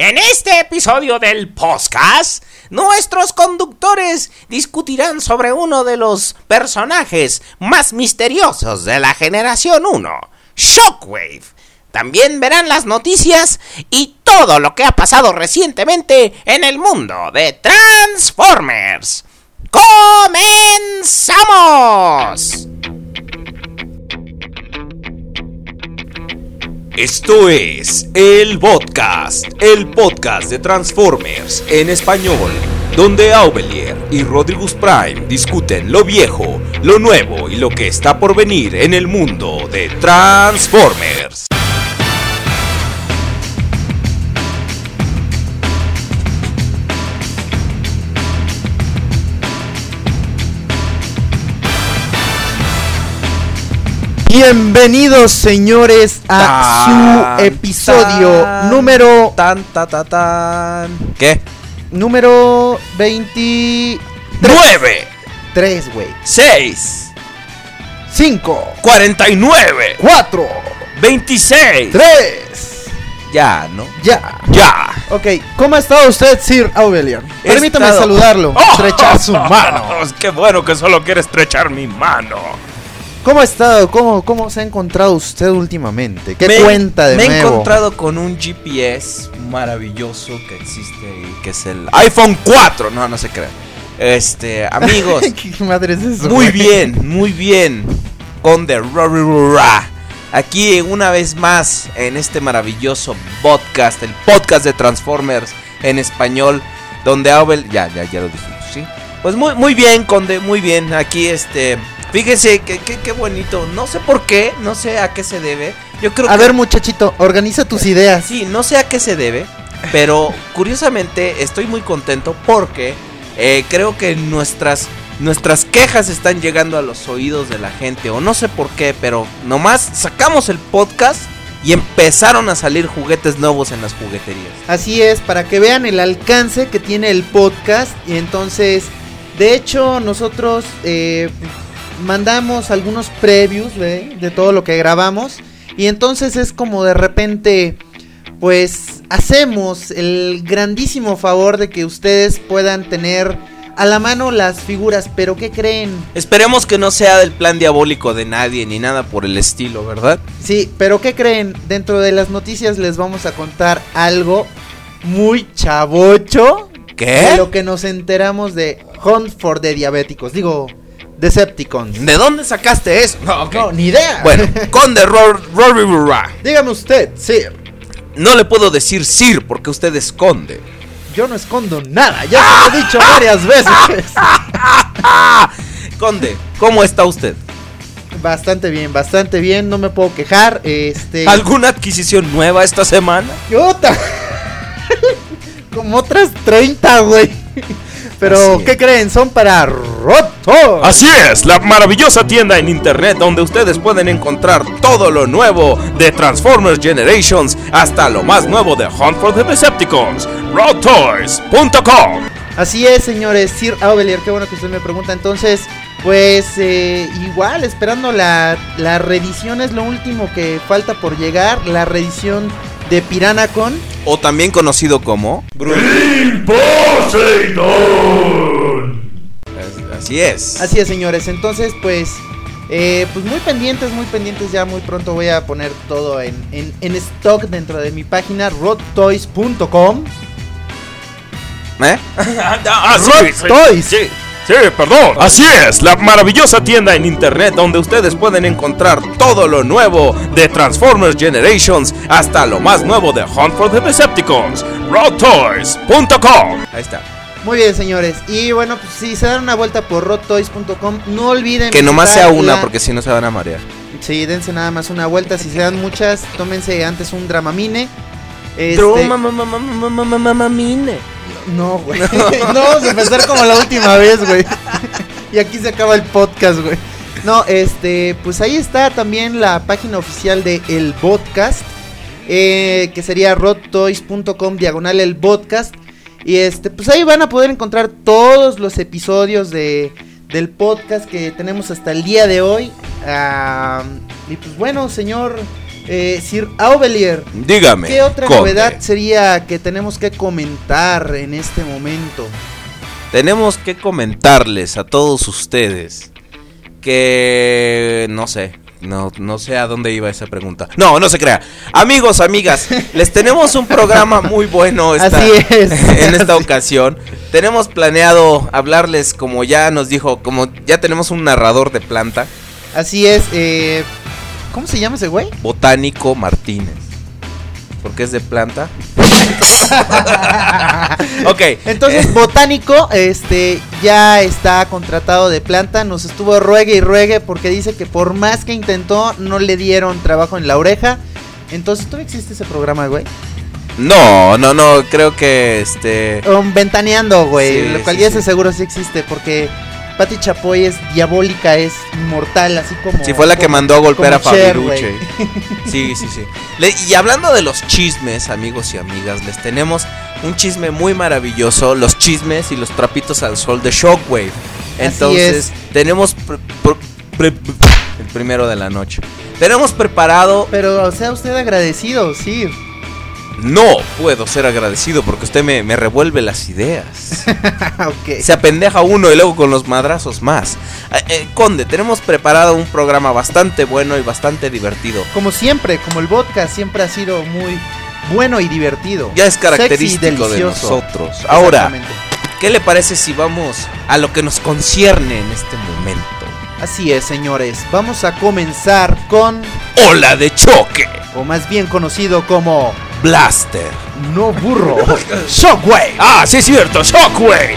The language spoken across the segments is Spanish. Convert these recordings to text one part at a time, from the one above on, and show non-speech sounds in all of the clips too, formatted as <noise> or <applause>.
En este episodio del podcast, nuestros conductores discutirán sobre uno de los personajes más misteriosos de la generación 1, Shockwave. También verán las noticias y todo lo que ha pasado recientemente en el mundo de Transformers. ¡Comenzamos! Esto es el podcast, el podcast de Transformers en español, donde Aubelier y Rodrigus Prime discuten lo viejo, lo nuevo y lo que está por venir en el mundo de Transformers. Bienvenidos señores a Tan, su episodio tan, número Tan, ta, ta, tan. ¿Qué? número 23, 9, güey. 6, 5, 49, 4, 26. 3. Ya, ¿no? Ya. Ya. Ok, ¿cómo ha estado usted, Sir Aubelian? He Permítame estado- saludarlo, <laughs> ¡Oh! estrechar su mano. <laughs> Qué bueno que solo quiere estrechar mi mano. ¿Cómo ha estado? ¿Cómo, cómo se ha encontrado usted últimamente? ¿Qué Me- cuenta de Me he nuevo? encontrado con un GPS maravilloso que existe ahí, que es el iPhone 4. No, no se crean. Este, amigos, <laughs> ¿Qué madre es eso? muy bien, muy bien. Con The. Aquí una vez más en este maravilloso podcast, el podcast de Transformers en español, donde Abel, ya, ya, ya lo dijimos, ¿sí? Pues muy, muy bien, Conde, muy bien. Aquí, este, fíjese que, que- qué bonito. No sé por qué, no sé a qué se debe. Yo creo A que ver, muchachito, organiza tus ideas. Sí, no sé a qué se debe, pero curiosamente estoy muy contento porque eh, creo que nuestras, nuestras quejas están llegando a los oídos de la gente, o no sé por qué, pero nomás sacamos el podcast y empezaron a salir juguetes nuevos en las jugueterías. Así es, para que vean el alcance que tiene el podcast. Y entonces, de hecho, nosotros eh, mandamos algunos previews ¿ve? de todo lo que grabamos. Y entonces es como de repente, pues hacemos el grandísimo favor de que ustedes puedan tener a la mano las figuras. Pero ¿qué creen? Esperemos que no sea del plan diabólico de nadie ni nada por el estilo, ¿verdad? Sí, pero ¿qué creen? Dentro de las noticias les vamos a contar algo muy chavocho. De ¿Qué? lo que nos enteramos de Hunt for the Diabéticos. Digo, Decepticons. ¿De dónde sacaste eso? No. No, ni idea. Bueno, con The Rory dígame usted, sí. No le puedo decir Sir porque usted esconde. Yo no escondo nada, ya se lo he dicho varias veces. <laughs> Conde, ¿cómo está usted? bastante bien, bastante bien, no me puedo quejar. Este. ¿Alguna adquisición nueva esta semana? <laughs> Como otras 30, güey. Pero, ¿qué creen? Son para roto. Así es, la maravillosa tienda en internet donde ustedes pueden encontrar todo lo nuevo de Transformers Generations hasta lo más nuevo de Hunt for the Decepticons, roadtoys.com. Así es, señores. Sir Aubelier, qué bueno que usted me pregunta. Entonces, pues eh, igual, esperando la, la reedición es lo último que falta por llegar. La reedición de Piranacon. O también conocido como... Así es. Así es, señores. Entonces, pues, eh, pues muy pendientes, muy pendientes. Ya muy pronto voy a poner todo en, en, en stock dentro de mi página rodtoys.com. ¿Eh? <laughs> Ah, Toys. Sí, sí, perdón. Así es, la maravillosa tienda en internet donde ustedes pueden encontrar todo lo nuevo de Transformers Generations hasta lo más nuevo de Hunt for the Decepticons, roadtoys.com. Ahí está. Muy bien, señores. Y bueno, pues si se dan una vuelta por rodtoys.com, no olviden. Que nomás sea una la- porque si no se van a marear. Sí, dense nada más una vuelta. Si se dan muchas, tómense antes un Dramamine. Este, Dramamine. No, güey. No. vamos a empezar como la última vez, güey. Y aquí se acaba el podcast, güey. No, este, pues ahí está también la página oficial de El Podcast. eh, que sería rodtoys.com diagonal el podcast. Y este, pues ahí van a poder encontrar todos los episodios de, del podcast que tenemos hasta el día de hoy. Ah, y pues bueno, señor Eh, Sir Aubelier, Dígame. ¿qué otra conde. novedad sería que tenemos que comentar en este momento? Tenemos que comentarles a todos ustedes que no sé, no, no sé a dónde iba esa pregunta. No, no se crea. Amigos, amigas, <laughs> les tenemos un programa muy bueno esta- Así es. <laughs> en esta Así. ocasión. Tenemos planeado hablarles, como ya nos dijo, como ya tenemos un narrador de planta, Así es, eh, ¿cómo se llama ese güey? Botánico Martínez. Porque es de planta. <laughs> ok. Entonces, eh, Botánico, este, ya está contratado de planta, nos estuvo ruegue y ruegue porque dice que por más que intentó, no le dieron trabajo en la oreja. Entonces, ¿todavía existe ese programa, güey? no, no, no, creo que este... Um, ventaneando, güey, Sí, lo cual sí, ya sí. se seguro sí existe porque Patti Chapoy es diabólica, es inmortal, así como... Sí, fue la que mandó a golpear a Fabiruche. <laughs> Sí, sí, sí. Le- y hablando de los chismes, amigos y amigas, les tenemos un chisme muy maravilloso, los chismes y los trapitos al sol de Shockwave. Entonces, tenemos pre- pre- pre- el primero de la noche. Tenemos preparado, Pero sea usted agradecido, sí. No puedo ser agradecido porque usted me, me revuelve las ideas. <laughs> Se apendeja uno y luego con los madrazos más. Eh, eh, Conde, tenemos preparado un programa bastante bueno y bastante divertido. Como siempre, como el vodka siempre ha sido muy bueno y divertido. Ya es Sexy, característico de nosotros. Ahora. ¿qué le parece si vamos a lo que nos concierne en este momento? Así es, señores. Vamos a comenzar con, Ola de choque. o más bien conocido como Blaster. No Burro, <laughs> Shockwave. Ah, sí es cierto, Shockwave.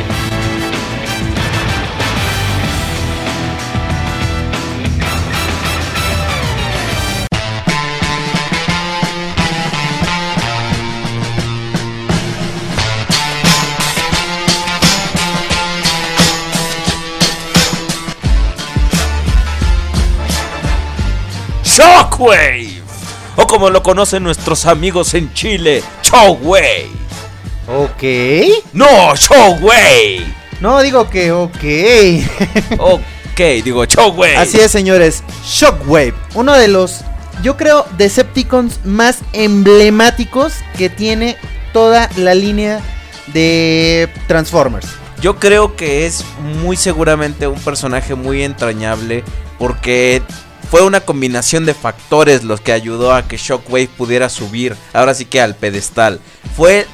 Shockwave. O como lo conocen nuestros amigos en Chile, Shockwave. Ok. No, Shockwave. No, digo que ok. <laughs> Ok, digo Shockwave. Así es, señores. Shockwave. Uno de los, yo creo, Decepticons más emblemáticos que tiene toda la línea de Transformers. Yo creo que es muy seguramente un personaje muy entrañable porque fue una combinación de factores los que ayudó a que Shockwave pudiera subir, ahora sí que al pedestal. Fue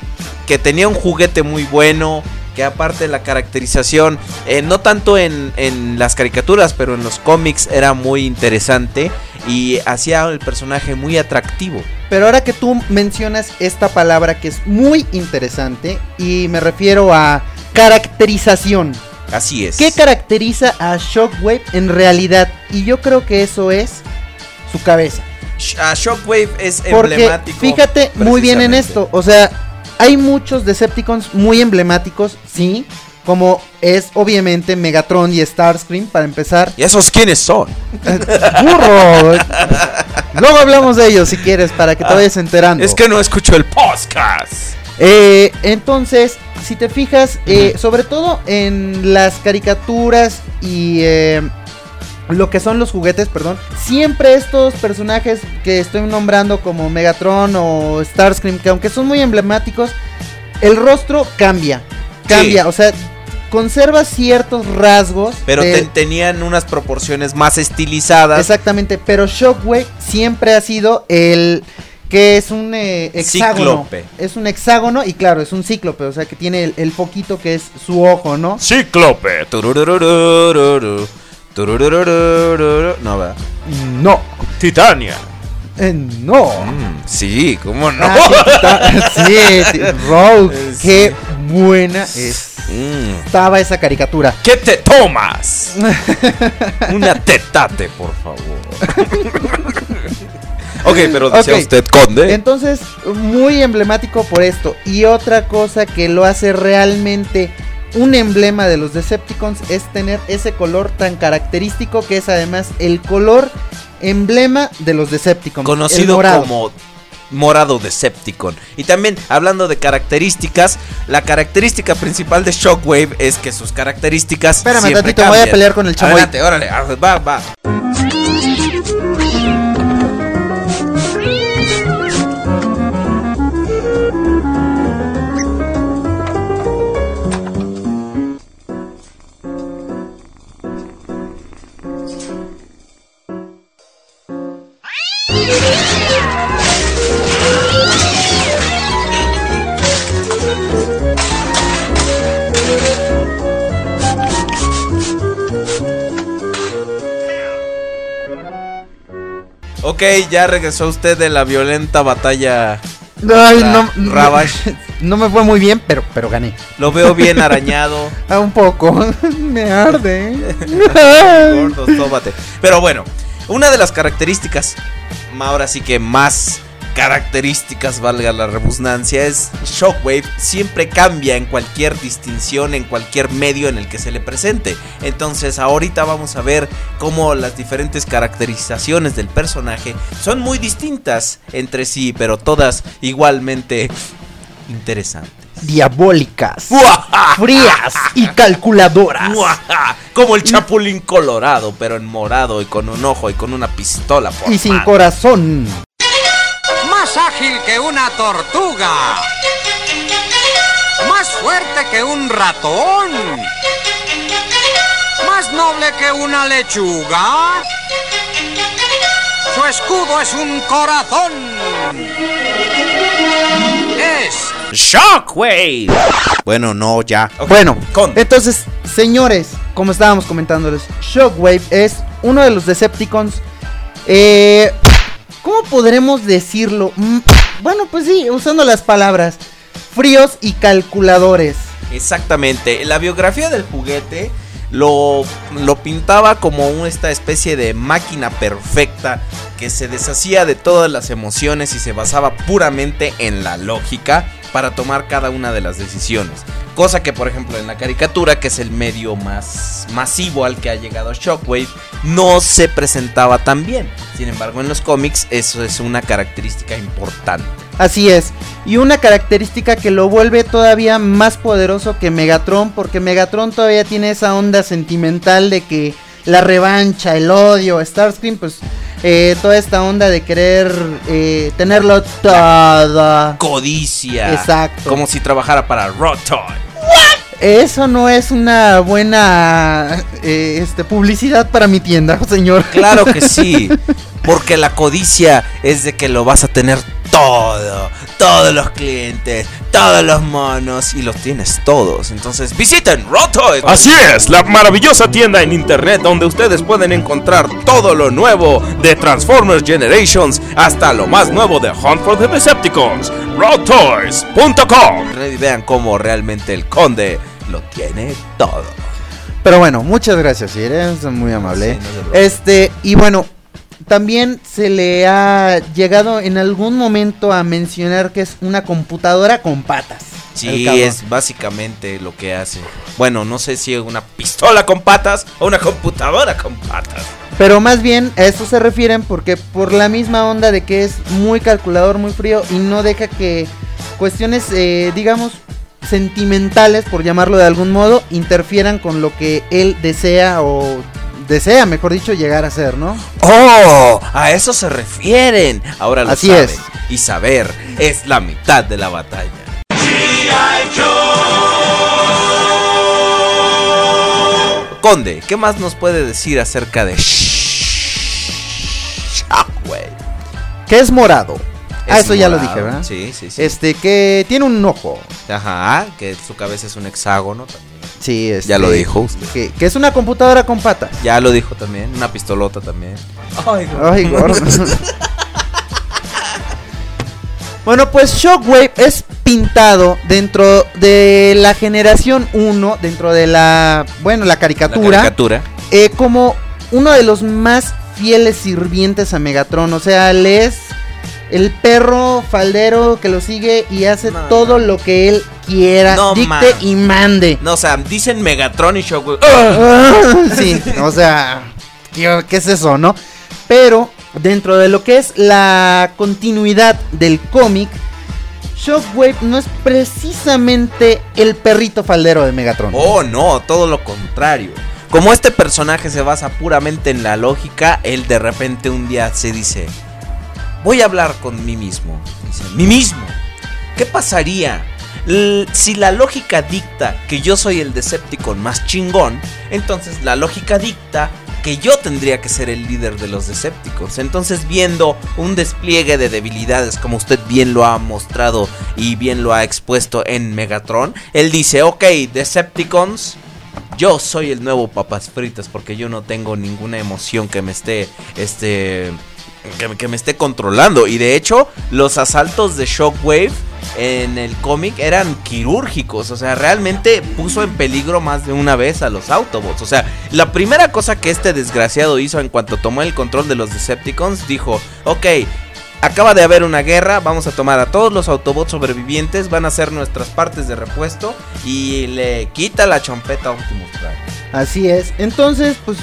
que tenía un juguete muy bueno, que aparte de la caracterización, eh, no tanto en, en las caricaturas, pero en los cómics era muy interesante y hacía el personaje muy atractivo. Pero ahora que tú mencionas esta palabra que es muy interesante y me refiero a caracterización. Así es. ¿Qué caracteriza a Shockwave en realidad? Y yo creo que eso es su cabeza. A Shockwave es Porque emblemático. fíjate muy bien en esto. O sea, hay muchos Decepticons muy emblemáticos, sí. Como es obviamente Megatron y Starscream, para empezar. ¿Y esos quiénes son? <laughs> ¡Burro! Luego hablamos de ellos si quieres, para que te Ah, vayas enterando. Es que no escucho el podcast. Eh, entonces, si te fijas, eh, sobre todo en las caricaturas y eh, lo que son los juguetes, perdón, siempre estos personajes que estoy nombrando como Megatron o Starscream, que aunque son muy emblemáticos, el rostro cambia, cambia, Sí. o sea, conserva ciertos rasgos. Pero de- te- tenían unas proporciones más estilizadas. Exactamente, pero Shockwave siempre ha sido el que es un eh, hexágono. Cíclope. Es un hexágono y claro, es un cíclope, o sea que tiene el, el foquito que es su ojo, ¿no? Cíclope. Turururururu, turururururu. No, va. No, Titania. eh, no. Mm, sí, ¿cómo no? Ah, sí, <laughs> sí, sí, Rogue, Sí. qué buena es- Mm. estaba esa caricatura. ¿Qué te tomas? <laughs> Una tetate, por favor. <laughs> ok, pero decía Ok. usted, conde. Entonces, muy emblemático por esto. Y otra cosa que lo hace realmente un emblema de los Decepticons es tener ese color tan característico que es además el color emblema de los Decepticons. conocido morado. como morado Decepticon. Y también, hablando de características, la característica principal de Shockwave es que sus características. Espérame tantito, voy a pelear con el chamoy. Adelante, órale, va, va. Ok, ya regresó usted de la violenta batalla. Ay, no, Ravage. <laughs> no me fue muy bien, pero, pero gané. Lo veo bien <laughs> arañado. Ah, un poco. <laughs> me arde. Gordo, tómate. Pero bueno, una de las características, ahora sí que más características, valga la redundancia, es Shockwave siempre cambia en cualquier distinción, en cualquier medio en el que se le presente. Entonces ahorita vamos a ver cómo las diferentes caracterizaciones del personaje son muy distintas entre sí, pero todas igualmente interesantes. Diabólicas, frías y calculadoras. Como el Chapulín Colorado, pero en morado y con un ojo y con una pistola por Y sin mano. corazón. Más ágil que una tortuga. Más fuerte que un ratón. Más noble que una lechuga. Su escudo es un corazón. Es Shockwave. Bueno, no, ya. Bueno, con- entonces, señores, como estábamos comentándoles, Shockwave es uno de los Decepticons. Eh, ¿Cómo podremos decirlo? Mm, Bueno, pues sí, usando las palabras fríos y calculadores. Exactamente. La biografía del juguete lo, lo pintaba como esta especie de máquina perfecta que se deshacía de todas las emociones y se basaba puramente en la lógica para tomar cada una de las decisiones. Cosa que, por ejemplo, en la caricatura, que es el medio más masivo al que ha llegado Shockwave, no se presentaba tan bien. Sin embargo, en los cómics eso es una característica importante. Así es. Y una característica que lo vuelve todavía más poderoso que Megatron, porque Megatron todavía tiene esa onda sentimental de que la revancha, el odio, Starscream, pues eh, toda esta onda de querer eh, tenerlo todo. Codicia. Exacto. Como si trabajara para Rotoy. Eso no es una buena eh, este, publicidad para mi tienda, <laughs> señor. Claro que sí, porque la codicia es de que lo vas a tener todo, todos los clientes, todos los monos y los tienes todos. Entonces visiten Rotoid. Así es, la maravillosa tienda en internet donde ustedes pueden encontrar todo lo nuevo de Transformers Generations hasta lo más nuevo de Hunt for the Decepticons. RoadToys.com Y vean cómo realmente el conde lo tiene todo. Pero bueno, muchas gracias, Sir, es muy amable. Sí, no este, y bueno, también se le ha llegado en algún momento a mencionar que es una computadora con patas. Sí, es básicamente lo que hace. Bueno, no sé si es una pistola con patas o una computadora con patas. Pero más bien a eso se refieren porque por la misma onda de que es muy calculador, muy frío y no deja que cuestiones, eh, digamos, sentimentales, por llamarlo de algún modo, interfieran con lo que él desea o desea, mejor dicho, llegar a ser, ¿no? ¡Oh! A eso se refieren. Ahora lo Así saben. es. Y saber es la mitad de la batalla. Conde, ¿qué más nos puede decir acerca de Shockwave? Que es morado. ah, Es eso ya lo dije, ¿verdad? Sí, sí, sí. Este, que tiene un ojo. Ajá, que su cabeza es un hexágono también. Sí, este, Ya lo dijo usted. Que, que es una computadora con patas. Ya lo dijo también, una pistolota también. Ay, Ay, gordo. <laughs> bueno, pues Shockwave es pintado dentro de la generación 1, dentro de la, bueno, la La caricatura, caricatura. eh, como uno de los más fieles sirvientes a Megatron. O sea, le es el perro faldero que lo sigue y hace No, todo no. lo que él quiera, No, dicte man. y mande. No, o sea, dicen Megatron y Shockwave. <laughs> sí, o sea, ¿qué, qué es eso, no? Pero dentro de lo que es la continuidad del cómic, Shockwave no es precisamente el perrito faldero de Megatron. Oh, no, todo lo contrario. Como este personaje se basa puramente en la lógica, él de repente un día se dice, voy a hablar con mí mismo. Dice, mí mismo. ¿Qué pasaría si la lógica dicta que yo soy el Decepticon más chingón? Entonces la lógica dicta que yo tendría que ser el líder de los Decepticons. Entonces viendo un despliegue de debilidades como usted bien lo ha mostrado y bien lo ha expuesto en Megatron, él dice, ok, Decepticons, yo soy el nuevo papas fritas porque yo no tengo ninguna emoción que me esté este que, me esté controlando. Y de hecho, los asaltos de Shockwave en el cómic eran quirúrgicos. O sea, realmente puso en peligro más de una vez a los Autobots. O sea, la primera cosa que este desgraciado hizo en cuanto tomó el control de los Decepticons, dijo, ok. Acaba de haber una guerra, vamos a tomar a todos los Autobots sobrevivientes, van a ser nuestras partes de repuesto y le quita la chompeta a Optimus Prime. Así es. Entonces, pues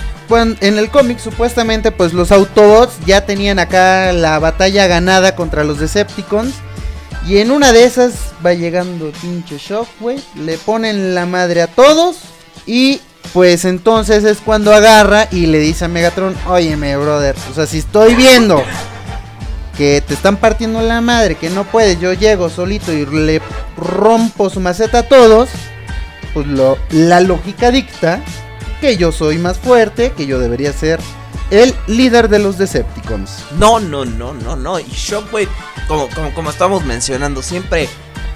en el cómic supuestamente pues los Autobots ya tenían acá la batalla ganada contra los Decepticons. Y en una de esas va llegando pinche Shockwave, le ponen la madre a todos y pues entonces es cuando agarra y le dice a Megatron, óyeme brother, o sea si estoy viendo que te están partiendo la madre, que no puedes, yo llego solito y le rompo su maceta a todos, pues lo, la lógica dicta que yo soy más fuerte, que yo debería ser el líder de los Decepticons. No, no, no, no, no. Y Shockwave, como, como, como estamos mencionando, siempre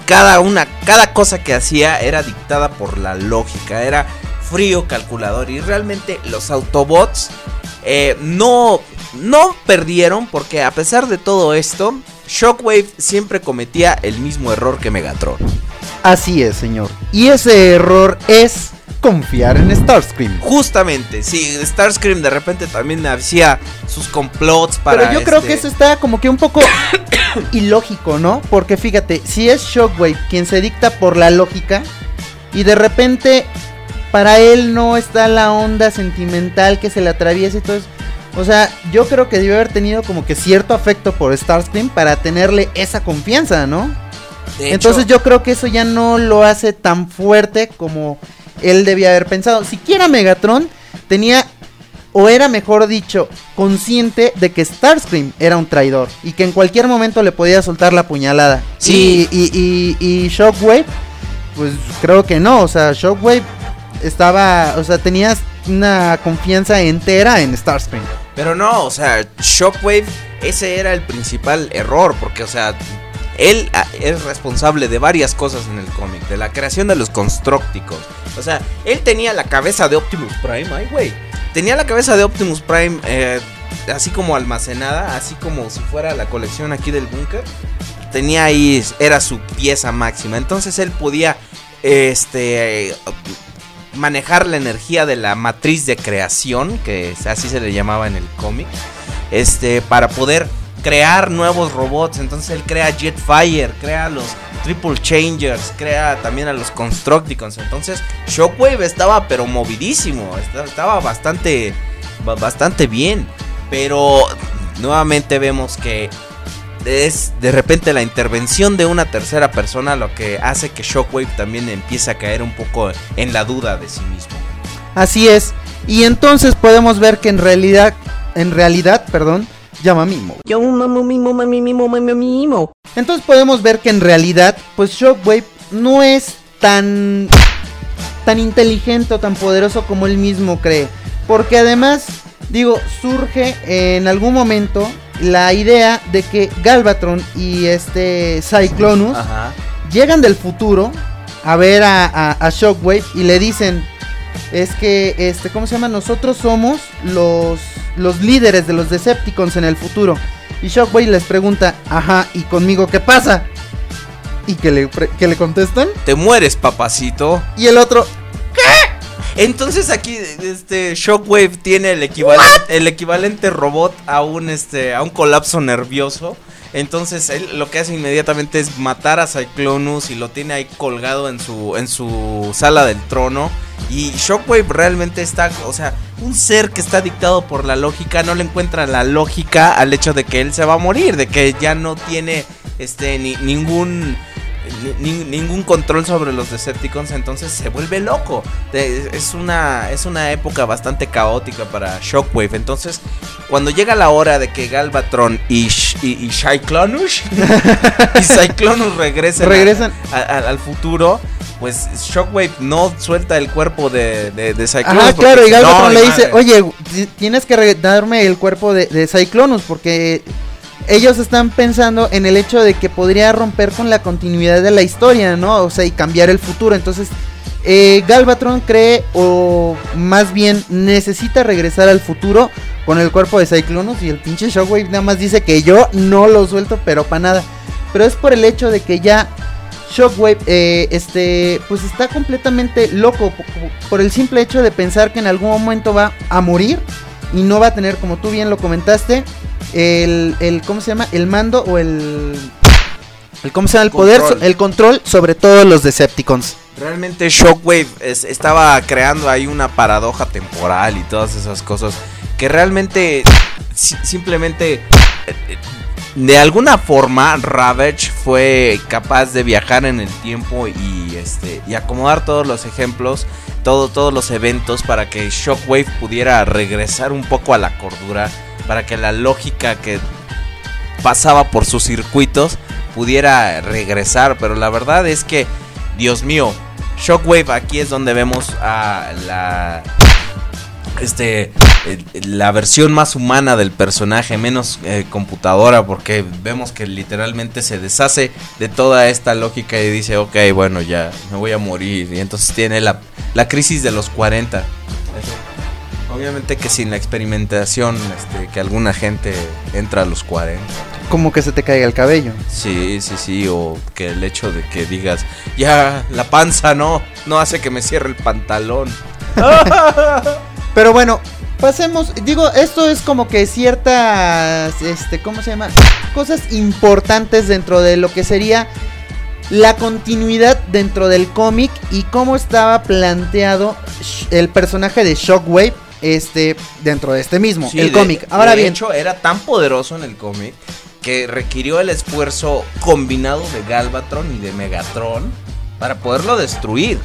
cada una, cada cosa que hacía era dictada por la lógica, era frío calculador. Y realmente los Autobots eh, no, no perdieron porque a pesar de todo esto, Shockwave siempre cometía el mismo error que Megatron. Así es, señor. Y ese error es confiar en Starscream. Justamente, sí, Starscream de repente también hacía sus complots para... Pero yo creo este, que eso está como que un poco <coughs> ilógico, ¿no? Porque fíjate, si es Shockwave quien se dicta por la lógica y de repente para él no está la onda sentimental que se le atraviesa y todo eso. O sea, yo creo que debe haber tenido como que cierto afecto por Starscream para tenerle esa confianza, ¿no? de hecho, Entonces yo creo que eso ya no lo hace tan fuerte como él debía haber pensado. Siquiera Megatron tenía, o era mejor dicho, consciente de que Starscream era un traidor y que en cualquier momento le podía soltar la puñalada. Sí. Y, y, y, y Shockwave, pues creo que no. O sea, Shockwave estaba, o sea, tenía una confianza entera en Starscream. Pero no, o sea, Shockwave, ese era el principal error, porque, o sea, él ah, es responsable de varias cosas en el cómic, de la creación de los constructicos. O sea, él tenía la cabeza de Optimus Prime, ay, güey. Tenía la cabeza de Optimus Prime eh, así como almacenada, así como si fuera la colección aquí del búnker. Tenía ahí, era su pieza máxima. Entonces él podía, este, manejar la energía de la matriz de creación, que así se le llamaba en el cómic, este, para poder crear nuevos robots. Entonces él crea Jetfire, crea los Triple Changers, crea también a los Constructicons. Entonces Shockwave estaba pero movidísimo, esta- estaba bastante, ba- bastante bien. Pero nuevamente vemos que es de repente la intervención de una tercera persona lo que hace que Shockwave también empiece a caer un poco en la duda de sí mismo. Así es. Y entonces podemos ver que en realidad, en realidad, perdón, llama Mimo. Yo mamo mimo mami mimo mami mimo. Entonces podemos ver que en realidad, pues Shockwave no es tan tan inteligente o tan poderoso como él mismo cree, porque además, digo, surge en algún momento la idea de que Galvatron y este Cyclonus Ajá. llegan del futuro a ver a, a- a Shockwave y le dicen es que este cómo se llama nosotros somos los los líderes de los Decepticons en el futuro y Shockwave les pregunta ajá y conmigo qué pasa y que le que le contestan Te mueres, papacito. y el otro Entonces aquí este Shockwave tiene el equivalente el equivalente robot a un este a un colapso nervioso. Entonces él lo que hace inmediatamente es matar a Cyclonus y lo tiene ahí colgado en su en su sala del trono y Shockwave realmente está, o sea, un ser que está dictado por la lógica no le encuentra la lógica al hecho de que él se va a morir, de que ya no tiene este ni, ningún ni- ni- ningún control sobre los Decepticons, entonces se vuelve loco. Es una, es una época bastante caótica para Shockwave. Entonces, cuando llega la hora de que Galvatron y, y, y Cyclonus <laughs> y Cyclonus regresen, a- Regresan. a- a- al futuro, pues Shockwave no suelta el cuerpo de, de, de Cyclonus. Porque claro, y Galvatron "No, le dice, madre". oye, ti- tienes que darme el cuerpo de, de Cyclonus porque ellos están pensando en el hecho de que podría romper con la continuidad de la historia, ¿no? O sea, y cambiar el futuro. Entonces, eh, Galvatron cree o más bien necesita regresar al futuro con el cuerpo de Cyclonus y el pinche Shockwave nada más dice que yo no lo suelto pero para nada. Pero es por el hecho de que ya Shockwave eh, este pues está completamente loco po- po- por el simple hecho de pensar que en algún momento va a morir y no va a tener como tú bien lo comentaste el, el ¿cómo se llama? el mando o el el cómo se llama el poder Control. el control sobre todos los Decepticons. Realmente Shockwave es- estaba creando ahí una paradoja temporal y todas esas cosas que realmente si- simplemente eh, eh, de alguna forma Ravage fue capaz de viajar en el tiempo y este y acomodar todos los ejemplos, todo, todos los eventos para que Shockwave pudiera regresar un poco a la cordura, para que la lógica que pasaba por sus circuitos pudiera regresar, pero la verdad es que Dios mío, Shockwave aquí es donde vemos a la este eh, la versión más humana del personaje, menos eh, computadora, porque vemos que literalmente se deshace de toda esta lógica y dice, ok, bueno, ya me voy a morir. Y entonces tiene la, la crisis de los 40. Eso. Obviamente que sin la experimentación, este, que alguna gente entra a los 40. Como que se te caiga el cabello. Sí, sí, sí, o que el hecho de que digas, ya, la panza no, no hace que me cierre el pantalón. <laughs> Pero bueno, pasemos. Digo, esto es como que ciertas. Este, ¿cómo se llama? Cosas importantes dentro de lo que sería la continuidad dentro del cómic y cómo estaba planteado el personaje de Shockwave. Este, dentro de este mismo, Sí, el cómic. Ahora de bien, hecho, era tan poderoso en el cómic que requirió el esfuerzo combinado de Galvatron y de Megatron para poderlo destruir.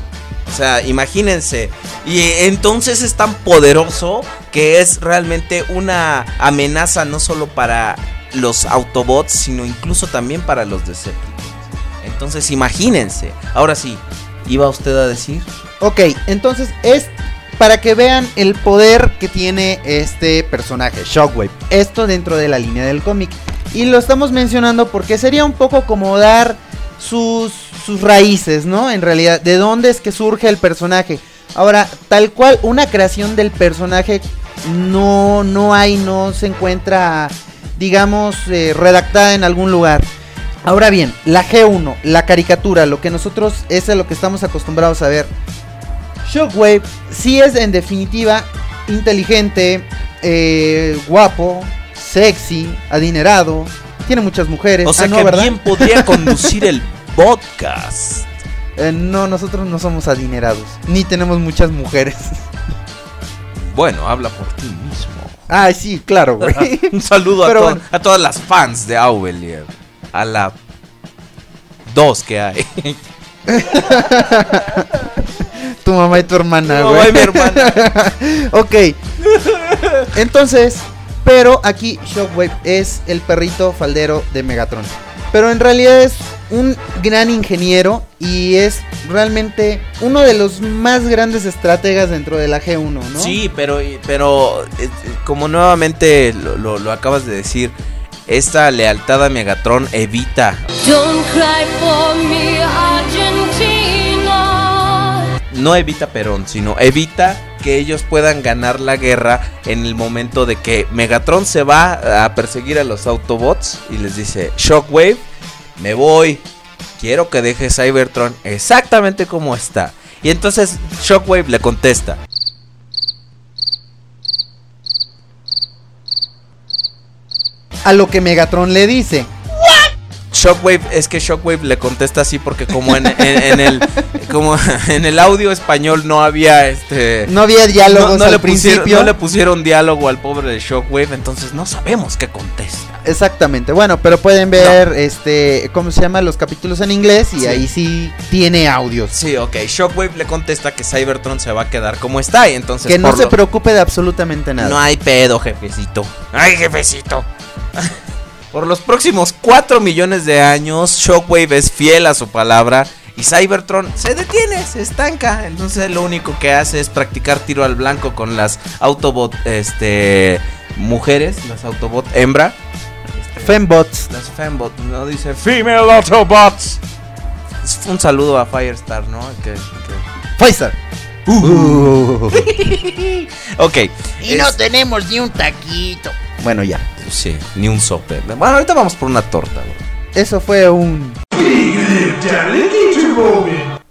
O sea, imagínense. Y entonces es tan poderoso que es realmente una amenaza no solo para los Autobots, sino incluso también para los Decepticons. Entonces imagínense. Ahora sí, ¿iba usted a decir? Ok, entonces es para que vean el poder que tiene este personaje, Shockwave. Esto dentro de la línea del cómic. Y lo estamos mencionando porque sería un poco como dar sus, sus raíces, ¿no? En realidad, de dónde es que surge el personaje. Ahora, tal cual, una creación del personaje no, no hay, no se encuentra, digamos, eh, redactada en algún lugar. Ahora bien, la G1, la caricatura, lo que nosotros es a lo que estamos acostumbrados a ver. Shockwave sí es en definitiva inteligente, eh, guapo, sexy, adinerado, tiene muchas mujeres. O sea Ah, no, que ¿verdad? bien podría <laughs> conducir el podcast. Eh, no, nosotros no somos adinerados, ni tenemos muchas mujeres. Bueno, habla por ti mismo. Ah, sí, claro, güey. <laughs> Un saludo a, Pero to- bueno. a todas las fans de Aubelier. A la dos que hay. <laughs> tu mamá y tu hermana, güey. ay, mi hermana. <laughs> ok. Entonces, pero aquí Shockwave es el perrito faldero de Megatron. Pero en realidad es un gran ingeniero y es realmente uno de los más grandes estrategas dentro de la G1, ¿no? Sí, pero, pero eh, como nuevamente lo, lo- lo acabas de decir, esta lealtad a Megatron evita, Don't cry for me, no evita Perón, sino evita que ellos puedan ganar la guerra en el momento de que Megatron se va a perseguir a los Autobots y les dice, Shockwave, me voy, quiero que dejes Cybertron exactamente como está. Y entonces Shockwave le contesta, A lo que Megatron le dice. Shockwave, es que Shockwave le contesta así porque como en, en- en el como <laughs> en el audio español no había este No había diálogos no, no al le pusieron, principio. no le pusieron diálogo al pobre de Shockwave, entonces no sabemos qué contesta. Exactamente. Bueno, pero pueden ver este cómo se llama los capítulos en inglés y Sí. ahí sí tiene audios. Sí, ok, Shockwave le contesta que Cybertron se va a quedar como está y entonces Que no se preocupe de absolutamente nada. no hay pedo, jefecito. Ay, jefecito. Por los próximos 4 millones de años, Shockwave es fiel a su palabra y Cybertron se detiene, se estanca. Entonces lo único que hace es practicar tiro al blanco con las Autobot este, mujeres, las Autobot hembra. Este, Fembots. las Fembot, no dice Female Autobots. Un saludo a Firestar, ¿no? Que, que- Pfizer. Uh. <laughs> Ok. Y no es- tenemos ni un taquito. Bueno, ya. Sí, ni un sope. Bueno, ahorita vamos por una torta, güey. Eso fue un.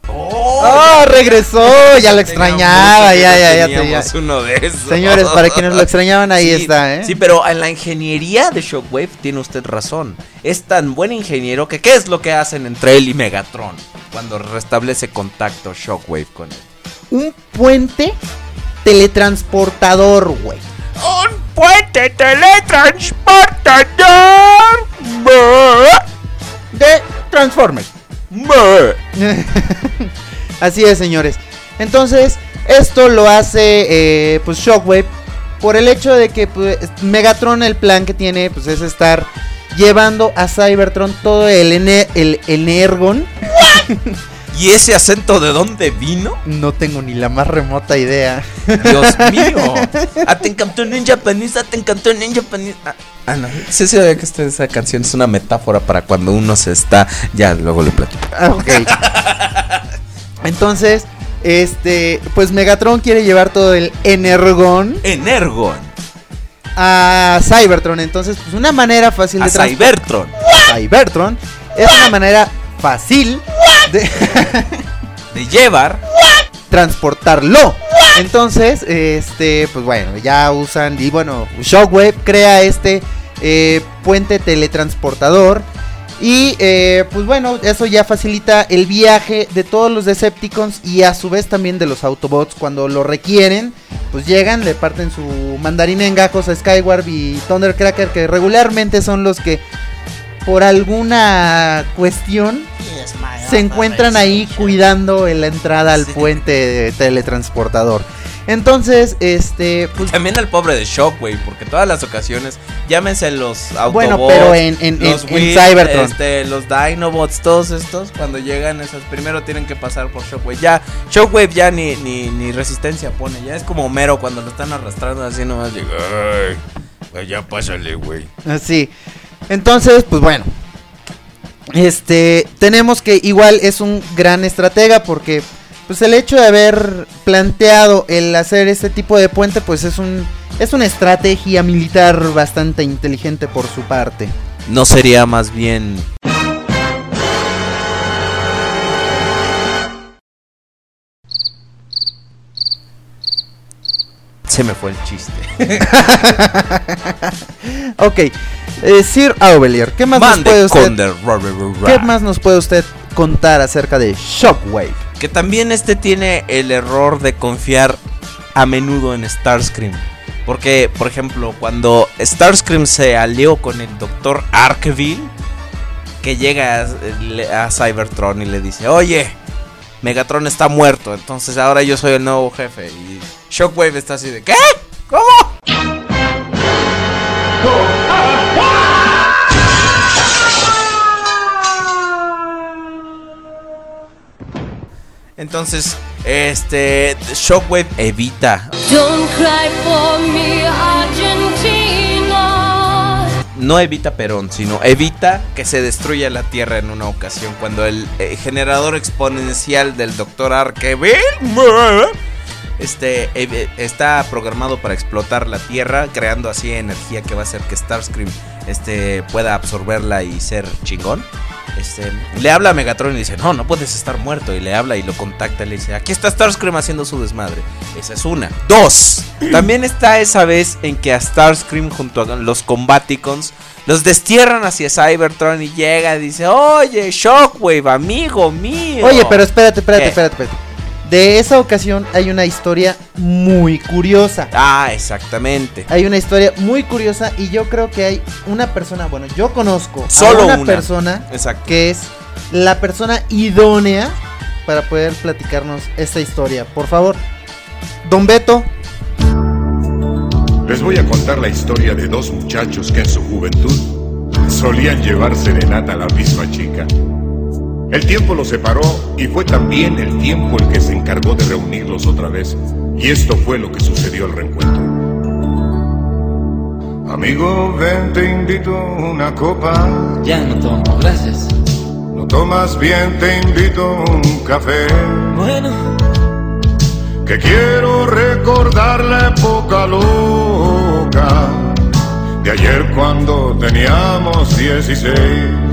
¡Oh! Regresó. Ya lo extrañaba. Ya, ya, ya. ya. Uno de esos. Señores, para quienes lo extrañaban, ahí Sí, está, ¿eh? Sí, pero en la ingeniería de Shockwave tiene usted razón. Es tan buen ingeniero que ¿qué es lo que hacen entre él y Megatron? Cuando restablece contacto Shockwave con él. Un puente teletransportador, güey. ¡Un puente teletransportador! De Transformers. <laughs> Así es, señores. Entonces, esto lo hace eh, pues Shockwave por el hecho de que pues, Megatron el plan que tiene pues es estar llevando a Cybertron todo el, ene- el Energon. <laughs> ¿Y ese acento de dónde vino? No tengo ni la más remota idea. Dios <laughs> mío. Ah, te encantó en japonés, ah, te encantó en japonés. Ah, ah, no. Sí, sí, sabía que esta, esa canción es una metáfora para cuando uno se está. Ya, luego le platico. Ah, Ok. <laughs> Entonces, este, pues Megatron quiere llevar todo el Energon Energon. a Cybertron. Entonces, pues una manera fácil A de trans- Cybertron. Cybertron es una manera fácil de <laughs> De llevar. transportarlo. Entonces, este, pues bueno, ya usan y bueno, Shockwave crea este eh, puente teletransportador y eh, pues bueno, eso ya facilita el viaje de todos los Decepticons y a su vez también de los Autobots cuando lo requieren, pues llegan, le parten su mandarín en gajos a Skywarp y Thundercracker que regularmente son los que por alguna cuestión se encuentran ahí cuidando en la entrada al Sí. puente de teletransportador. Entonces, este, pues También al pobre de Shockwave, porque todas las ocasiones, llámense los Autobots, Bueno, pero en- en- los en- Cybertron. este, los Dinobots, todos estos, cuando llegan esos, primero tienen que pasar por Shockwave. Ya, Shockwave ya ni, ni, ni resistencia pone, ya es como Homero cuando lo están arrastrando así nomás. Digo, Ay, pues ya pásale, güey. así. Entonces, pues bueno. Este, tenemos que igual es un gran estratega porque pues el hecho de haber planteado el hacer este tipo de puente pues es un es una estrategia militar bastante inteligente por su parte. no sería más bien... Se me fue el chiste. <laughs> Ok, eh, Sir Aubelier, ¿qué más nos puede usted. ¿Qué más nos puede usted contar acerca de Shockwave? Que también este tiene el error de confiar a menudo en Starscream. Porque, por ejemplo, cuando Starscream se alió con el Dr. Arkeville, que llega a, a Cybertron y le dice, oye, Megatron está muerto, entonces ahora yo soy el nuevo jefe. Y Shockwave está así de, ¿qué? ¿Cómo? Entonces, este, Shockwave evita Don't cry for me, Argentina. No evita Perón, sino evita que se destruya la Tierra en una ocasión cuando el eh, generador exponencial del Dr. Arkeville este, ev- está programado para explotar la Tierra, creando así energía que va a hacer que Starscream este, pueda absorberla y ser chingón. Este, le habla a Megatron y dice, no, no puedes estar muerto. Y le habla y lo contacta y le dice, aquí está Starscream haciendo su desmadre. Esa es una. Dos. <clears throat> También está esa vez en que a Starscream junto a los Combaticons los destierran hacia Cybertron y llega y dice, oye, Shockwave, amigo mío. Oye, pero espérate, espérate, ¿Qué? espérate, espérate. De esa ocasión hay una historia muy curiosa. Ah, exactamente. Hay una historia muy curiosa y yo creo que hay una persona, bueno, yo conozco Solo a una, una. persona Exacto. que es la persona idónea para poder platicarnos esta historia. Por favor, Don Beto, Les voy a contar la historia de dos muchachos que en su juventud solían llevar serenata a la misma chica. El tiempo los separó y fue también el tiempo el que se encargó de reunirlos otra vez. Y esto fue lo que sucedió al reencuentro. Amigo, ven, te invito una copa. Ya no tomo, gracias. No más bien te invito un café. Bueno, Que quiero recordar la época loca de ayer cuando teníamos 16.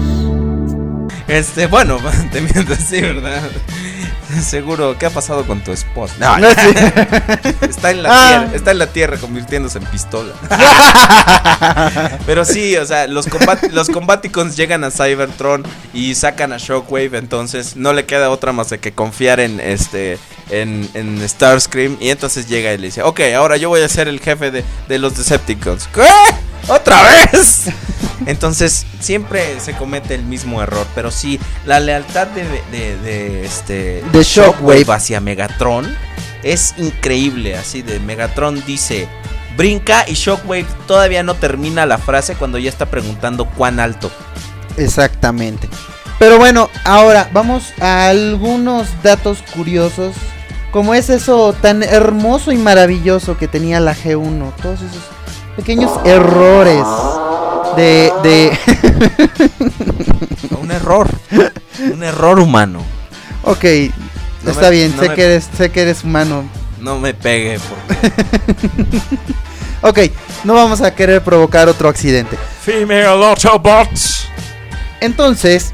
Este, bueno, <laughs> te miento así, ¿verdad? Seguro, ¿qué ha pasado con tu esposa? No, No, sí. <laughs> está en la Ah. tierra, está en la tierra convirtiéndose en pistola. <laughs> Pero sí, o sea, los, combat los Combaticons llegan a Cybertron y sacan a Shockwave, entonces no le queda otra más de que confiar en este en, en Starscream y entonces llega y le dice, ok, ahora yo voy a ser el jefe de, de los Decepticons. ¿Qué? ¿Otra vez? Entonces siempre se comete el mismo error, pero sí, la lealtad de, de, de, este De Shockwave. hacia Megatron es increíble, así de Megatron dice brinca y Shockwave todavía no termina la frase cuando ya está preguntando cuán alto. Exactamente. Pero bueno, ahora vamos a algunos datos curiosos. Como es eso tan hermoso y maravilloso que tenía la G1. Todos esos pequeños errores de... de <laughs> Un error, un error humano. ok, No está me- bien, no sé, me- que eres, sé que eres humano. No me pegue porque <laughs> Ok, no vamos a querer provocar otro accidente. Female Autobots. Entonces,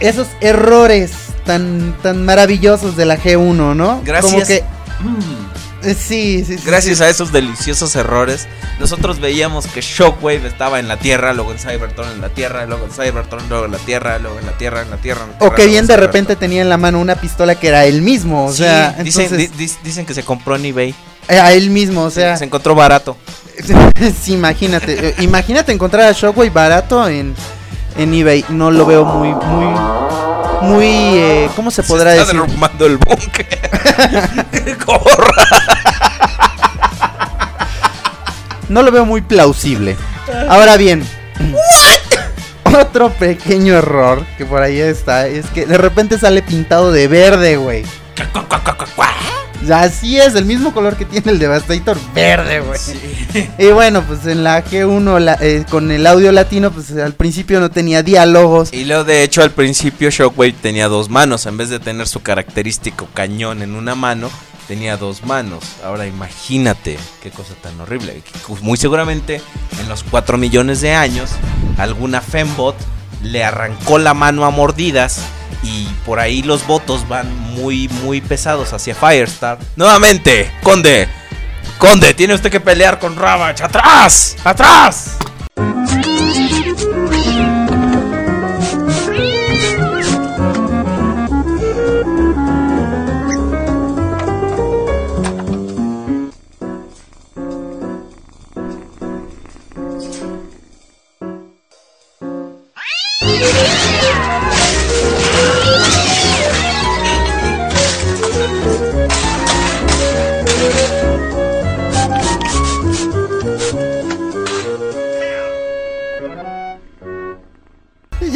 esos errores tan, tan maravillosos de la G1, ¿no? Gracias. Como que... Mm. Eh, Sí, sí, sí. Gracias a esos deliciosos errores, nosotros veíamos que Shockwave estaba en la Tierra, luego en Cybertron en la Tierra, luego en Cybertron, luego en la Tierra, luego en la Tierra, en la Tierra. en la O que bien en de Cybertron. repente tenía en la mano una pistola que era él mismo, o Sí, sea, dicen, entonces, di- di- dicen que se compró en eBay. eh, a él mismo, o sea, se encontró barato. <laughs> sí, imagínate, eh, imagínate encontrar a Shockwave barato en, en eBay, no lo veo muy, muy, muy, eh, ¿cómo se podrá se decir? está derrumbando el búnker. <laughs> Corra. No lo veo muy plausible. Ahora bien, otro pequeño error que por ahí está es que de repente sale pintado de verde, güey. Así es, el mismo color que tiene el Devastator, verde, güey. <laughs> Y bueno, pues en la G1 la- eh, con el audio latino, pues al principio no tenía diálogos. Y luego, de hecho, al principio Shockwave tenía dos manos. En vez de tener su característico cañón en una mano, tenía dos manos. Ahora imagínate qué cosa tan horrible. Muy seguramente en los 4 millones de años, alguna Fembot le arrancó la mano a mordidas. Y por ahí los votos van muy, muy pesados hacia Firestar. Nuevamente, Conde. Conde, tiene usted que pelear con Ravage. ¡Atrás! ¡Atrás!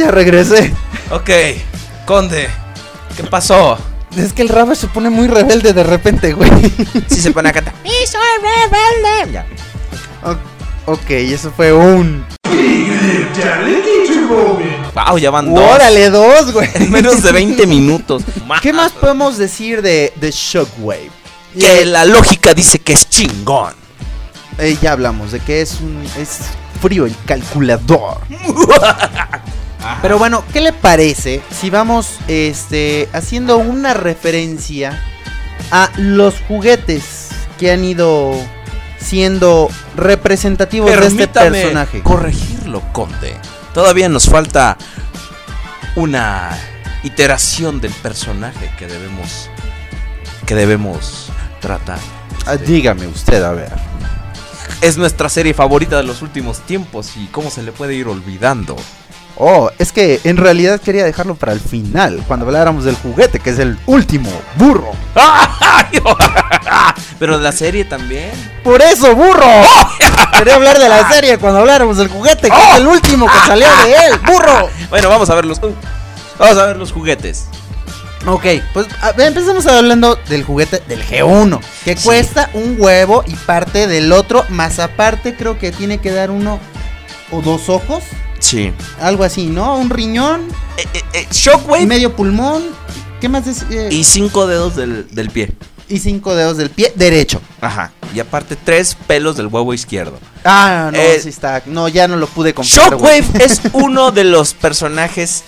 Ya regresé. Ok, Conde, ¿qué pasó? Es que el Ravage se pone muy rebelde de repente, güey. Si se pone a cantar. <laughs> ¡Y soy rebelde! Ya. O- ok, eso fue un. Wow, ya van dos. ¡Órale, dos, güey! En menos de 20 minutos. ¿Qué más podemos decir de, de Shockwave? Que la lógica dice que es chingón. Eh, ya hablamos de que es un es frío el calculador. <laughs> Pero bueno, ¿qué le parece si vamos este haciendo una referencia a los juguetes que han ido siendo representativos de este Permítame personaje? corregirlo, Conde. Todavía nos falta una iteración del personaje que debemos que debemos tratar. Ah, dígame usted, a ver. Es nuestra serie favorita de los últimos tiempos y cómo se le puede ir olvidando. Oh, es que en realidad quería dejarlo para el final, cuando habláramos del juguete, que es el último burro. <laughs> Pero de la serie también. Por eso, burro. <laughs> Quería hablar de la serie cuando habláramos del juguete, que es el último que salió de él, burro. <laughs> Bueno, vamos a ver los vamos a ver los juguetes. Ok, pues empecemos hablando del juguete del G1, que cuesta un huevo y parte del otro, más aparte creo que tiene que dar uno o dos ojos, Sí. algo así, ¿no? Un riñón, Eh, eh, eh, Shockwave medio pulmón, ¿qué más es? Eh, y cinco dedos del, del pie. y cinco dedos del pie derecho. Ajá. Y aparte tres pelos del huevo izquierdo. Ah, no, Eh, sí está. No, ya no lo pude comprar. Shockwave es <laughs> uno de los personajes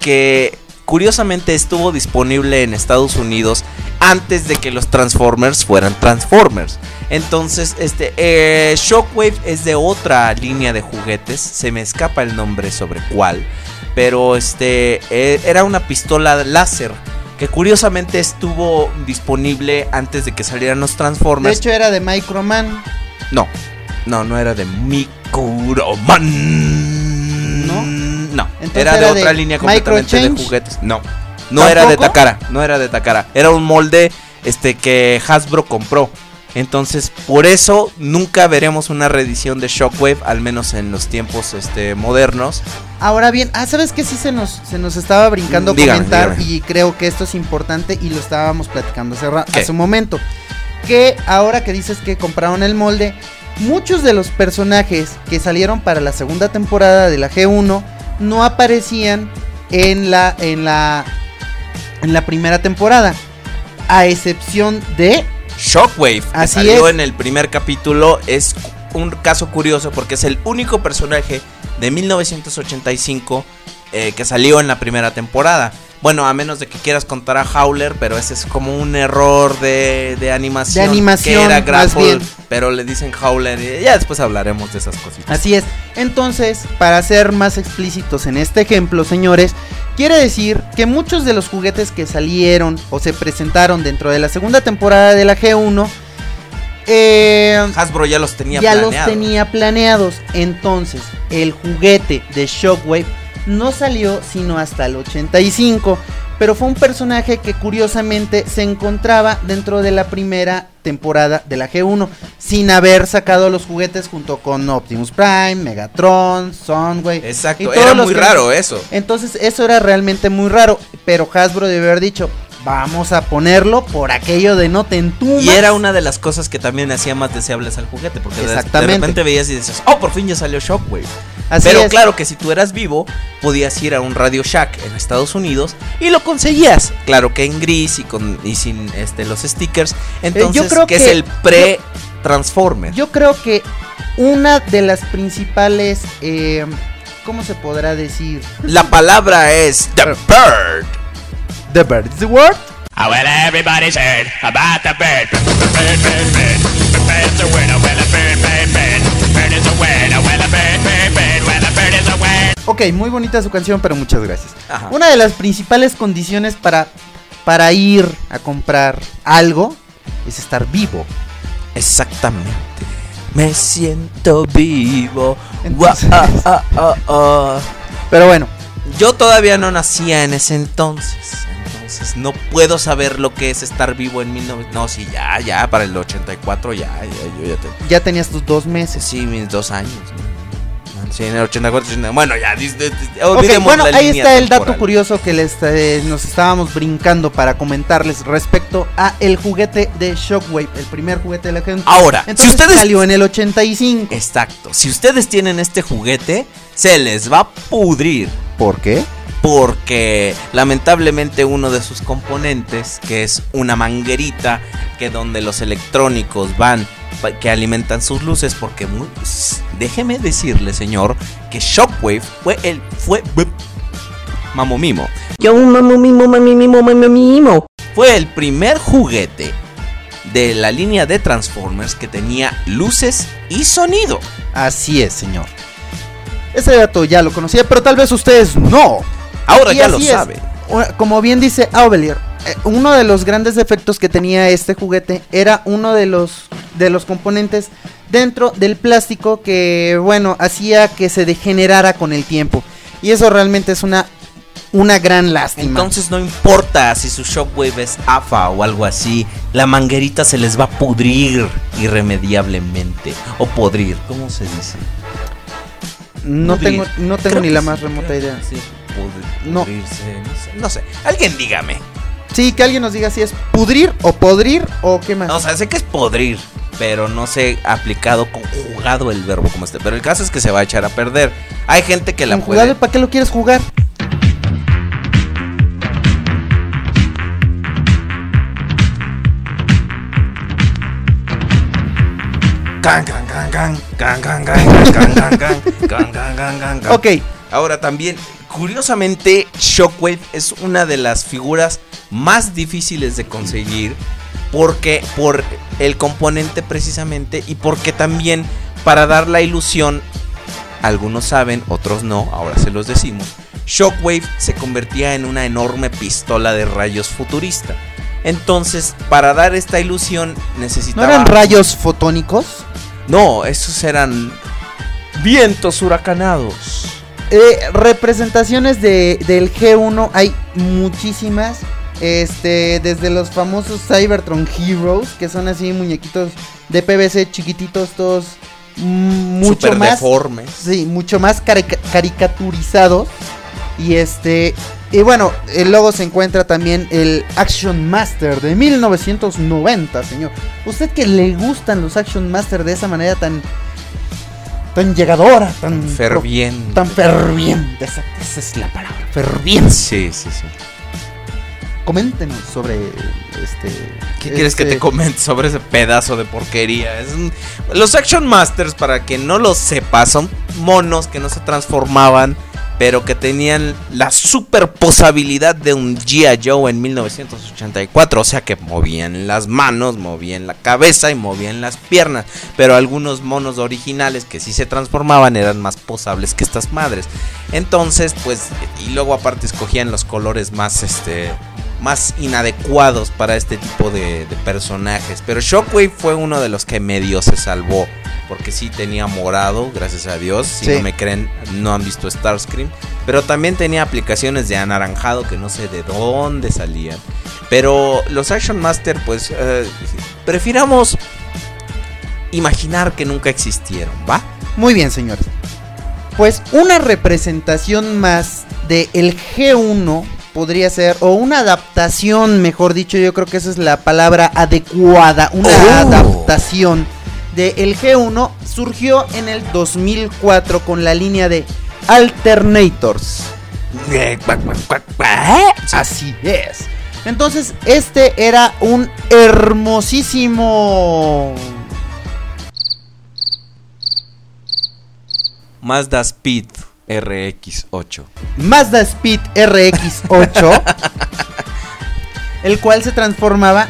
que curiosamente estuvo disponible en Estados Unidos antes de que los Transformers fueran Transformers. Entonces, este eh, Shockwave es de otra línea de juguetes. Se me escapa el nombre sobre cuál. Pero este eh, era una pistola láser que curiosamente estuvo disponible antes de que salieran los De Transformers. hecho, era de Microman. No, no, no era de Microman. ¿No? No, Entonces era de otra de línea completamente de juguetes. No, no era de. Takara, no era de Takara. Era un molde este que Hasbro compró. Entonces, por eso nunca veremos una reedición de Shockwave, al menos en los tiempos este, modernos. Ahora bien, ah, ¿sabes qué? Sí se nos, se nos estaba brincando Dígame, comentar dígame. y creo que esto es importante y lo estábamos platicando hace, hace un momento. Que ahora que dices que compraron el molde, muchos de los personajes que salieron para la segunda temporada de la G1 no aparecían en la, en la, en la primera temporada. A excepción de Shockwave, que Así salió es. en el primer capítulo, es un caso curioso porque es el único personaje de 1985 eh, que salió en la primera temporada. Bueno, a menos de que quieras contar a Howler, pero ese es como un error de, de animación. De animación, Que era Grapple, pero le dicen Howler y ya después hablaremos de esas cositas. Así es. Entonces, para ser más explícitos en este ejemplo, señores, quiere decir que muchos de los juguetes que salieron o se presentaron dentro de la segunda temporada de la G1 eh, Hasbro ya los tenía ya los tenía planeados. Entonces, el juguete de Shockwave no salió sino hasta el 85. Pero fue un personaje que curiosamente se encontraba dentro de la primera temporada de la G1. Sin haber sacado los juguetes junto con Optimus Prime, Megatron, Soundwave. y Exacto, era muy que- raro eso. Entonces eso era realmente muy raro. Pero Hasbro debe haber dicho, vamos a ponerlo por aquello de no te entumas. Y era una de las cosas que también hacía más deseables al juguete. Porque de- repente veías y dices, oh, por fin ya salió Shockwave. Así Pero es. claro que si tú eras vivo, podías ir a un Radio Shack en Estados Unidos y lo conseguías. Claro que en gris y con y sin este los stickers. Entonces, Eh, creo que, es que- el pre Transformer. Yo creo que una de las principales, eh, ¿cómo se podrá decir? La palabra es The Bird. The Bird is the word. Ah, well, everybody's heard about the bird. Bird, bird, bird. The bird's a winner. Well, a bird, bird, bird. Bird is a winner. Well, a bird, bird, Ok, muy bonita su canción, pero muchas gracias. Ajá. Una de las principales condiciones para, para ir a comprar algo es estar vivo. Exactamente. Me siento vivo. Entonces- ah, ah, ah. Pero bueno, Yo todavía no nacía en ese entonces. Entonces no puedo saber lo que es estar vivo en 19... No, sí, ya, ya, para el 84 ya, ya, yo ya te... ya tenías tus dos meses. Sí, mis dos años. ¿no? Sí, en el 84, 89. Bueno, ya, dis- dis- dis- Ok, olvidemos bueno, la ahí línea está el dato curioso que les, eh, nos estábamos brincando para comentarles respecto a el juguete de Shockwave, el primer juguete de la gente. Ahora, si Entonces ustedes... salió en el 85. Exacto. Si ustedes tienen este juguete, se les va a pudrir. ¿Por qué? porque lamentablemente uno de sus componentes, que es una manguerita que donde los electrónicos van que alimentan sus luces, porque déjeme decirle, señor, que Shockwave fue el fue mamomimo, Yo mamo mimo mami mimo mami mimo. fue el primer juguete de la línea de Transformers que tenía luces y sonido. Así es, señor. Ese dato ya lo conocía, pero tal vez ustedes no. Ahora Y ya lo es. sabe. Como bien dice Aubelier, eh, uno de los grandes defectos que tenía este juguete era uno de los de los componentes dentro del plástico que bueno hacía que se degenerara con el tiempo y eso realmente es una una gran lástima. Entonces no importa si su shockwave es AFA o algo así, la manguerita se les va a pudrir irremediablemente. O podrir, ¿cómo se dice? no Pudrir. tengo no tengo Creo ni la más remota idea. sí, no sé, no sé. Alguien dígame. Sí, que alguien nos diga si es pudrir o podrir o qué más. No, o sea, sé que es podrir, pero no sé aplicado, conjugado el verbo como este. Pero el caso es que se va a echar a perder. Hay gente que la puede. ¿Para qué lo quieres jugar? Ok. Ahora también curiosamente, Shockwave es una de las figuras más difíciles de conseguir porque por el componente precisamente y porque también para dar la ilusión, algunos saben, otros no, ahora se los decimos, Shockwave se convertía en una enorme pistola de rayos futurista. Entonces, para dar esta ilusión ¿no necesitaba eran rayos fotónicos? No, esos eran vientos huracanados. Eh, representaciones de, del G1 hay muchísimas. Este, desde los famosos Cybertron Heroes, que son así muñequitos de PVC chiquititos, todos mm, mucho más. deformes. Sí, mucho más carica- caricaturizados. Y este. Y bueno, el logo se encuentra también el Action Master de 1990, señor. Usted que le gustan los Action Master de esa manera tan. Tan llegadora, tan. pro- Ferviente. Tan ferviente, esa, esa es la palabra, ferviente. Sí, sí, sí. Coméntenos sobre este. ¿Qué quieres que este- te comente sobre ese pedazo de porquería? Es un- Los Action Masters, para que no lo sepa, son monos que no se transformaban, pero que tenían la super posibilidad de un G.I. Joe en 1984. O sea que movían las manos, movían la cabeza y movían las piernas. Pero algunos monos originales que sí se transformaban eran más posables que estas madres. Entonces, pues, y luego aparte escogían los colores más, este, más inadecuados para este tipo de, de personajes. Pero Shockwave fue uno de los que medio se salvó. Porque sí tenía morado, gracias a Dios. Si Sí. no me creen, no han visto Starscream. Pero también tenía aplicaciones de anaranjado que no sé de dónde salían. Pero los Action Master, pues, eh, prefiramos imaginar que nunca existieron, ¿va? Muy bien, señores. Pues una representación más de el G1 podría ser, o una adaptación, mejor dicho, yo creo que esa es la palabra adecuada, una Oh. adaptación de el G1 surgió en el 2004 con la línea de Alternators. Así es. Entonces, este era un hermosísimo Mazda Speed RX8. Mazda Speed RX8, el cual se transformaba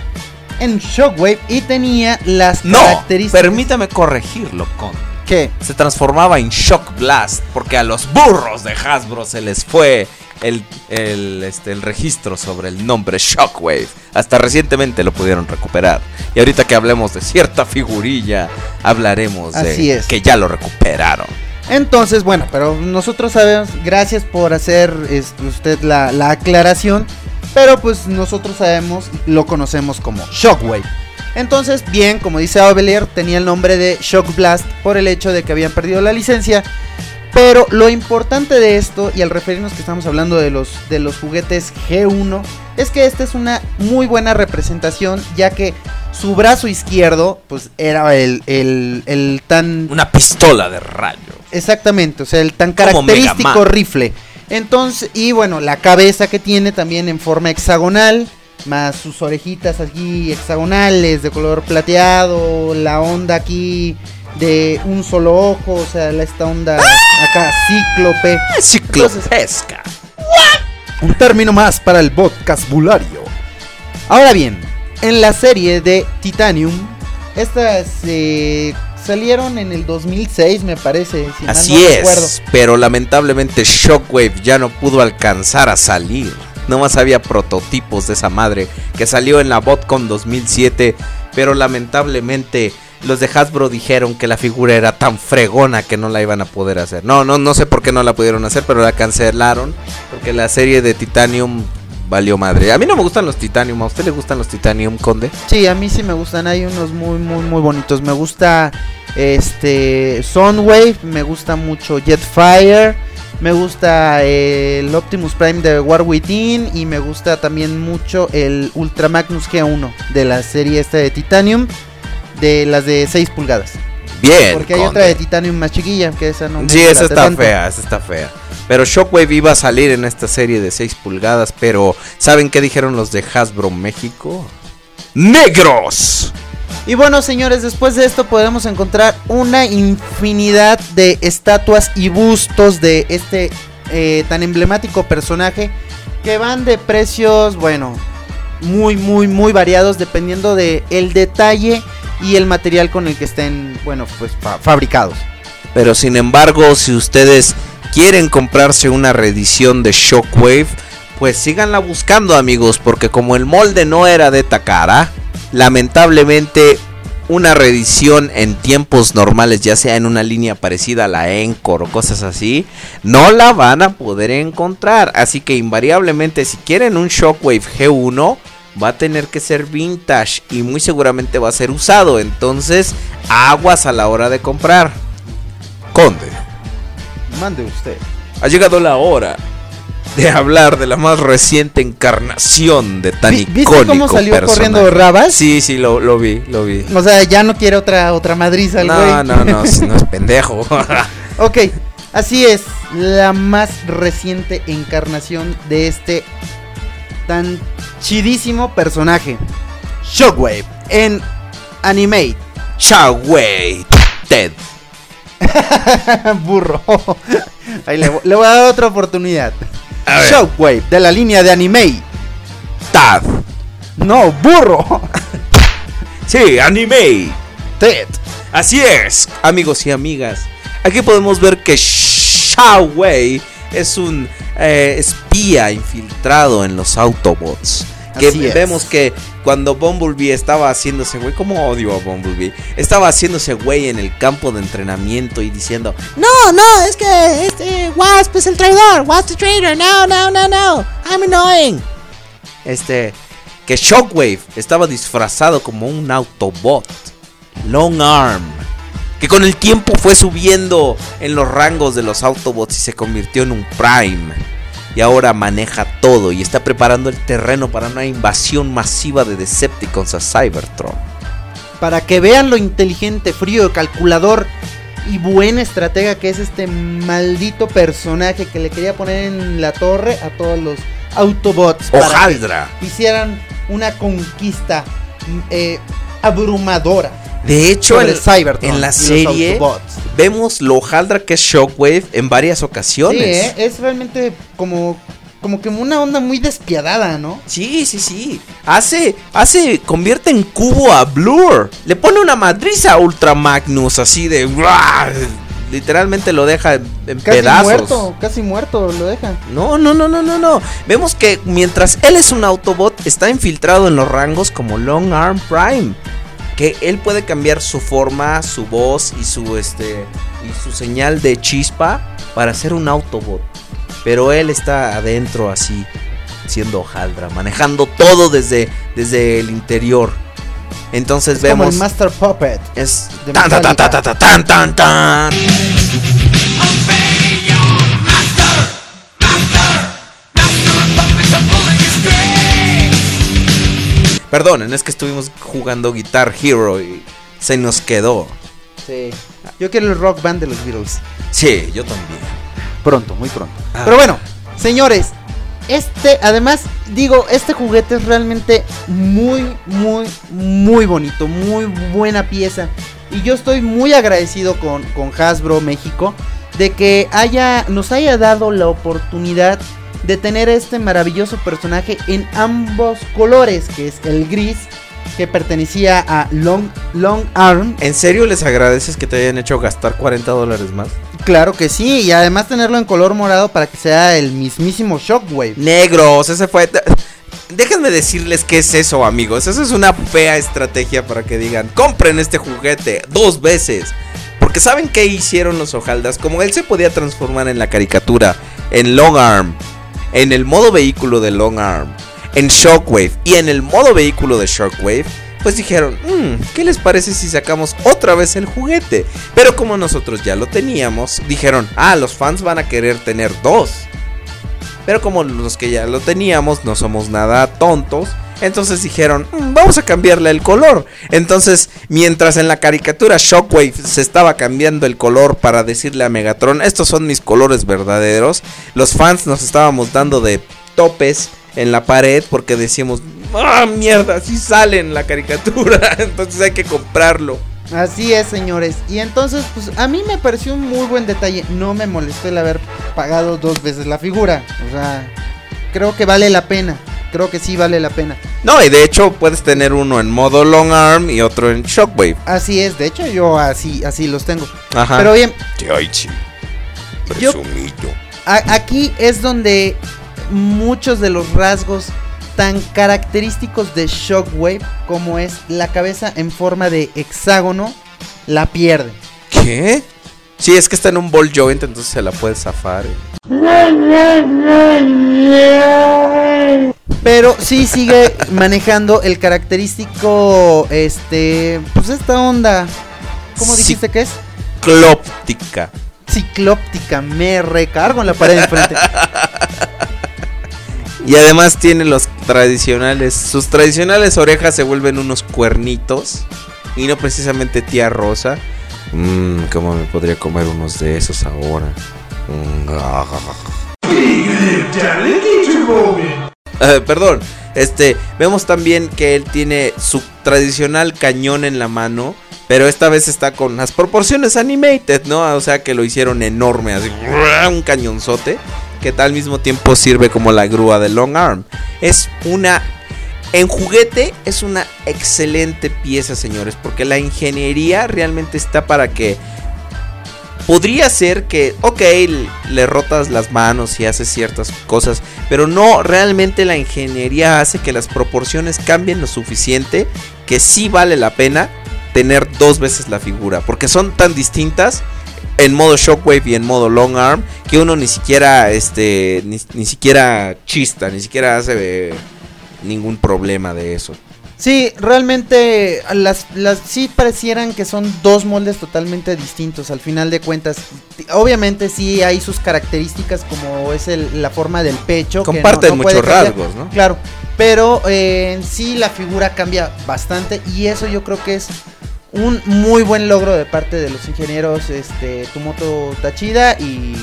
en Shockwave y tenía las No, características. permítame corregirlo, con. ¿Qué? Se transformaba en Shock Blast porque a los burros de Hasbro se les fue el, el, este, el registro sobre el nombre Shockwave. Hasta recientemente lo pudieron recuperar. Y ahorita que hablemos de cierta figurilla, hablaremos Así de es. que ya lo recuperaron. Entonces, bueno, pero nosotros sabemos, gracias por hacer este, usted la, la aclaración, pero pues nosotros sabemos, lo conocemos como Shockwave. Entonces, bien, como dice Avelier, tenía el nombre de Shock Blast por el hecho de que habían perdido la licencia. Pero lo importante de esto, y al referirnos que estamos hablando de los, de los juguetes G1, es que esta es una muy buena representación, ya que su brazo izquierdo, pues era el, el, el tan Una pistola de rayo. Exactamente, o sea, el tan característico rifle. Entonces, y bueno, la cabeza que tiene también en forma hexagonal, más sus orejitas aquí hexagonales de color plateado, la onda aquí de un solo ojo, o sea, esta onda acá cíclope. Ciclopesca. Un término más para el vocabulario. Ahora bien, en la serie de Titanium, estas eh, salieron en el 2006, me parece. Si mal Así no es, recuerdo. pero lamentablemente Shockwave ya no pudo alcanzar a salir. Nomás había prototipos de esa madre que salió en la BotCon 2007, pero lamentablemente los de Hasbro dijeron que la figura era tan fregona que no la iban a poder hacer. No, no, no sé por qué no la pudieron hacer, pero la cancelaron porque la serie de Titanium valió madre. A mí no me gustan los Titanium, ¿a usted le gustan los Titanium, Conde? Sí, a mí sí me gustan, hay unos muy, muy, muy bonitos. Me gusta este Soundwave, me gusta mucho Jetfire, me gusta eh, el Optimus Prime de War Within y me gusta también mucho el Ultra Magnus G1 de la serie esta de Titanium, de las de 6 pulgadas. Bien. Porque hay Conde. otra de Titanium más chiquilla, que esa no me Sí, esa está tanto. fea, esa está fea. Pero Shockwave iba a salir en esta serie de 6 pulgadas, pero ¿saben qué dijeron los de Hasbro México? ¡Negros! Y bueno, señores, después de esto podemos encontrar una infinidad de estatuas y bustos de este eh, tan emblemático personaje que van de precios, bueno, muy, muy, muy variados dependiendo de el detalle y el material con el que estén, bueno, pues fa- fabricados. Pero sin embargo, si ustedes quieren comprarse una reedición de Shockwave, pues síganla buscando amigos, porque como el molde no era de Takara, lamentablemente una reedición en tiempos normales, ya sea en una línea parecida a la Encore o cosas así, no la van a poder encontrar. Así que invariablemente si quieren un Shockwave G1, va a tener que ser vintage y muy seguramente va a ser usado. Entonces, aguas a la hora de comprar. Conde. Mande usted. Ha llegado la hora de hablar de la más reciente encarnación de tan Vi- ¿viste icónico cómo salió personaje. corriendo Rabas? Sí, sí, lo, lo vi, lo vi. O sea, ya no quiere otra, otra madriza el No, güey. no, no, si no es pendejo. <laughs> Ok, así es, la más reciente encarnación de este tan chidísimo personaje. Shockwave en Animate. Güey. Ted. <laughs> Burro. Ahí le, vo- le voy a dar otra oportunidad. Shockwave de la línea de Animate. Tad. No, burro. <laughs> Sí, anime. Ted. Así es, amigos y amigas. Aquí podemos ver que Shao Wei es un eh, espía infiltrado en los Autobots. Que Así es. vemos que cuando Bumblebee estaba haciéndose güey, como odio a Bumblebee, estaba haciéndose güey en el campo de entrenamiento y diciendo, No, no, es que este Wasp es el traidor. Wasp the traitor. No, no, no, no. I'm annoying. este, que Shockwave estaba disfrazado como un Autobot, Long Arm, que con el tiempo fue subiendo en los rangos de los Autobots y se convirtió en un Prime. Y ahora maneja todo y está preparando el terreno para una invasión masiva de Decepticons a Cybertron. Para que vean lo inteligente, frío, calculador y buen estratega que es este maldito personaje que le quería poner en la torre a todos los Autobots. para que hicieran una conquista eh, abrumadora. De hecho, en, Cybertron en la serie vemos lo hojaldra que es Shockwave en varias ocasiones. Sí, ¿eh? es realmente como, como que una onda muy despiadada, ¿no? Sí, sí, sí. Hace, hace, convierte en cubo a Blur. Le pone una madriza a Ultra Magnus así de. Literalmente lo deja en Casi pedazos. muerto, casi muerto lo deja. No, no, no, no, no, no. Vemos que mientras él es un Autobot, está infiltrado en los rangos como Long Arm Prime. Que él puede cambiar su forma, su voz y su este. y su señal de chispa para ser un Autobot. Pero él está adentro así, siendo hojaldra, manejando todo desde, desde el interior. Entonces Es como vemos. el Master Puppet. es tan, tan, tan, tan, tan, tan, tan. Perdonen, es que estuvimos jugando Guitar Hero y se nos quedó. Sí. Yo quiero el rock band de los Beatles. Sí, yo también. Pronto, muy pronto. Ah. Pero bueno, señores, este, además, digo, este juguete es realmente muy, muy, muy bonito, muy buena pieza. Y yo estoy muy agradecido con, con Hasbro México de que haya, nos haya dado la oportunidad de tener este maravilloso personaje en ambos colores, que es el gris, que pertenecía a Long, Long Arm. ¿En serio les agradeces que te hayan hecho gastar 40 dólares más? Claro que sí, y además tenerlo en color morado para que sea el mismísimo Shockwave. Negros, ese fue... Déjenme decirles qué es eso, amigos. Eso es una fea estrategia para que digan, compren este juguete dos veces. Porque ¿saben qué hicieron los hojaldas? Como él se podía transformar en la caricatura, en Long Arm, en el modo vehículo de Long Arm, en Shockwave y en el modo vehículo de Shockwave, pues dijeron, "Mm, ¿qué les parece si sacamos otra vez el juguete? Pero como nosotros ya lo teníamos, dijeron, ah, los fans van a querer tener dos. Pero como los que ya lo teníamos no somos nada tontos, Entonces dijeron, "Mm, vamos a cambiarle el color. Entonces, mientras en la caricatura Shockwave se estaba cambiando el color para decirle a Megatron, estos son mis colores verdaderos, los fans nos estábamos dando de topes en la pared porque decíamos, ah, mierda, así sale en la caricatura, <laughs> entonces hay que comprarlo. Así es, señores. Y entonces, pues a mí me pareció un muy buen detalle. No me molestó el haber pagado dos veces la figura. O sea, creo que vale la pena. Creo que sí vale la pena. No, y de hecho puedes tener uno en modo long arm y otro en Shockwave. Así es, de hecho yo así, así los tengo. Ajá. Pero bien, Yoichi, Yo- a- aquí es donde muchos de los rasgos tan característicos de Shockwave, como es la cabeza en forma de hexágono, la pierde. ¿Qué? Sí, es que está en un ball joint, entonces se la puede zafar. Pero sí sigue <laughs> manejando el característico, este, pues esta onda. ¿Cómo dijiste que es? Clóptica. Ciclóptica, me recargo en la pared de enfrente. <laughs> Y además tiene los tradicionales. Sus tradicionales orejas se vuelven unos cuernitos. Y no precisamente tía Rosa. Mmm, ¿cómo me podría comer unos de esos ahora? Mm, ah. Eh, perdón, este, vemos también que él tiene su tradicional cañón en la mano, pero esta vez está con las proporciones animated, ¿no? O sea que lo hicieron enorme, así, un cañonzote, que al mismo tiempo sirve como la grúa de Long Arm. Es una, en juguete es una excelente pieza, señores, porque la ingeniería realmente está para que podría ser que, ok, le rotas las manos y haces ciertas cosas, pero no, realmente la ingeniería hace que las proporciones cambien lo suficiente que sí vale la pena tener dos veces la figura, porque son tan distintas en modo shockwave y en modo long arm que uno ni siquiera, este, ni, ni siquiera chista, ni siquiera hace eh, ningún problema de eso. Sí, realmente las, las sí parecieran que son dos moldes totalmente distintos al final de cuentas. Obviamente sí hay sus características como es el- la forma del pecho. no- Comparten no muchos rasgos, ¿no? Claro, pero eh, en sí la figura cambia bastante y eso yo creo que es un muy buen logro de parte de los ingenieros este Tumoto Tachida y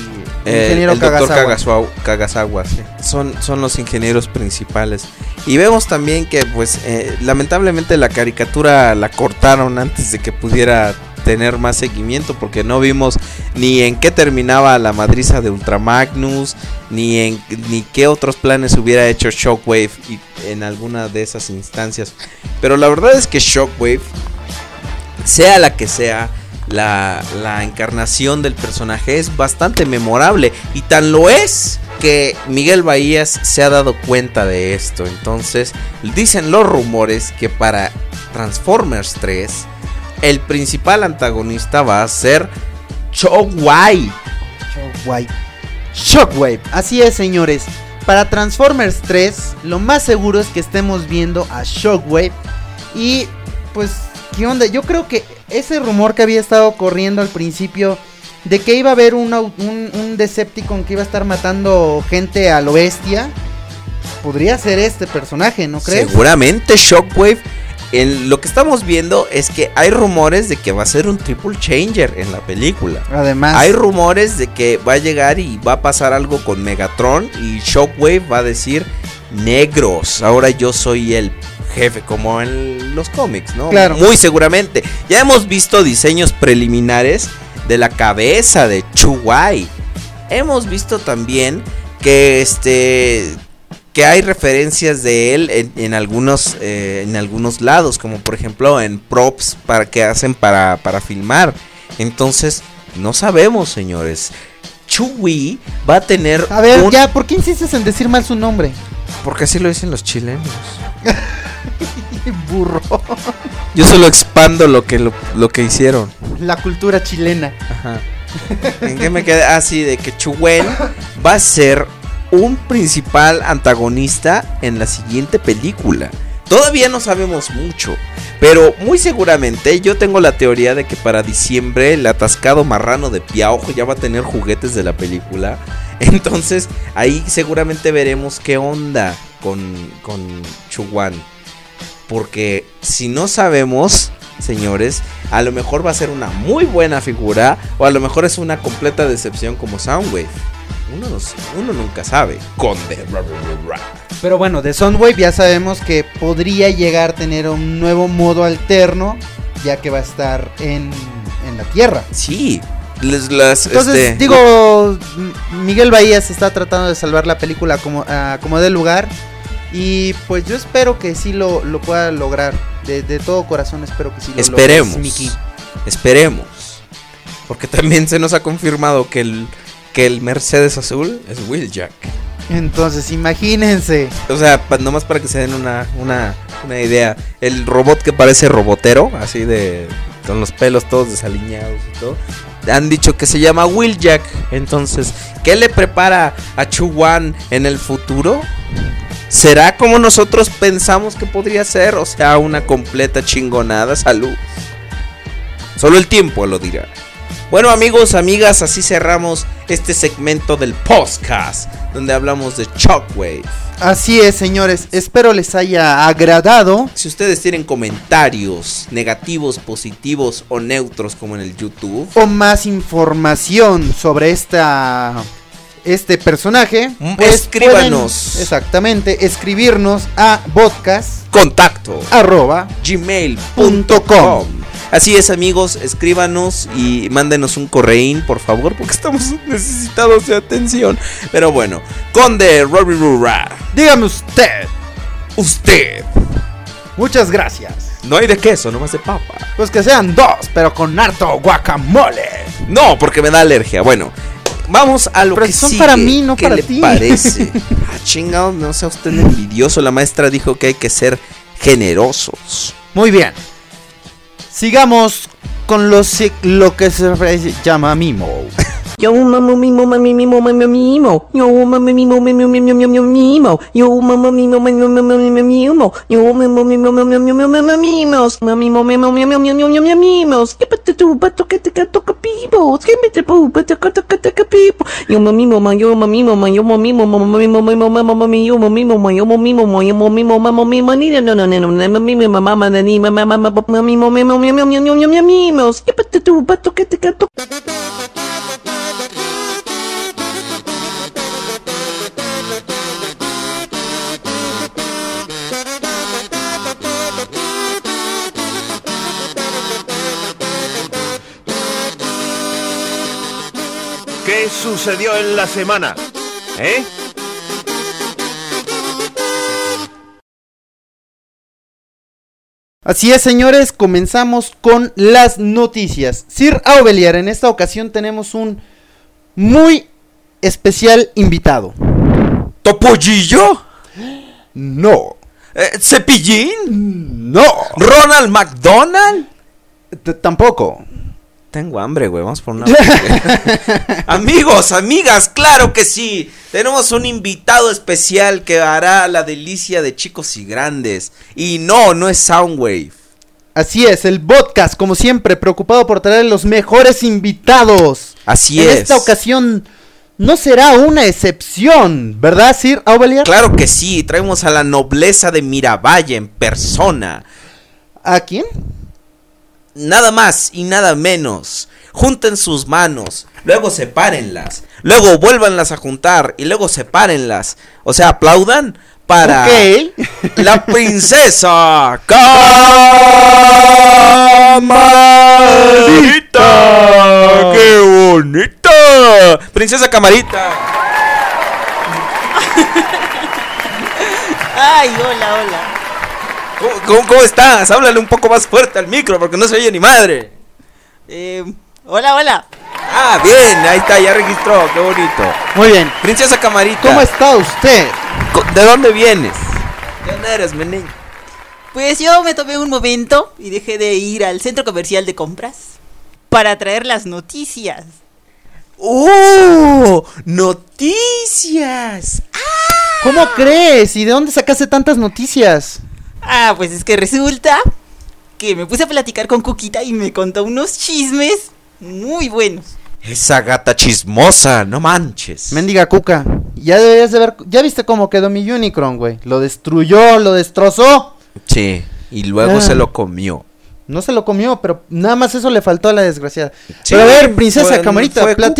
el Eh, ingeniero el doctor Kagasawa. Kagasawa, Kagasawa, sí. Son, son los ingenieros principales. Y vemos también que, pues, eh, lamentablemente la caricatura la cortaron antes de que pudiera tener más seguimiento, porque no vimos ni en qué terminaba la madriza de Ultramagnus, ni en ni qué otros planes hubiera hecho Shockwave y- en alguna de esas instancias. Pero la verdad es que Shockwave, sea la que sea, la, la encarnación del personaje es bastante memorable. Y tan lo es que Miguel Bahías se ha dado cuenta de esto. Entonces, dicen los rumores que para Transformers 3, el principal antagonista va a ser Chowai. Shockwave. Shockwave. Así es, señores. Para Transformers 3, lo más seguro es que estemos viendo a Shockwave. Y pues, ¿qué onda? Yo creo que ese rumor que había estado corriendo al principio de que iba a haber un, un, un Decepticon que iba a estar matando gente a lo bestia, podría ser este personaje, ¿no crees? Seguramente Shockwave. En lo que estamos viendo es que hay rumores de que va a ser un triple changer en la película. Además, Hay rumores de que va a llegar y va a pasar algo con Megatron y Shockwave va a decir negros. Ahora yo soy el jefe, como en los cómics, ¿no? Claro. Muy seguramente. Ya hemos visto diseños preliminares de la cabeza de Chuwai. Hemos visto también que este que hay referencias de él en, en algunos eh, en algunos lados como por ejemplo en props para que hacen para, para filmar entonces no sabemos señores Chewie va a tener a ver, un- ya, ¿por qué insistes en decir mal su nombre? porque así lo dicen los chilenos <laughs> Burro. yo solo expando lo que lo, lo que hicieron La cultura chilena. Ajá. ¿En qué me quedé? Así de que Chuwen va a ser un principal antagonista en la siguiente película. Todavía no sabemos mucho, pero muy seguramente yo tengo la teoría de que para diciembre el atascado marrano de Piaujo ya va a tener juguetes de la película. <laughs> Entonces ahí seguramente veremos qué onda con, con Chuwan. Porque si no sabemos, señores, a lo mejor va a ser una muy buena figura o a lo mejor es una completa decepción como Soundwave. Uno, no uno nunca sabe. Conde. Pero bueno, de Soundwave ya sabemos que podría llegar a tener un nuevo modo alterno, ya que va a estar en, en la Tierra. Sí. les- las, Entonces, este, digo, Miguel Bahías está tratando de salvar la película como, ah, como de lugar. Y pues yo espero que sí lo, lo pueda lograr. De, de todo corazón espero que sí lo Esperemos. logres, Miki. Esperemos. Porque también se nos ha confirmado que el, que el Mercedes azul es Wheeljack. Entonces, imagínense. O sea, pa- nomás para que se den una, una, una idea. El robot que parece robotero, así de. con los pelos todos desaliñados y todo. Han dicho que se llama Wheeljack. Entonces, ¿qué le prepara a Chuwan en el futuro? ¿Será como nosotros pensamos que podría ser? O sea, una completa chingonada. Salud. Solo el tiempo lo dirá. Bueno amigos, amigas, así cerramos este segmento del podcast donde hablamos de Shockwave. Así es, señores. Espero les haya agradado. Si ustedes tienen comentarios negativos, positivos o neutros como en el YouTube, O más información sobre esta este personaje, Mm, pues escríbanos. pueden, exactamente, escribirnos a podcast contacto arroba gmail.com. Así es amigos, escríbanos y mándenos un correín por favor porque estamos <laughs> necesitados de atención. Pero bueno, Conde Rory Rura, Dígame usted. usted, Muchas gracias. no hay de queso, nomás de papa. Pues que sean dos, pero con harto guacamole. No, porque me da alergia. Bueno, vamos a lo Pero que son sigue. para mí, no ¿Qué para le ti. parece? <laughs> Ah, chingado, no sea usted envidioso. La maestra dijo que hay que ser generosos. Muy bien. Sigamos con lo, si- lo que se llama mimo. Yo mamo mimo mami mimo mami mimo. Yo mamo mimo mimo mimo mimo mimo. Yo mamo mimo mimo mimo mimo mimo. Yo mamo mimo mimo mimo mimo mimos. Mami mimo mimo mimo mimo mimo mimos. Que pate tu pato que te cato capibos. Que me te pu pato que te cato capipo. Yo mami mimo yo mami mimo yo mami mimo mami mimo mimo mimo mami yo mami mimo yo mami mimo yo mami mimo mamo mimo ni no no no no no mami mimo mamá ni mamá mamá mami mimo mimo mimo mimo mimo mimos. Que pate tu pato que te cato ¿Qué sucedió en la semana? ¿Eh? Así es, señores, comenzamos con las noticias. Sir Aubelier, en esta ocasión tenemos un muy especial invitado. ¿Topollillo? No, Eh, ¿Cepillín? no, ¿Ronald McDonald? t- tampoco. Tengo hambre, güey. Vamos por una. <laughs> Amigos, amigas, claro que sí. Tenemos un invitado especial que hará la delicia de chicos y grandes. Y no, no es Soundwave. Así es, el podcast, como siempre, preocupado por traer los mejores invitados. Así en es. esta ocasión no será una excepción, ¿verdad, Sir Aubelier? Claro que sí. Traemos a la nobleza de Miravalle en persona. ¿A quién? Nada más y nada menos. Junten sus manos, luego sepárenlas, luego vuélvanlas a juntar y luego sepárenlas. O sea, aplaudan para la <laughs> princesa Camarita. ¡Qué bonita! Princesa Camarita. <laughs> Ay, hola, hola. ¿Cómo, cómo, cómo estás? Háblale un poco más fuerte al micro porque no se oye ni madre. Eh, hola, hola. Ah, bien, ahí está, ya registró, qué bonito. Muy bien. Princesa Camarita. ¿Cómo está usted? ¿De dónde vienes? ¿De dónde eres, menín? Pues yo me tomé un momento y dejé de ir al centro comercial de compras para traer las noticias. ¡Oh! ¡Noticias! ¿Cómo crees? ¿Y de dónde sacaste tantas noticias? Ah, pues es que resulta que me puse a platicar con Cuquita y me contó unos chismes muy buenos. Esa gata chismosa, no manches. Mendiga Cuca. Ya deberías de ver, ya viste cómo quedó mi Unicron, güey. Lo destruyó, lo destrozó. Sí, y luego Ah. se lo comió. No se lo comió, pero nada más eso le faltó a la desgraciada. Sí, pero a ver, princesa fue- Camarita, fue cuca.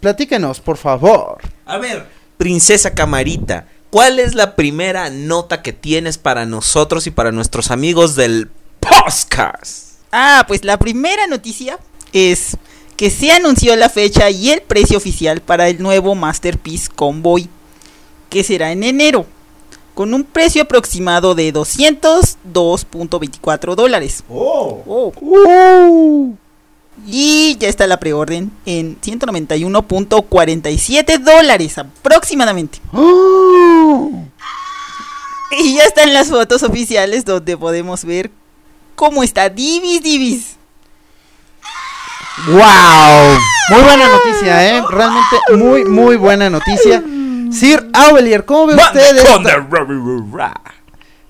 platícanos, por favor. A ver, princesa Camarita, ¿cuál es la primera nota que tienes para nosotros y para nuestros amigos del podcast? Ah, pues la primera noticia es que se anunció la fecha y el precio oficial para el nuevo Masterpiece Convoy, que será en enero, con un precio aproximado de 202.24 dólares. Oh. Y ya está la preorden en 191.47 dólares aproximadamente. <gasps> Y ya están las fotos oficiales donde podemos ver cómo está Divis Divis. ¡Wow! Muy buena noticia, ¿eh? Realmente muy, muy buena noticia. Sir Aubelier, ¿cómo ve usted esta-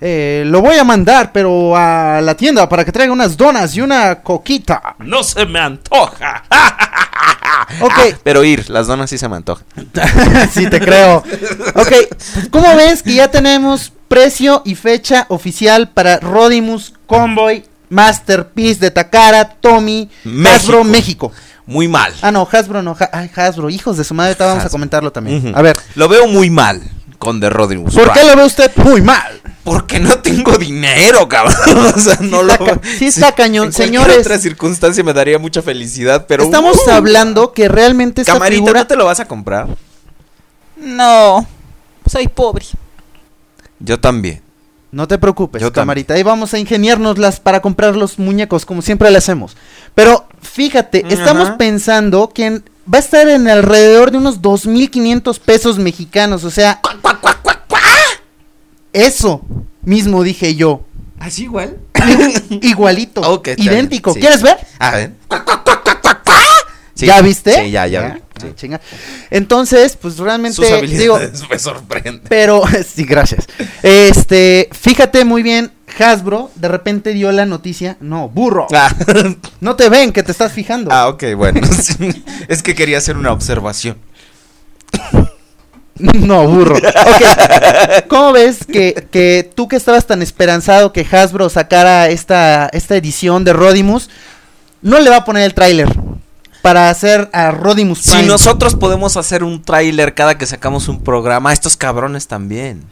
Eh, lo voy a mandar, pero a la tienda para que traiga unas donas y una coquita. No se me antoja. <laughs> Ok, Pero ir, las donas sí se me antojan. <laughs> sí te creo. Ok, ¿cómo ves que ya tenemos precio y fecha oficial para Rodimus Convoy Masterpiece de Takara, Tommy, Hasbro, México? Muy mal. Ah, no, Hasbro no, Ha- ay, Hasbro, hijos de su madre, vamos a comentarlo también. A ver, Lo veo muy mal con The Rodimus. ¿por qué lo ve usted muy mal? Porque no tengo dinero, cabrón. <laughs> O sea, no está lo. ca- sí está cañón, en señores. otra circunstancia me daría mucha felicidad, pero. Estamos uh, hablando que realmente esta Camarita, figura ¿no te lo vas a comprar? No, soy pobre. Yo también. No te preocupes, Yo también. camarita. Ahí vamos a ingeniárnoslas para comprar los muñecos, como siempre le hacemos. Pero fíjate, estamos pensando que en- va a estar en alrededor de unos 2.500 pesos mexicanos. O sea, eso mismo dije yo. ¿Así igual? <laughs> Igualito, idéntico. sí. ¿Quieres ver? A ver. Sí. ¿Ya viste? Sí, ya, ya. vi, Ah, sí. chinga. Entonces, pues realmente Sus digo, <laughs> me sorprenden. Pero, <laughs> sí, gracias. Este, fíjate muy bien, Hasbro de repente dio la noticia. No, burro. Ah, <laughs> No te ven, que te estás fijando. ah, ok, bueno. Es que quería hacer una observación. No, burro. Ok. ¿Cómo ves que, que tú que estabas tan esperanzado que Hasbro sacara esta, esta edición de Rodimus, no le va a poner el tráiler para hacer a Rodimus Si Prime? nosotros podemos hacer un tráiler cada que sacamos un programa, estos cabrones también.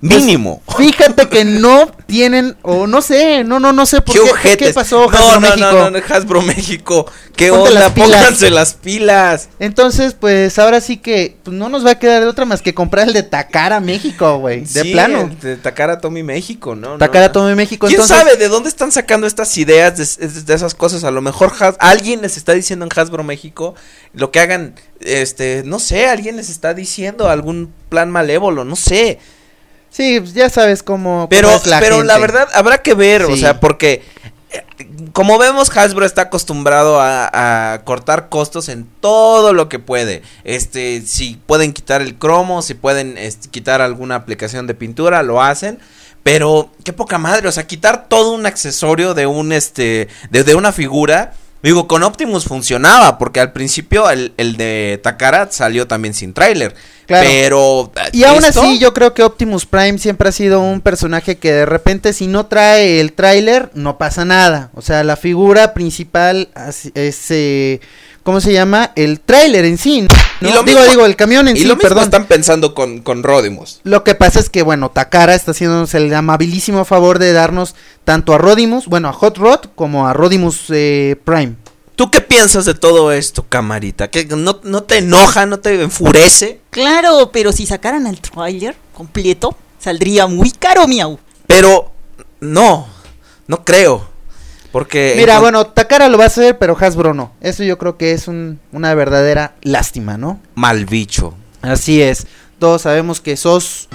Pues, Mínimo. Fíjate que no tienen, o no sé, no, no, no sé por ¿Qué, qué, pasó Hasbro no, México. no, no, no, Hasbro México. ¿Qué Ponte onda? las. Pónganse las pilas. Entonces, pues ahora sí que pues, no nos va a quedar de otra más que comprar el de Takara México, güey. De Sí, plano. el De Takara Tommy México, ¿no? Takara no. Tomy México. ¿Quién entonces, sabe de dónde están sacando estas ideas de, de- de esas cosas? A lo mejor Has- alguien les está diciendo en Hasbro México lo que hagan, este, no sé, alguien les está diciendo algún plan malévolo, no sé. Sí, pues, ya sabes cómo. Pero, cómo es la pero la verdad habrá que ver, o sea, porque eh, como vemos Hasbro está acostumbrado a, a cortar costos en todo lo que puede. Este, si pueden quitar el cromo, si pueden este, quitar alguna aplicación de pintura, lo hacen. Pero qué poca madre, o sea, quitar todo un accesorio de un este de, de una figura. Digo, con Optimus funcionaba, porque al principio el, el de Takara salió también sin tráiler. Claro. Pero Y aún esto- así, yo creo que Optimus Prime siempre ha sido un personaje que de repente, si no trae el tráiler, no pasa nada. O sea, la figura principal es. eh, ¿Cómo se llama? El tráiler en sí. ¿no? Y lo digo, mismo- digo, el camión en y sí, lo mismo perdón. están pensando con, con Rodimus. Lo que pasa es que, bueno, Takara está haciéndonos el amabilísimo favor de darnos tanto a Rodimus, bueno, a Hot Rod, como a Rodimus eh, Prime. ¿Tú qué piensas de todo esto, camarita? ¿Que no, no te enoja, no te enfurece? Claro, pero si sacaran el tráiler completo, saldría muy caro, miau. Pero no, no creo. Porque Mira, bueno, Takara lo va a hacer, pero Hasbro no. Eso yo creo que es un- una verdadera lástima, ¿no? mal bicho. Así es. Todos sabemos que sos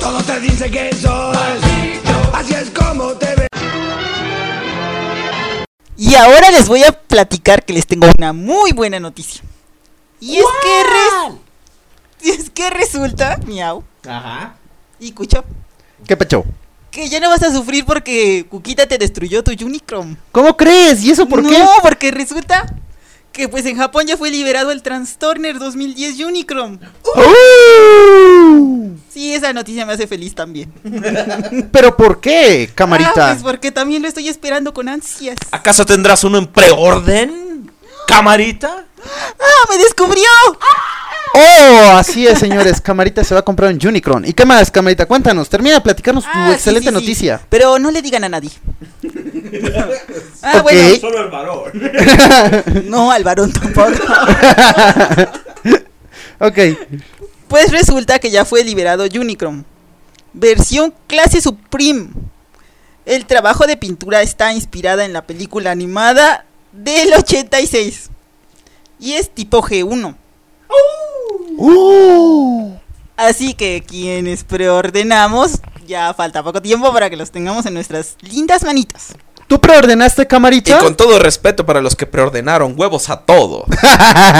Todo te dice que sos. Y ahora les voy a platicar que les tengo una muy buena noticia. Y es que res- y <laughs> es que resulta, miau, Ajá. y escucha, ¿Qué pecho? que ya no vas a sufrir porque Cuquita te destruyó tu Unicron. ¿Cómo crees? ¿Y eso por no, qué? porque resulta Que pues en Japón ya fue liberado el Transtorner 2010 Unicron. Sí, esa noticia me hace feliz también. <laughs> ¿Pero por qué, Ah, camarita? pues porque también lo estoy esperando con ansias. ¿Acaso tendrás uno en preorden? ¿Camarita? ¡Ah, me descubrió! Oh, así es, señores. Camarita se va a comprar un Unicron. ¿Y qué más, Camarita? Cuéntanos, termina de platicarnos tu Ah, sí, excelente sí, sí. noticia. Pero no le digan a nadie. <laughs> ah, Ok. bueno. Solo el varón. <laughs> No, al varón tampoco. <laughs> ok. Pues resulta que ya fue liberado Unicron. Versión clase Supreme. El trabajo de pintura está inspirada en la película animada del 86. Y es tipo G1. Uh. Así que quienes preordenamos, ya falta poco tiempo para que los tengamos en nuestras lindas manitas. ¿Tú preordenaste, Y Camarita? con todo respeto para los que preordenaron, huevos a todo.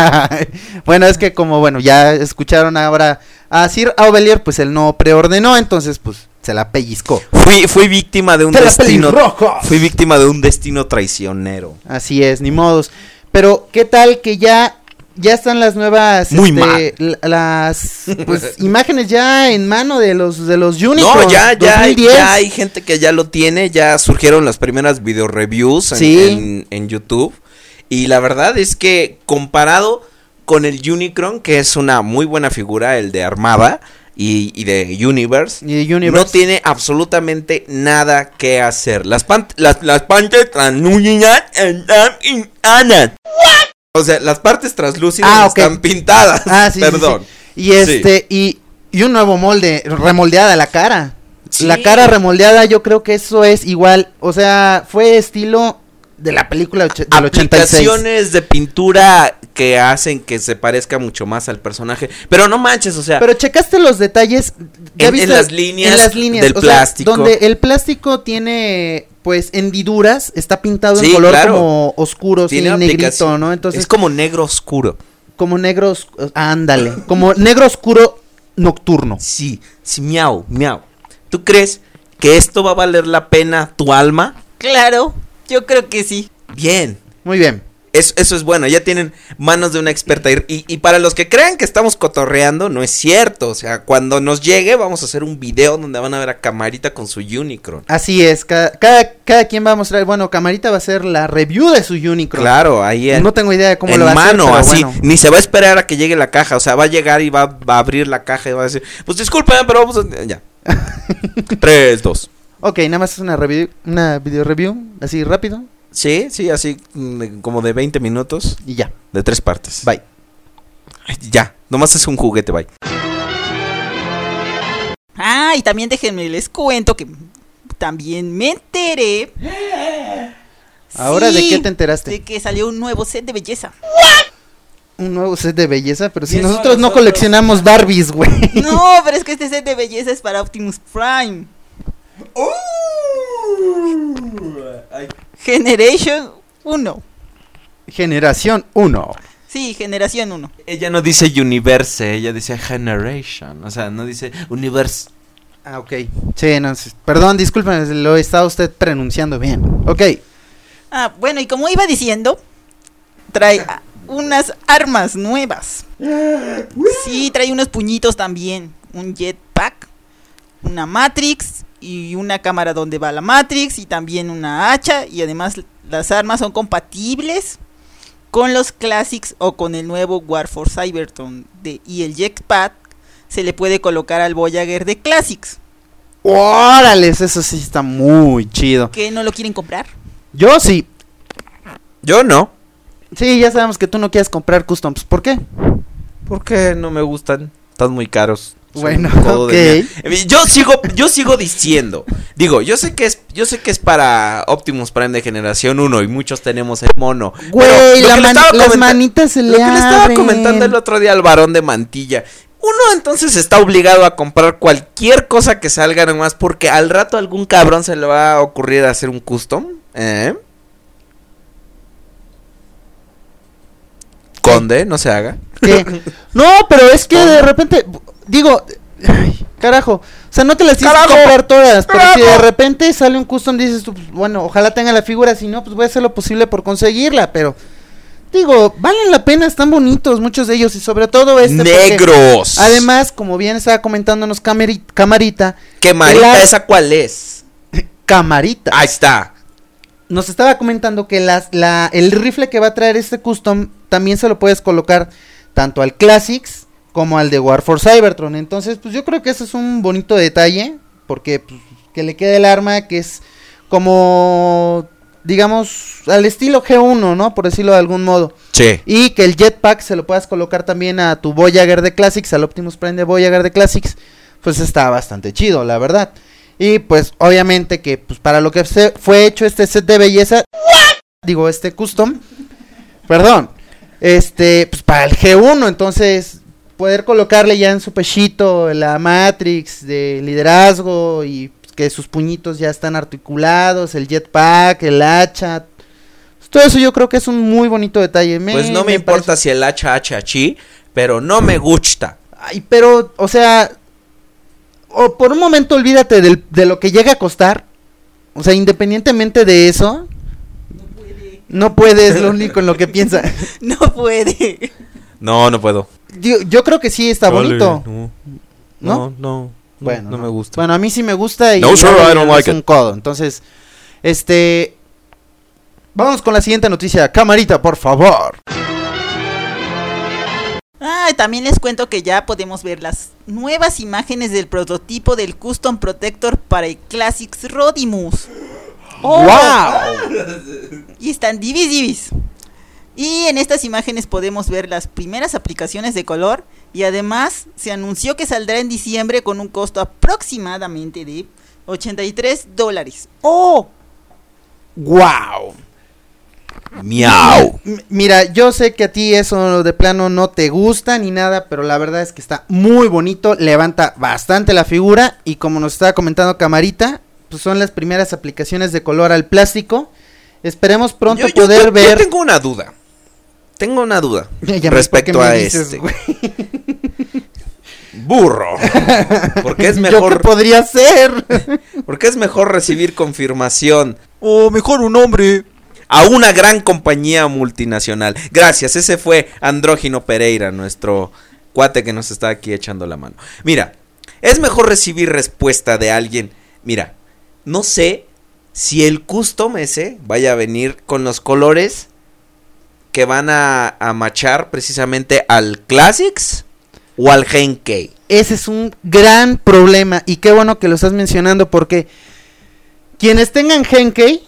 <laughs> bueno, es que como, bueno, ya escucharon ahora a Sir Aubelier, pues él no preordenó, entonces, pues, se la pellizcó. Fui, fui víctima de un ¡Te la destino. Fui víctima de un destino traicionero. Así es, ni modos. Pero, ¿qué tal que ya, ya están las nuevas, Muy este, mal. las, pues, <laughs> imágenes ya en mano de los, de los Unicron No, ya, ya, 2010? ya hay gente que ya lo tiene, ya surgieron las primeras video reviews en, Sí. en- en YouTube. Y la verdad es que comparado con el Unicron, que es una muy buena figura, el de Armada y, y de Universe, Y Universe. no tiene absolutamente nada que hacer. Las, pan- las, las. O sea, las partes translúcidas Ah, están pintadas. Ah, sí, Perdón. sí. Y este, y, y un nuevo molde, remoldeada la cara. La cara remoldeada, yo creo que eso es igual, o sea, fue estilo de la película del 86. aplicaciones de pintura que hacen que se parezca mucho más al personaje. Pero no manches, o sea, Pero checaste los detalles ¿ya En- viste? en las líneas en las líneas, del o sea, plástico. donde el plástico tiene pues hendiduras, está pintado Sí, en color claro. como oscuro, sí, tiene negrito, aplicación. ¿no? Entonces es como negro oscuro. como negro, os- ándale, como negro oscuro nocturno. Sí, sí, miau, miau. ¿Tú crees que esto va a valer la pena tu alma? Claro, yo creo que sí. Bien. Muy bien. Eso, eso es bueno, ya tienen manos de una experta. Y, para los que crean que estamos cotorreando, no es cierto. O sea, cuando nos llegue, vamos a hacer un video donde van a ver a Camarita con su Unicron. Así es, cada, cada, cada quien va a mostrar, bueno, Camarita va a hacer la review de su Unicron. Claro, ahí en, No tengo idea de cómo en lo va a hacer, mano, pero así. bueno. Ni se va a esperar a que llegue la caja. O sea, va a llegar y va, va a abrir la caja y va a decir, pues disculpen, pero vamos a... Ya. <laughs> Tres, dos. Ok, nada más es una review, una video review, así rápido, Sí, sí, así mm, como de 20 minutos. y ya. De tres partes. Bye. Ay, ya, nomás es un juguete, bye. Ah, y también déjenme les cuento que también me enteré. Ahora, ¿de qué te enteraste? De que salió un nuevo set de belleza. Un nuevo set de belleza, pero si nosotros no coleccionamos Barbies, güey. <laughs> No, <laughs> pero es que este set de belleza es para Optimus Prime. Generation 1. Generación 1. Sí, generación 1. Ella no dice universe, ella dice generation. O sea, no dice universe. Ah, ok. Sí, no, perdón, disculpen, lo está usted pronunciando bien. Ok. Ah, bueno, y como iba diciendo, trae unas armas nuevas. <gasps> Sí, trae unos puñitos también. Un jetpack, una Matrix y una cámara donde va la Matrix y también una hacha. Y además las armas son compatibles con los Classics o con el nuevo War for Cybertron. De, y el jetpack se le puede colocar al Voyager de Classics. Órales, eso sí está muy chido. ¿Que no lo quieren comprar? Yo sí. Yo no. Sí, ya sabemos que tú no quieres comprar customs. ¿Por qué? Porque no me gustan. Están muy caros. Bueno, un codo de ok. mierda. Yo sigo, yo sigo diciendo. Digo, yo sé que es, yo sé que es para Optimus Prime de generación 1 y muchos tenemos el mono. Güey, lo la man- las manitas se Lo le que le estaba comentando el otro día al varón de mantilla. Uno entonces está obligado a comprar cualquier cosa que salga nomás porque al rato algún cabrón se le va a ocurrir hacer un custom. ¿Eh? Conde, no se haga. ¿Qué? No, pero es que <laughs> de repente, digo, ay, carajo, o sea, no te las tienes que Carajo. comprar todas, pero si de Carajo. repente sale un custom, dices tú, pues, bueno, ojalá tenga la figura, si no, pues voy a hacer lo posible por conseguirla, pero digo, valen la pena, están bonitos muchos de ellos y sobre todo este. porque, Negros. Además, como bien estaba comentándonos Camarita, ¿Qué marita las- esa cuál es? <laughs> Camarita. Ahí está. Nos estaba comentando que las, la, el rifle que va a traer este custom también se lo puedes colocar tanto al Classics como al de War for Cybertron. Entonces, pues yo creo que eso es un bonito detalle. Porque pues, que le quede el arma que es como, digamos, al estilo G1, ¿no? Por decirlo de algún modo. Sí. Y que el jetpack se lo puedas colocar también a tu Voyager de Classics, al Optimus Prime de Voyager de Classics. Pues está bastante chido, la verdad. Y pues obviamente que pues para lo que se fue hecho este set de belleza, digo, este custom, perdón, este, pues para el G1, entonces poder colocarle ya en su pechito la Matrix de liderazgo y que sus puñitos ya están articulados, el jetpack, el hacha, pues, todo eso yo creo que es un muy bonito detalle. Pues no me, importa si el HH chi, pero no me gusta. Ay, pero, o sea, o por un momento olvídate del- de lo que llega a costar. O sea, independientemente de eso, no puede, es lo único en lo que piensa. <laughs> No puede. No, no puedo. Yo, yo creo que sí está Dale, bonito. No, ¿No? no, no. Bueno, no me gusta. Bueno, a mí sí me gusta y No, sir, luego I don't es un codo. Entonces, este vamos con la siguiente noticia. Camarita, por favor. Ah, también les cuento que ya podemos ver las nuevas imágenes del prototipo del Custom Protector para el Classics Rodimus. ¡Oh! Y están divis divis. Y en estas imágenes podemos ver las primeras aplicaciones de color y además se anunció que saldrá en diciembre con un costo aproximadamente de 83 dólares. ¡Oh! Wow. Miau. Mira, yo sé que a ti eso de plano no te gusta ni nada, pero la verdad es que está muy bonito, levanta bastante la figura y como nos estaba comentando Camarita, pues son las primeras aplicaciones de color al plástico. Esperemos pronto Yo- yo- poder yo- yo ver. tengo una duda. Tengo una duda <laughs> respecto a dices, este. <laughs> Burro. <laughs> Porque es ¿Yo qué mejor. podría ser? Porque es mejor recibir confirmación O mejor un hombre. a una gran compañía multinacional. Gracias, ese fue Andrógino Pereira, nuestro cuate que nos está aquí echando la mano. Mira, es mejor recibir respuesta de alguien. Mira, no sé si el custom ese vaya a venir con los colores que van a, a machar precisamente al Classics o al Genkei. Ese es un gran problema y qué bueno que lo estás mencionando porque quienes tengan Genkei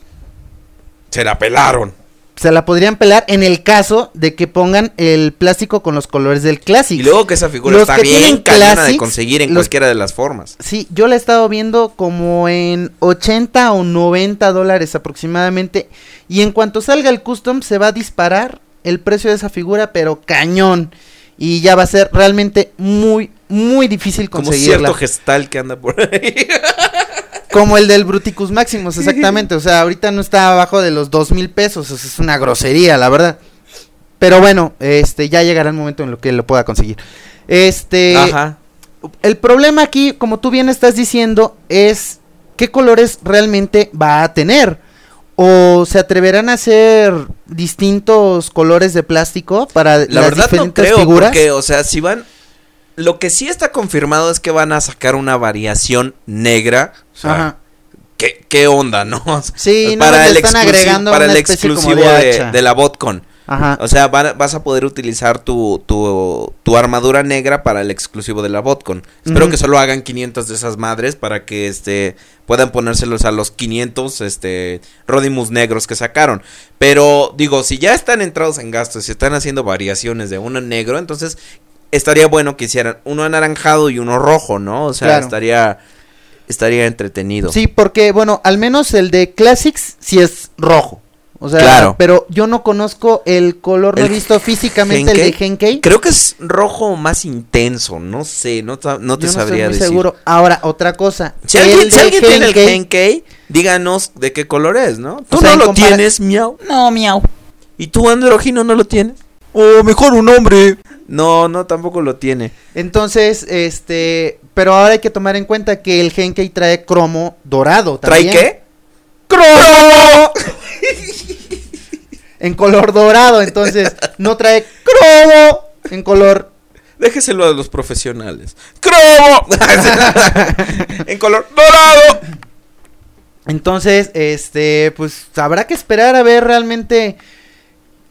Se la pelaron. Se la podrían pelar en el caso de que pongan el plástico con los colores del Classic. Y luego que esa figura Los está que bien cañona de conseguir en los- cualquiera de las formas. Sí, yo la he estado viendo como en 80 o 90 dólares aproximadamente. Y en cuanto salga el custom se va a disparar el precio de esa figura, pero cañón. Y ya va a ser realmente muy, muy difícil Como conseguirla. cierto gestal que anda por ahí. <laughs> Como el del Bruticus Maximus, exactamente. O sea, ahorita no está abajo de los dos mil pesos. Es una grosería, la verdad. Pero bueno, este, ya llegará el momento en lo que lo pueda conseguir. Este. Ajá. El problema aquí, como tú bien estás diciendo, es qué colores realmente va a tener. O se atreverán a hacer distintos colores de plástico para La las verdad no diferentes creo, figuras. porque, o sea, si van... Lo que sí está confirmado es que van a sacar una variación negra. Sea, Ajá. ¿qué, qué onda, <laughs> no? Sí, no, le están agregando para el exclusivo de de, hacha. de la BotCon. Ajá. O sea, vas a poder utilizar tu, tu, tu armadura negra para el exclusivo de la BotCon. Espero que solo hagan 500 de esas madres para que este puedan ponérselos a los 500 este Rodimus negros que sacaron. Pero digo, si ya están entrados en gastos y están haciendo variaciones de uno negro, entonces estaría bueno que hicieran uno anaranjado y uno rojo, ¿no? O sea, Claro. estaría estaría entretenido. Sí, porque, bueno, al menos el de Classics sí es rojo. O sea, Claro. pero yo no conozco el color, no he visto físicamente el de Genkei. Creo que es rojo más intenso, no sé, no, no te Yo no estoy sabría muy decir. seguro. Ahora, otra cosa. Si alguien, si tiene el Genkei- díganos de qué color es, ¿no? Tú O sea, no lo compara- tienes, miau. No, miau. ¿Y tú, androgino, no lo tienes? O mejor un hombre. No, no, tampoco lo tiene. Entonces, este, pero ahora hay que tomar en cuenta que el Genkei trae cromo dorado ¿Trae qué? ¡Cromo! <laughs> en color dorado, entonces no trae cromo en color Déjeselo a los profesionales. ¡Cromo! <laughs> en color dorado. Entonces, este, pues habrá que esperar a ver realmente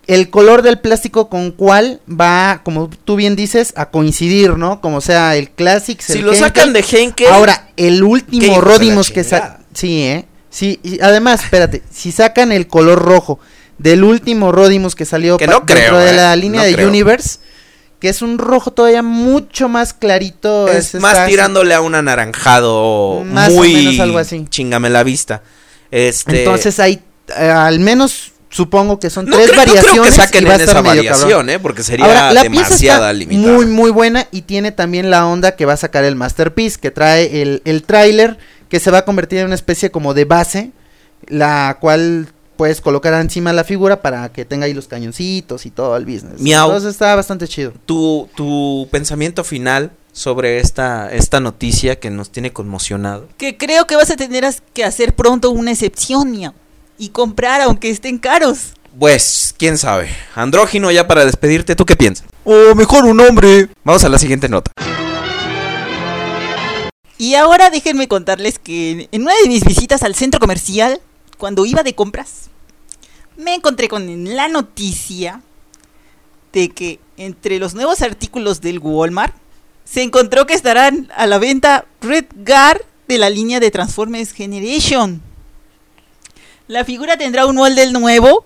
el color del plástico con cuál va, como tú bien dices, a coincidir, ¿no? Como sea el Classics, Si el lo sacan de Henkel. Ahora, el último Rodimus que chingada. sa Sí, ¿eh? Sí, y además, espérate, si sacan el color rojo del último Rodimus que salió Que no creo, dentro de ¿eh? la línea No de creo. Universe, que es un rojo todavía mucho más clarito. Es es- más está tirándole a un anaranjado Más o muy menos algo así. chingame la vista. Este Entonces hay, eh, al menos supongo que son no tres creo, no creo variaciones. que saquen y va a en estar esa variación, cabrón. eh, porque sería Ahora, la pieza demasiada está limitada. muy muy buena y tiene también la onda que va a sacar el Masterpiece, que trae el, el tráiler que se va a convertir en una especie como de base, la cual puedes colocar encima de la figura para que tenga ahí los cañoncitos y todo el business. Miau. Entonces está bastante chido. tu, tu pensamiento final sobre esta, esta noticia que nos tiene conmocionado. Que creo que vas a tener que hacer pronto una excepción, miau. Y comprar aunque estén caros. Pues, quién sabe. Andrógino, ya para despedirte, ¿tú qué piensas? O mejor un hombre. Vamos a la siguiente nota. Y ahora déjenme contarles que en una de mis visitas al centro comercial, cuando iba de compras, me encontré con la noticia de que entre los nuevos artículos del Walmart se encontró que estarán a la venta Red Guard de la línea de Transformers Generation. La figura tendrá un molde nuevo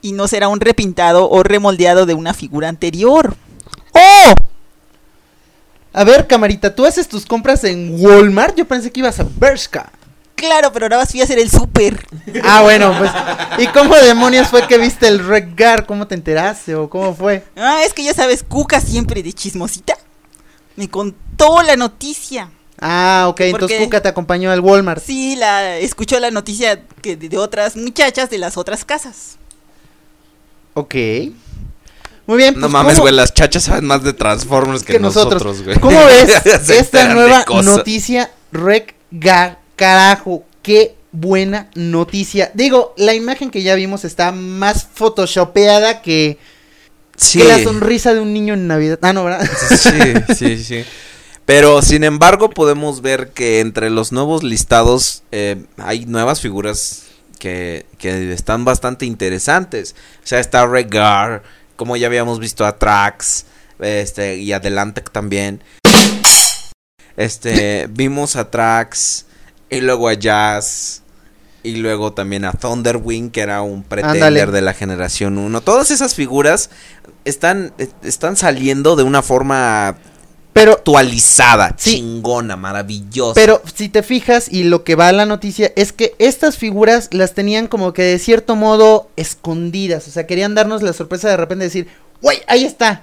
y no será un repintado o remoldeado de una figura anterior. ¡Oh! A ver, camarita, ¿tú haces tus compras en Walmart? Yo pensé que ibas a Bershka. Claro, pero ahora fui a hacer el súper. <laughs> Ah, bueno, pues. ¿Y cómo demonios fue que viste el Redgar? ¿Cómo te enteraste o cómo fue? Ah, es que ya sabes, Cuca siempre de chismosita. Me contó la noticia. Ah, ok, entonces Cuca te acompañó al Walmart. Sí, la escuchó la noticia que de, de otras muchachas de las otras casas. Ok. Muy bien. No pues, mames, ¿cómo- güey, las chachas saben más de Transformers que, que nosotros. güey. ¿Cómo <laughs> ves esta nueva noticia Redgar? Carajo, qué buena noticia. Digo, la imagen que ya vimos está más photoshopeada que, Sí. que la sonrisa de un niño en Navidad. Ah, no, ¿verdad? Sí, sí, sí. <laughs> Pero sin embargo podemos ver que entre los nuevos listados eh, hay nuevas figuras que, que están bastante interesantes. O sea, está Regar, como ya habíamos visto a Trax, este, y Adelantec también. Este, vimos a Trax, y luego a Jazz, y luego también a Thunderwing, que era un pretender de la generación 1. Todas esas figuras están, están saliendo de una forma Pero actualizada, Sí. chingona, maravillosa. Pero si te fijas y lo que va a la noticia es que estas figuras las tenían como que de cierto modo escondidas. O sea, querían darnos la sorpresa de repente decir, ¡Güey, ahí está!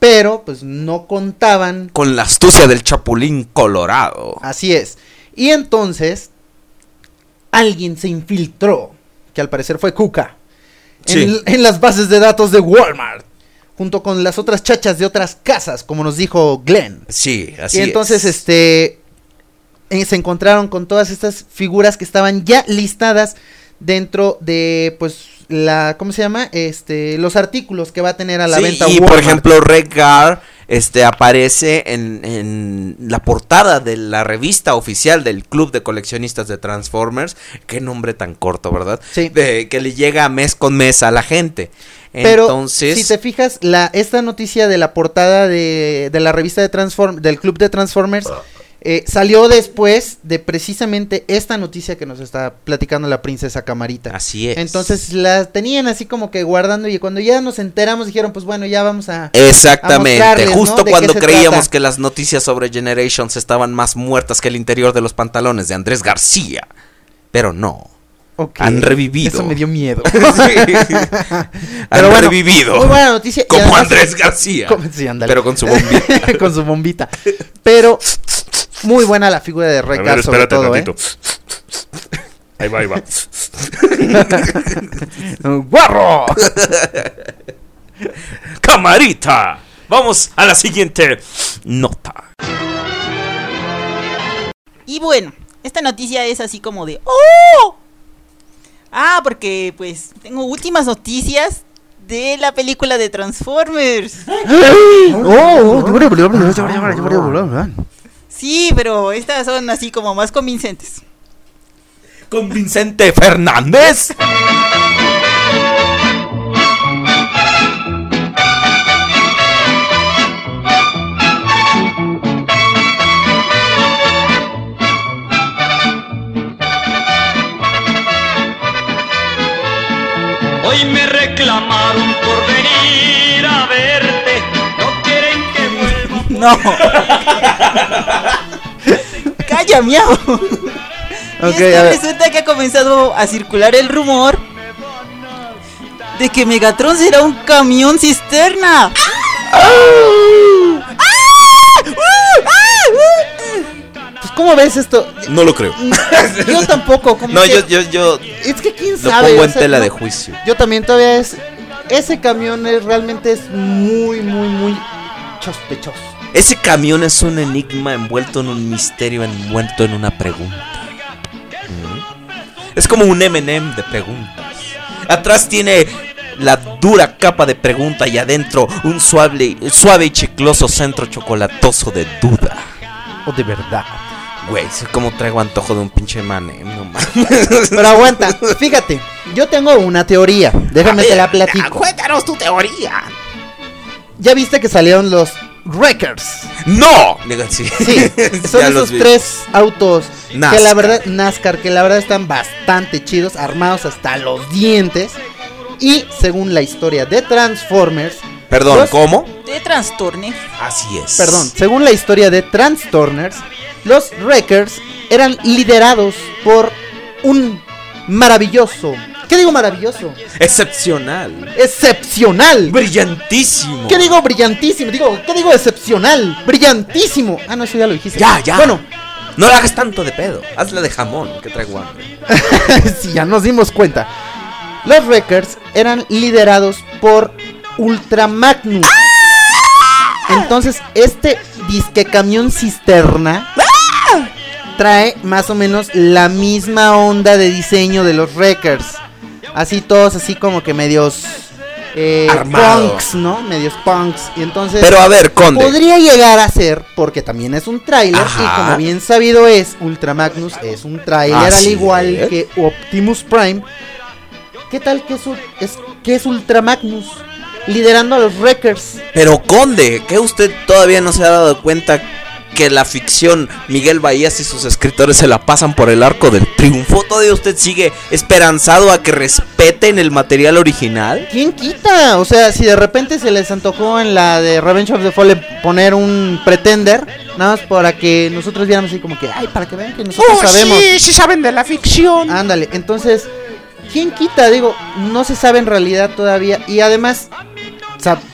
Pero pues no contaban. con la astucia del Chapulín Colorado. Así es. Y entonces alguien se infiltró, que al parecer fue Sí. en, en las bases de datos de Walmart. Junto con las otras chachas de otras casas, como nos dijo Glenn. Sí, así y entonces, es. este, eh, se encontraron con todas estas figuras que estaban ya listadas dentro de, pues, la, ¿cómo se llama? Este, los artículos que va a tener a la Sí, venta y por ejemplo, Redgar este, aparece en, en la portada de la revista oficial del Club de Coleccionistas de Transformers. Qué nombre tan corto, ¿verdad? Sí. De- que le llega mes con mes a la gente. Pero Entonces, si te fijas, la, esta noticia de la portada de, de la revista de Transform, del club de Transformers eh, salió después de precisamente esta noticia que nos está platicando la princesa Camarita. así es. Entonces la tenían así como que guardando y cuando ya nos enteramos dijeron pues bueno ya vamos a... Exactamente, a mostrarles, ¿no? justo cuando creíamos trata. que las noticias sobre Generations estaban más muertas que el interior de los pantalones de Andrés García. Pero no, Ok. han revivido. Eso me dio miedo. <laughs> han Pero bueno, revivido. Muy buena noticia. Como además- Andrés García. Como- sí. Pero con su bombita. <laughs> con su bombita. Pero muy buena la figura de Redgar sobre todo, ¿eh? Ahí va, ahí va. <laughs> ¡Guarro! Camarita. Vamos a la siguiente nota. Y bueno, esta noticia es así como de ¡Oh! Ah, porque pues tengo últimas noticias de la película de Transformers. Oh, Sí, pero estas son así como más convincentes. Con Vicente Fernández. No. <laughs> Calla, miau. Ok, y es que a ver. resulta que ha comenzado a circular el rumor de que Megatron será un camión cisterna. Pues, ¿cómo ves esto? No lo creo. Yo tampoco. <laughs> como No, que- yo, yo, yo Es que quién lo sabe. pongo o en sea, tela no- de juicio. Yo también todavía es. Ese camión es, realmente es muy, muy, muy sospechoso. Ese camión es un enigma envuelto en un misterio, envuelto en una pregunta. Mm. Es como un M&M de preguntas. Atrás tiene la dura capa de pregunta y adentro un suave, suave y chicloso centro chocolatoso de duda. O de verdad. Güey, es como traigo antojo de un pinche M&M, no mames. Pero aguanta, fíjate, yo tengo una teoría. Déjame te la platico. Cuéntanos tu teoría. Ya viste que salieron los Wreckers. ¡No! Digo, sí. Sí, <laughs> son esos tres autos que la verdad, NASCAR, que la verdad están bastante chidos, armados hasta los dientes. Y según la historia de Transformers, Perdón, los- ¿cómo? De trastorne. Así es. Perdón, según la historia de Transtorners, los Wreckers eran liderados por un maravilloso. ¿Qué digo maravilloso? Excepcional. Excepcional. Brillantísimo. ¿Qué digo brillantísimo? Digo, ¿qué digo excepcional? Brillantísimo. Ah, no, eso ya lo dijiste. Ya, ya. Bueno, No la hagas tanto de pedo. Hazla de jamón, que traigo hambre. <laughs> si ya nos dimos cuenta. Los Wreckers eran liderados por Ultra Magnus. Entonces, este disque camión cisterna trae más o menos la misma onda de diseño de los Wreckers. Así todos así como que medios eh, punks, ¿no? Medios punks. Y entonces Pero a ver, Conde. podría llegar a ser porque también es un tráiler y como bien sabido es, Ultra Magnus es un tráiler al igual es. que Optimus Prime. ¿Qué tal que es, es que es Ultra Magnus liderando a los Wreckers? Pero Conde, que usted todavía no se ha dado cuenta que la ficción Miguel Bahías y sus escritores se la pasan por el arco del triunfo? ¿Todavía usted sigue esperanzado a que respeten el material original? ¿Quién quita? O sea, si de repente se les antojó en la de Revenge of the Fallen poner un pretender, nada más para que nosotros viéramos así como que, ay, para que vean que nosotros Oh, sabemos. sí, sí saben de la ficción. Ándale, entonces, ¿quién quita? Digo, no se sabe en realidad todavía. Y además,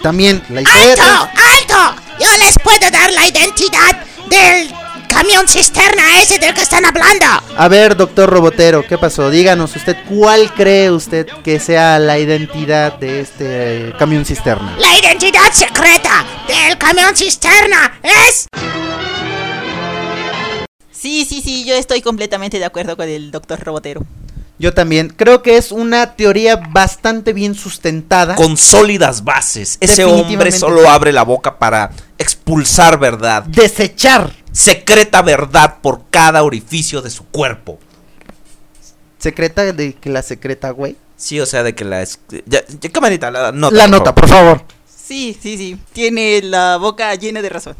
también la historia ¡Alto! ¡Alto! Yo les puedo dar la identidad del camión cisterna ese del que están hablando. A ver, doctor Robotero, ¿qué pasó? Díganos usted, ¿cuál cree usted que sea la identidad de este eh, camión cisterna? La identidad secreta del camión cisterna es... Sí, sí, sí, yo estoy completamente de acuerdo con el doctor Robotero. Yo también. Creo que es una teoría bastante bien sustentada. Con sólidas bases. Ese hombre solo abre la boca para expulsar verdad. Desechar. Secreta verdad por cada orificio de su cuerpo. Secreta de que la secreta, güey. Sí, o sea, de que la... es- Ya, ya, camarita, la nota. la por nota, favor. por favor. Sí, sí, sí, tiene la boca llena de razón.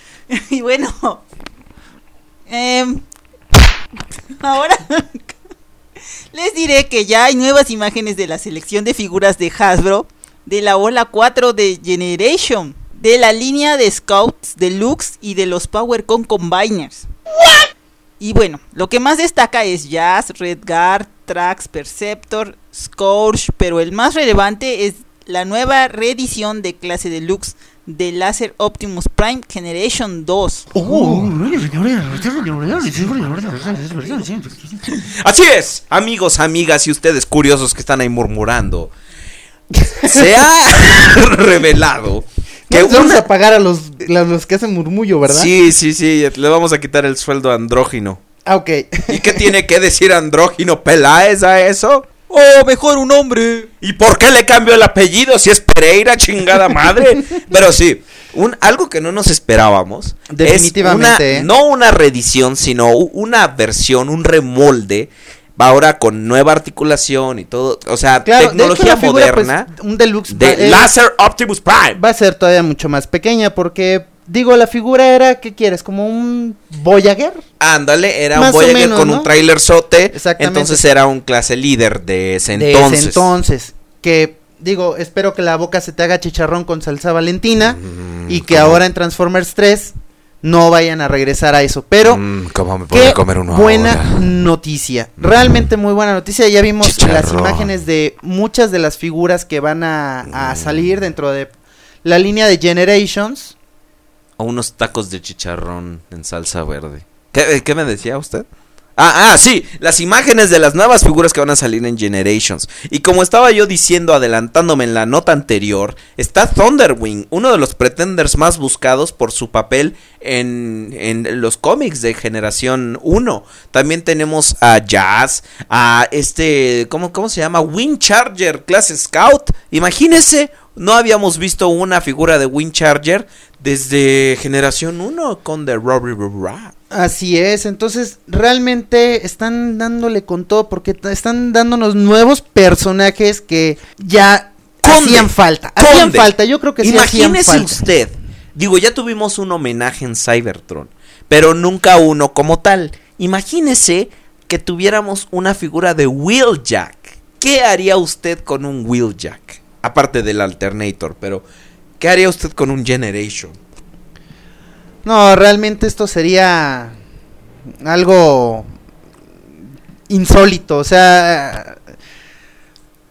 <laughs> y bueno, em, ahora les diré que ya hay nuevas imágenes de la selección de figuras de Hasbro de la ola 4 de Generation, de la línea de Scouts Deluxe y de los PowerCon Combiners. Y bueno, lo que más destaca es Jazz, Redguard, Trax, Perceptor, Scourge, pero el más relevante es la nueva reedición de clase deluxe de Laser Optimus Prime Generation 2. Así es, amigos, amigas y ustedes curiosos que están ahí murmurando. Se ha revelado que vamos una- a pagar a los, a los que hacen murmullo, ¿verdad? Sí, sí, sí, le vamos a quitar el sueldo a andrógino. Ah, ok. ¿Y qué tiene que decir andrógino Peláez a eso? Oh, mejor un hombre. ¿Y por qué le cambio el apellido si es Pereira, chingada madre? <laughs> Pero sí, un, algo que no nos esperábamos. Definitivamente, Es una, no una reedición, sino una versión, un remolde. Va ahora con nueva articulación y todo. O sea, Claro, tecnología figura, pues, moderna. un deluxe de eh, Laser Optimus Prime. va a ser todavía mucho más pequeña porque digo la figura era qué quieres como un Voyager Ándale, era Más un Voyager menos, con ¿no? un trailer sote. Exactamente. Entonces era un clase líder de ese de entonces. ese entonces que digo espero que la boca se te haga chicharrón con salsa valentina y que Mm, ¿cómo? ahora en Transformers 3 no vayan a regresar a eso pero Mm, ¿Cómo me Qué comer uno buena ahora? noticia. Realmente muy buena noticia. Ya vimos las imágenes de muchas de las figuras que van a, Mm. a salir dentro de la línea de Generations. O unos tacos de chicharrón en salsa verde. ¿Qué, eh, qué me decía usted? Ah, ah, sí, las imágenes de las nuevas figuras que van a salir en Generations. Y como estaba yo diciendo, adelantándome en la nota anterior, está Thunderwing, uno de los pretenders más buscados por su papel en, en los cómics de Generación 1. También tenemos a Jazz, a este, ¿cómo, cómo se llama? Wind Charger, clase Scout. Imagínese, no habíamos visto una figura de Wind Charger desde Generación 1 con The Robbie Ra. Así es, entonces realmente están dándole con todo porque están dándonos nuevos personajes que ya Conde, hacían falta. Hacían Conde. falta, yo creo que sí hacían Imagínese falta. usted. Digo, ya tuvimos un homenaje en Cybertron, pero nunca uno como tal. Imagínese que tuviéramos una figura de Wheeljack. ¿Qué haría usted con un Wheeljack? Aparte del Alternator, pero ¿qué haría usted con un Generation? No, realmente esto sería algo insólito, o sea,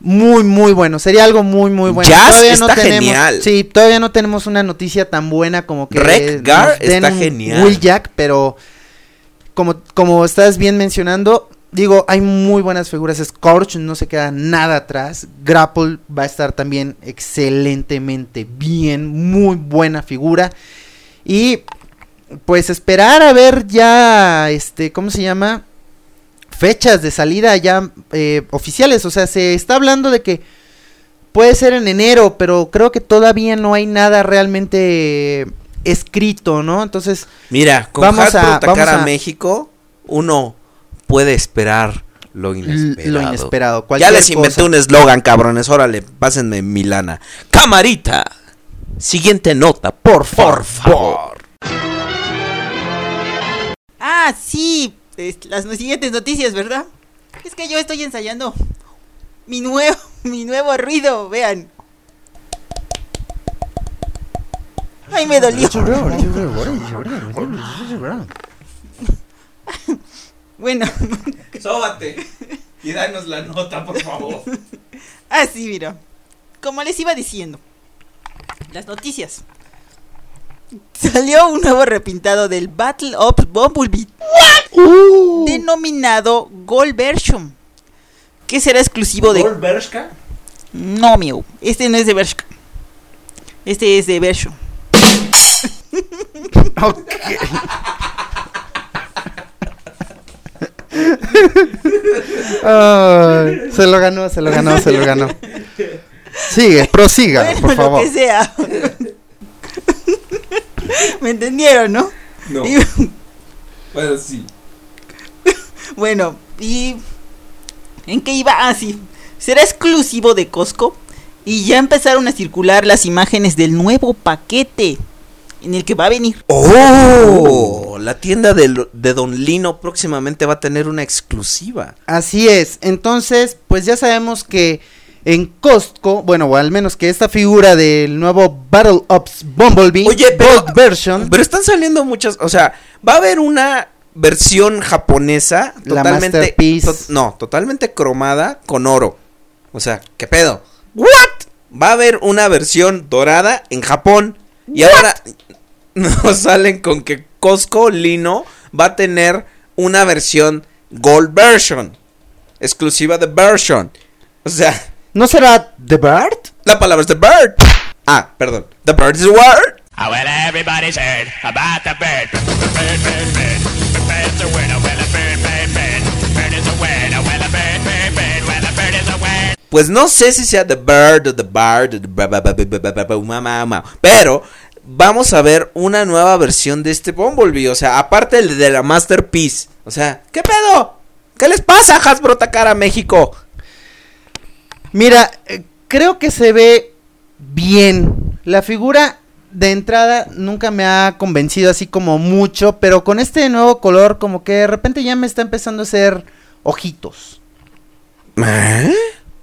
muy muy bueno, sería algo muy muy bueno. Jazz no está tenemos, genial. Sí, todavía no tenemos una noticia tan buena como que den está genial. Wheeljack, pero como como estás bien mencionando, digo, hay muy buenas figuras, Scorch no se queda nada atrás, Grapple va a estar también excelentemente bien, muy buena figura. Y pues esperar a ver ya, este, ¿cómo se llama? Fechas de salida ya eh, oficiales. O sea, se está hablando de que puede ser en enero, pero creo que todavía no hay nada realmente escrito, ¿no? Entonces, Mira, con Vamos Hasbro a- atacar vamos a, a- México, uno puede esperar lo inesperado. lo inesperado. Ya les inventé cosa. un eslogan, cabrones. Órale, pásenme mi lana. Camarita. Siguiente nota, por, favor. Ah, sí, es- las siguientes noticias, ¿verdad? Es que yo estoy ensayando mi nuevo, <laughs> mi nuevo ruido, vean. Ay, me dolió. <laughs> Bueno, <laughs> Sóbate y danos la nota, por favor. <laughs> así mira. Como les iba diciendo, las noticias. Salió un nuevo repintado del Battle Ops Bumblebee. Denominado Gold Version. Que será exclusivo de. Bershka? No, mío. Este no es de Bershka. Este es de Version. <laughs> Ay, se lo ganó, se lo ganó, se lo ganó. Sigue, prosiga, Bueno, por lo favor. que sea. ¿Me entendieron, no? No. Y- Bueno, sí. bueno, y. ¿En qué iba? Ah, sí. Será exclusivo de Costco. Y ya empezaron a circular las imágenes del nuevo paquete. En el que va a venir. ¡Oh! La tienda de, de Don Lino próximamente va a tener una exclusiva. Así es. Entonces, pues ya sabemos que en Costco, bueno, o al menos que esta figura del nuevo Battle Ops Bumblebee Oye, pero- Gold version, Pero están saliendo muchas, o sea, va a haber una versión japonesa totalmente to- no, totalmente cromada con oro. O sea, ¿qué pedo? What? Va a haber una versión dorada en Japón y ahora nos salen con que Costco Lino va a tener una versión Gold version exclusiva de version. O sea, ¿no será The Bird? la palabra es the bird. Ah, perdón. The bird is a word. Ah, well, everybody's heard about the bird. Bird, bird, bird. The bird's a winner. Well, a bird, bird, bird. Bird is a winner. Well, a bird, bird, bird. Well, a bird is a Pues no sé si sea The Bird o The o ma- pero vamos a ver una nueva versión de este Bumblebee. O sea, aparte el de la Masterpiece. O sea, ¿qué pedo? ¿Qué les pasa, Hasbro Takara México? Mira, eh, creo que se ve bien. La figura de entrada nunca me ha convencido así como mucho, pero con este nuevo color como que de repente ya me está empezando a hacer ojitos. ¿Eh?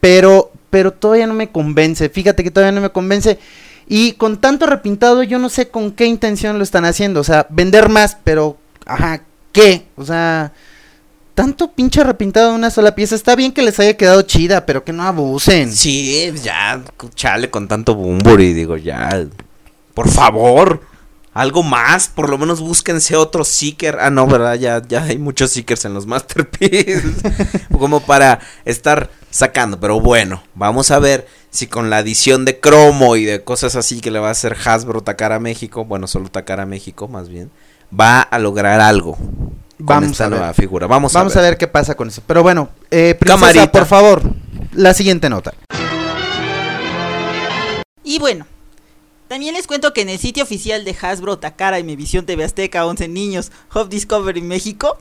Pero pero todavía no me convence. Fíjate que todavía no me convence. Y con tanto repintado yo no sé con qué intención lo están haciendo, o sea, vender más, pero ajá, ¿qué? O sea, tanto pinche repintado de una sola pieza. Está bien que les haya quedado chida, pero que no abusen. Sí, ya, chale con tanto Bumburi, digo, ya. Por favor, algo más, por lo menos búsquense otro Seeker. Ah, no, ¿verdad? Ya, ya hay muchos Seekers en los Masterpiece. <laughs> Como para estar sacando, pero bueno, vamos a ver si con la adición de cromo y de cosas así que le va a hacer Hasbro Takara México, bueno, solo Takara México más bien, va a lograr algo. Con Vamos esta a ver. nueva figura. Vamos, Vamos a a ver. ver qué pasa con eso. Pero bueno, eh, princesa, Camarita. por favor, la siguiente nota. Y bueno, también les cuento que en el sitio oficial de Hasbro, Takara y Mevisión TV Azteca 11 Niños, Hub Discovery México,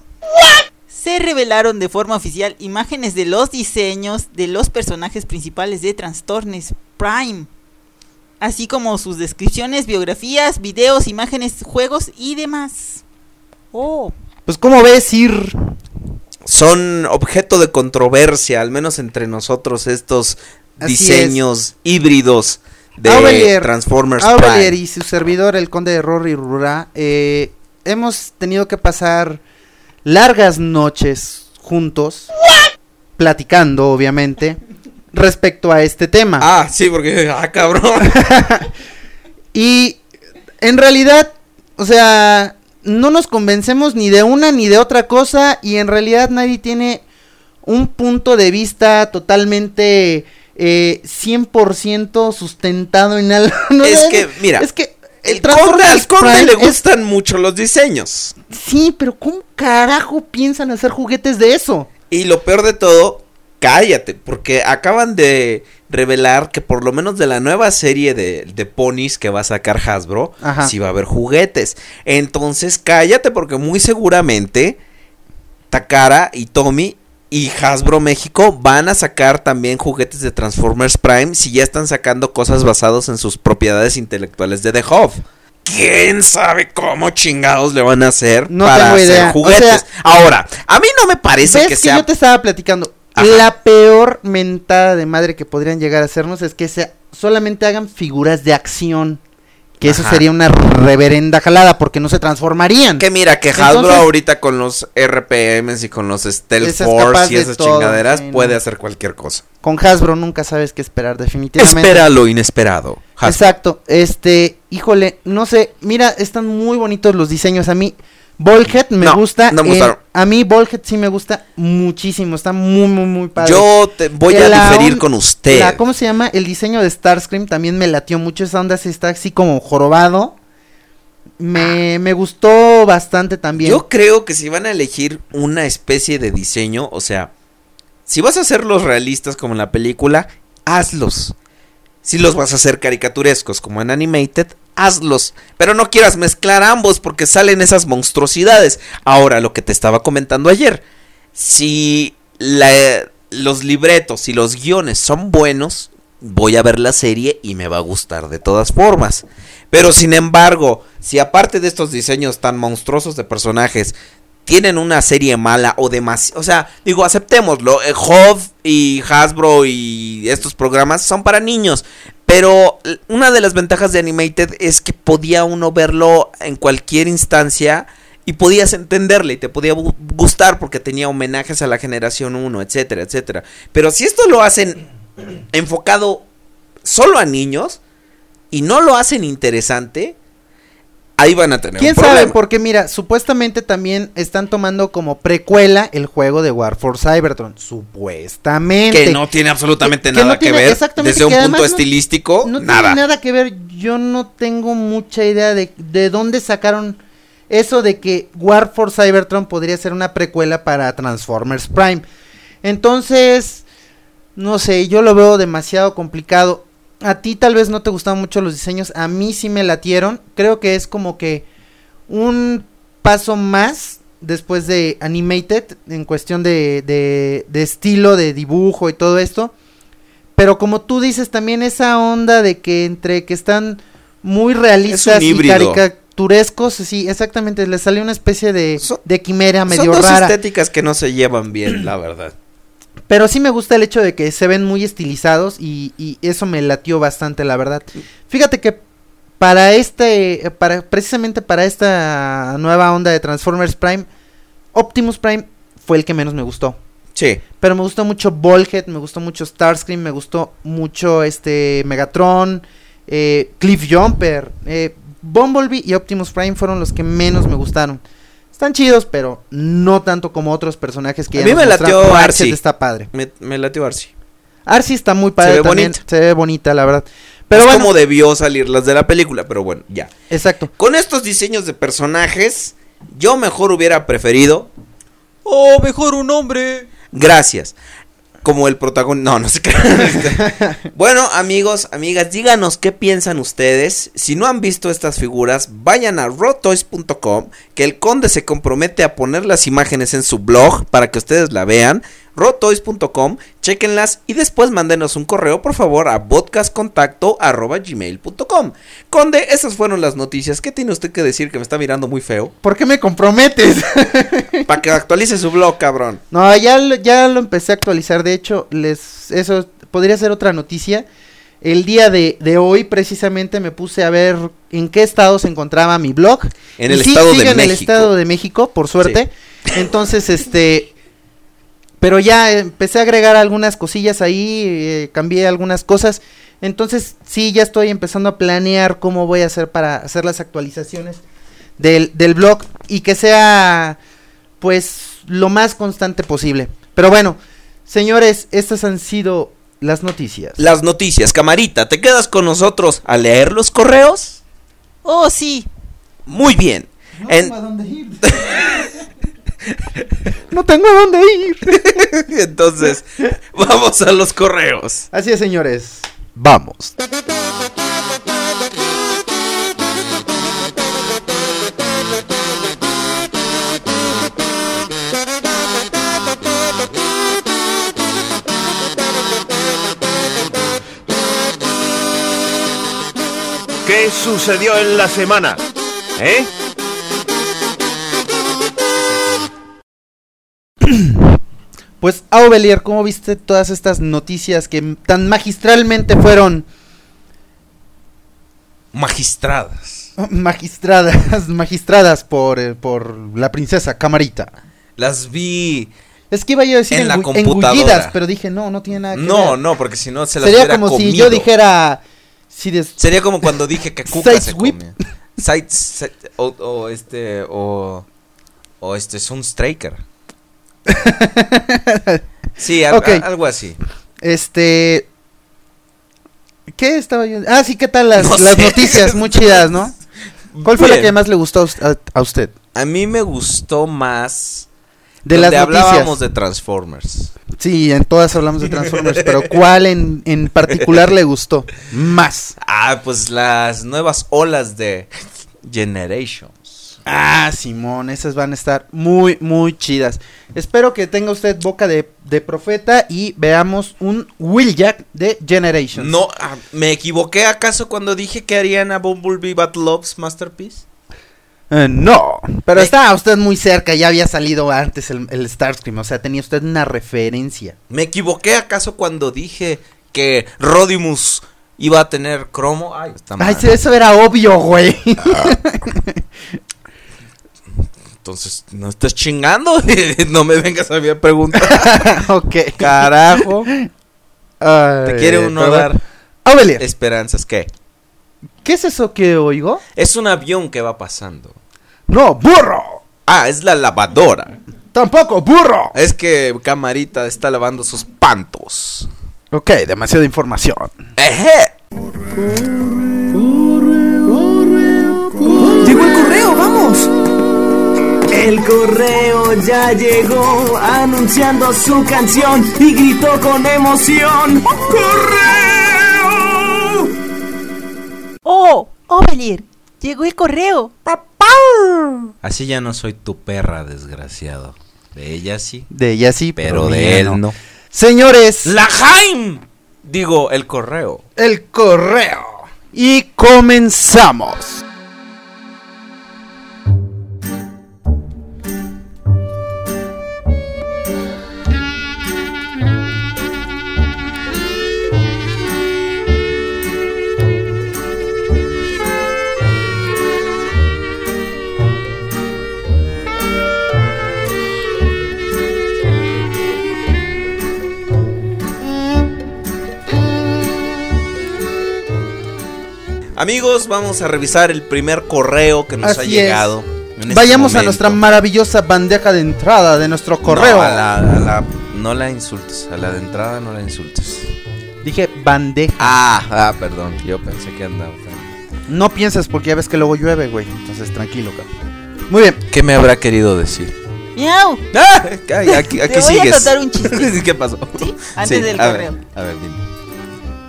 se revelaron de forma oficial imágenes de los diseños de los personajes principales de Trastornes Prime, así como sus descripciones, biografías, videos, imágenes, juegos y demás. Oh, Pues, ¿cómo ves ir? son objeto de controversia, al menos entre nosotros, estos Así diseños híbridos de Transformers Aurelier Prime. y su servidor, el conde de Rory Rura, eh, hemos tenido que pasar largas noches juntos, platicando, obviamente, respecto a este tema. Ah, sí, porque, ah, cabrón. <laughs> Y en realidad, o sea, no nos convencemos ni de una ni de otra cosa y en realidad nadie tiene un punto de vista totalmente eh, 100% sustentado en algo. <laughs> No, es que, mira, es que el Transformers conde, al conde le es- gustan mucho los diseños. Sí, pero ¿cómo carajo piensan hacer juguetes de eso? Y lo peor de todo, cállate, porque acaban de revelar que por lo menos de la nueva serie de, de ponis que va a sacar Hasbro, Ajá. sí va a haber juguetes. Entonces cállate porque muy seguramente Takara y Tommy y Hasbro México van a sacar también juguetes de Transformers Prime si ya están sacando cosas basadas en sus propiedades intelectuales de The Hub. ¿Quién sabe cómo chingados le van a hacer No para hacer idea. O juguetes? sea, Ahora, a mí no me parece ¿Ves que que, sea yo te estaba platicando? Ajá. La peor mentada de madre que podrían llegar a hacernos es que sea, solamente hagan figuras de acción. Que eso sería una reverenda jalada porque no se transformarían. Que mira, que Hasbro Entonces- ahorita con los RPMs y con los Stealth Force y esas todo, chingaderas puede hacer cualquier cosa. Con Hasbro nunca sabes qué esperar definitivamente. Espera lo inesperado. Hasbro. Exacto. Este, híjole, no sé, mira, están muy bonitos los diseños. A mí, Volhead me No, gusta. no me a mí, Volhead sí me gusta muchísimo. Está muy, muy, muy padre. Yo te voy a diferir on- con usted. la- ¿Cómo se llama? El diseño de Starscream también me latió mucho. Esa onda sí está así como jorobado. Me, me gustó bastante también. Yo creo que si van a elegir una especie de diseño, o sea, si vas a hacerlos realistas como en la película, hazlos. Si los vas a hacer caricaturescos como en Animated, hazlos. Pero no quieras mezclar ambos porque salen esas monstruosidades. Ahora, lo que te estaba comentando ayer. Si la- los libretos y los guiones son buenos, voy a ver la serie y me va a gustar de todas formas. Pero sin embargo, si aparte de estos diseños tan monstruosos de personajes, tienen una serie mala o demasiado... O sea, digo, aceptémoslo. eh, Hov y Hasbro y estos programas son para niños. Pero una de las ventajas de Animated es que podía uno verlo en cualquier instancia y podías entenderle y te podía gu- gustar porque tenía homenajes a la generación 1, etcétera, etcétera. Pero si esto lo hacen enfocado solo a niños y no lo hacen interesante, ahí van a tener ¿Quién un sabe? Porque mira, supuestamente también están tomando como precuela el juego de War for Cybertron. Supuestamente. Que no tiene absolutamente Que- que nada que ver exactamente, desde un punto no- estilístico, No nada. tiene nada que ver. Yo no tengo mucha idea de, de dónde sacaron eso de que War for Cybertron podría ser una precuela para Transformers Prime. Entonces, no sé, yo lo veo demasiado complicado. A ti tal vez no te gustaban mucho los diseños, a mí sí me latieron. Creo que es como que un paso más después de Animated en cuestión de, de, de estilo, de dibujo y todo esto. Pero como tú dices, también esa onda de que entre que están muy realistas y caricaturescos, sí, exactamente, le salió una especie de, Son- de quimera medio Son dos rara. estéticas que no se llevan bien, la verdad. Pero sí me gusta el hecho de que se ven muy estilizados y, y eso me latió bastante, la verdad. Fíjate que para este, para precisamente para esta nueva onda de Transformers Prime, Optimus Prime fue el que menos me gustó. Sí. Pero me gustó mucho Ballhead, me gustó mucho Starscream, me gustó mucho este Megatron, eh, Cliff Jumper, eh, Bumblebee y Optimus Prime fueron los que menos me gustaron. Están chidos, pero no tanto como otros personajes que A ya mí nos me latió Ratchet Arcee. está padre. Me, me latió Arcee. Arcee está muy padre ve también, bonita. se ve bonita, la verdad. Pero es bueno, como debió salir las de la película, pero bueno, ya. exacto. Con estos diseños de personajes, yo mejor hubiera preferido. Oh, mejor un hombre. Gracias. Como el protagonista. No, no sé qué. <laughs> bueno, amigos, amigas, díganos qué piensan ustedes. Si no han visto estas figuras, vayan a rotoys.com, que el conde se compromete a poner las imágenes en su blog para que ustedes la vean. rotoys.com, chequenlas y después mándenos un correo, por favor, a podcastcontacto@gmail.com. Conde, esas fueron las noticias. ¿Qué tiene usted que decir que me está mirando muy feo? ¿Por qué me comprometes? <laughs> Para que actualice su blog, cabrón. no, ya, lo- ya lo empecé a actualizar. De hecho, les eso podría ser otra noticia. El día de, de hoy precisamente me puse a ver en qué estado se encontraba mi blog. En Y el sí, estado sigue de en el estado de México, por suerte. Entonces, este... Pero ya empecé a agregar algunas cosillas ahí, eh, cambié algunas cosas. Entonces, sí, ya estoy empezando a planear cómo voy a hacer para hacer las actualizaciones del, del blog y que sea, pues, lo más constante posible. Pero bueno, señores, estas han sido las noticias. Las noticias, camarita, ¿te quedas con nosotros a leer los correos? Oh, sí. Muy bien. En- dónde ir. No tengo a dónde ir. <laughs> Entonces, vamos a los correos. Así es, señores. Vamos. ¿Qué sucedió en la semana? ¿Eh? Pues, Aubelier, ¿cómo viste todas estas noticias que tan magistralmente fueron Magistradas. magistradas, <laughs> magistradas por, eh, por la princesa Camarita? Las vi. Es que iba yo a decir En la engullidas, pero dije, no, no tiene nada que No, ver. no, porque si no se las Sería como si yo dijera... Si des- Sería como cuando dije que <laughs> Cuca se Sideswipe. comía. Side, side- o, o este, o, o este es un striker. <laughs> sí, al- algo así. Este... ¿Qué estaba yo? Ah, sí, ¿qué tal las, No las sé. noticias? Muy chidas, ¿no? ¿Cuál fue la que más le gustó a us- a, a usted? A mí me gustó más De donde las hablábamos noticias. de Transformers. Sí, en todas hablamos de Transformers, pero ¿cuál en, en particular le gustó más? Ah, pues las nuevas olas de Generations. Ah, Simón, esas van a estar muy, muy chidas. Espero que tenga usted boca de, de profeta y veamos un Wheeljack de Generations. No, ah, ¿me equivoqué acaso cuando dije que harían a Bumblebee Battle Ops Masterpiece? Eh, no, pero Me- estaba usted muy cerca, ya había salido antes el, el Starscream, o sea, tenía usted una referencia. ¿Me equivoqué acaso cuando dije que Rodimus iba a tener cromo? Ay, está mal. Ay, sí, eso era obvio, güey. <laughs> Entonces, no estás chingando. <laughs> no me vengas a mí a preguntar. <laughs> ok. Carajo. Ay, Te quiere uno pero dar. Aubelier, esperanzas. ¿Qué? ¿qué es eso que oigo? Es un avión que va pasando. No, burro. Ah, es la lavadora. Tampoco, burro. Es que Camarita está lavando sus pantos. Ok, demasiada información. Eje. El correo, ya llegó anunciando su canción y gritó con emoción. ¡Correo! ¡Oh! ¡Ovelir! ¡Llegó el correo! Así ya no soy tu perra, desgraciado. De ella sí. De ella sí, pero, mía de él no. Señores, ¡La Jaime! Digo, el correo. el correo. Y comenzamos. Amigos, vamos a revisar el primer correo que nos ha llegado. este Vayamos a nuestra maravillosa bandeja de entrada de nuestro correo. No, a la, a la- no la insultes. A la de entrada no la insultes. Dije bandeja. Ah, ah, perdón. Yo pensé que andaba. No pienses porque ya ves que luego llueve, güey. Entonces tranquilo, cabrón. Muy bien. ¿Qué me habrá querido decir? ¡Miau! ¡Ah! Aquí, aquí Te voy a sigues. contar un <laughs> chiste. ¿Qué pasó? Antes del a correo. Ver, a ver, dime.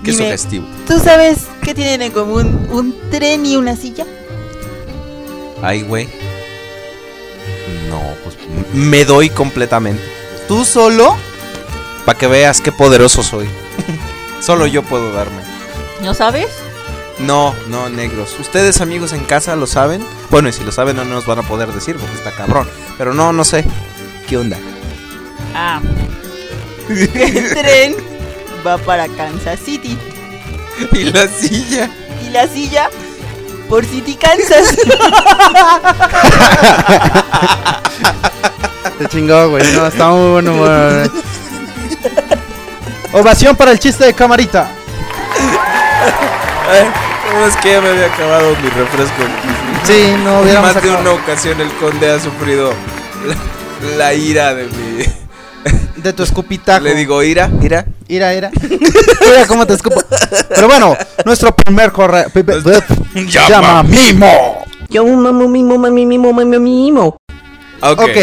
Qué Dime, sugestivo. ¿Tú sabes qué tienen en común un tren y una silla? Ay, güey. No, pues me doy completamente. ¿Tú solo? Para que veas qué poderoso soy. <laughs> Solo yo puedo darme. ¿No sabes? No, no, negros. ¿Ustedes, amigos en casa, lo saben? Bueno, y si lo saben, no nos van a poder decir porque está cabrón. Pero no, no sé. ¿Qué onda? Ah. <laughs> El tren va para Kansas City. Y la silla. Y la silla por City, Kansas. Te chingó, güey. No, está muy bueno. güey. Ovación para el chiste de camarita. Ay, ¿cómo es que ya me había acabado mi refresco? Sí, no hubiéramos Más de acabado. una ocasión el conde ha sufrido la, la ira de mi. De tu escupitajo. Le digo, ira, ira. Ira, ira. <laughs> Mira cómo te escupo. Pero bueno, nuestro primer correo. pe- Llama. Llama Mimo. Yo mamo mimo mami mimo mami mimo. Ok. Ok.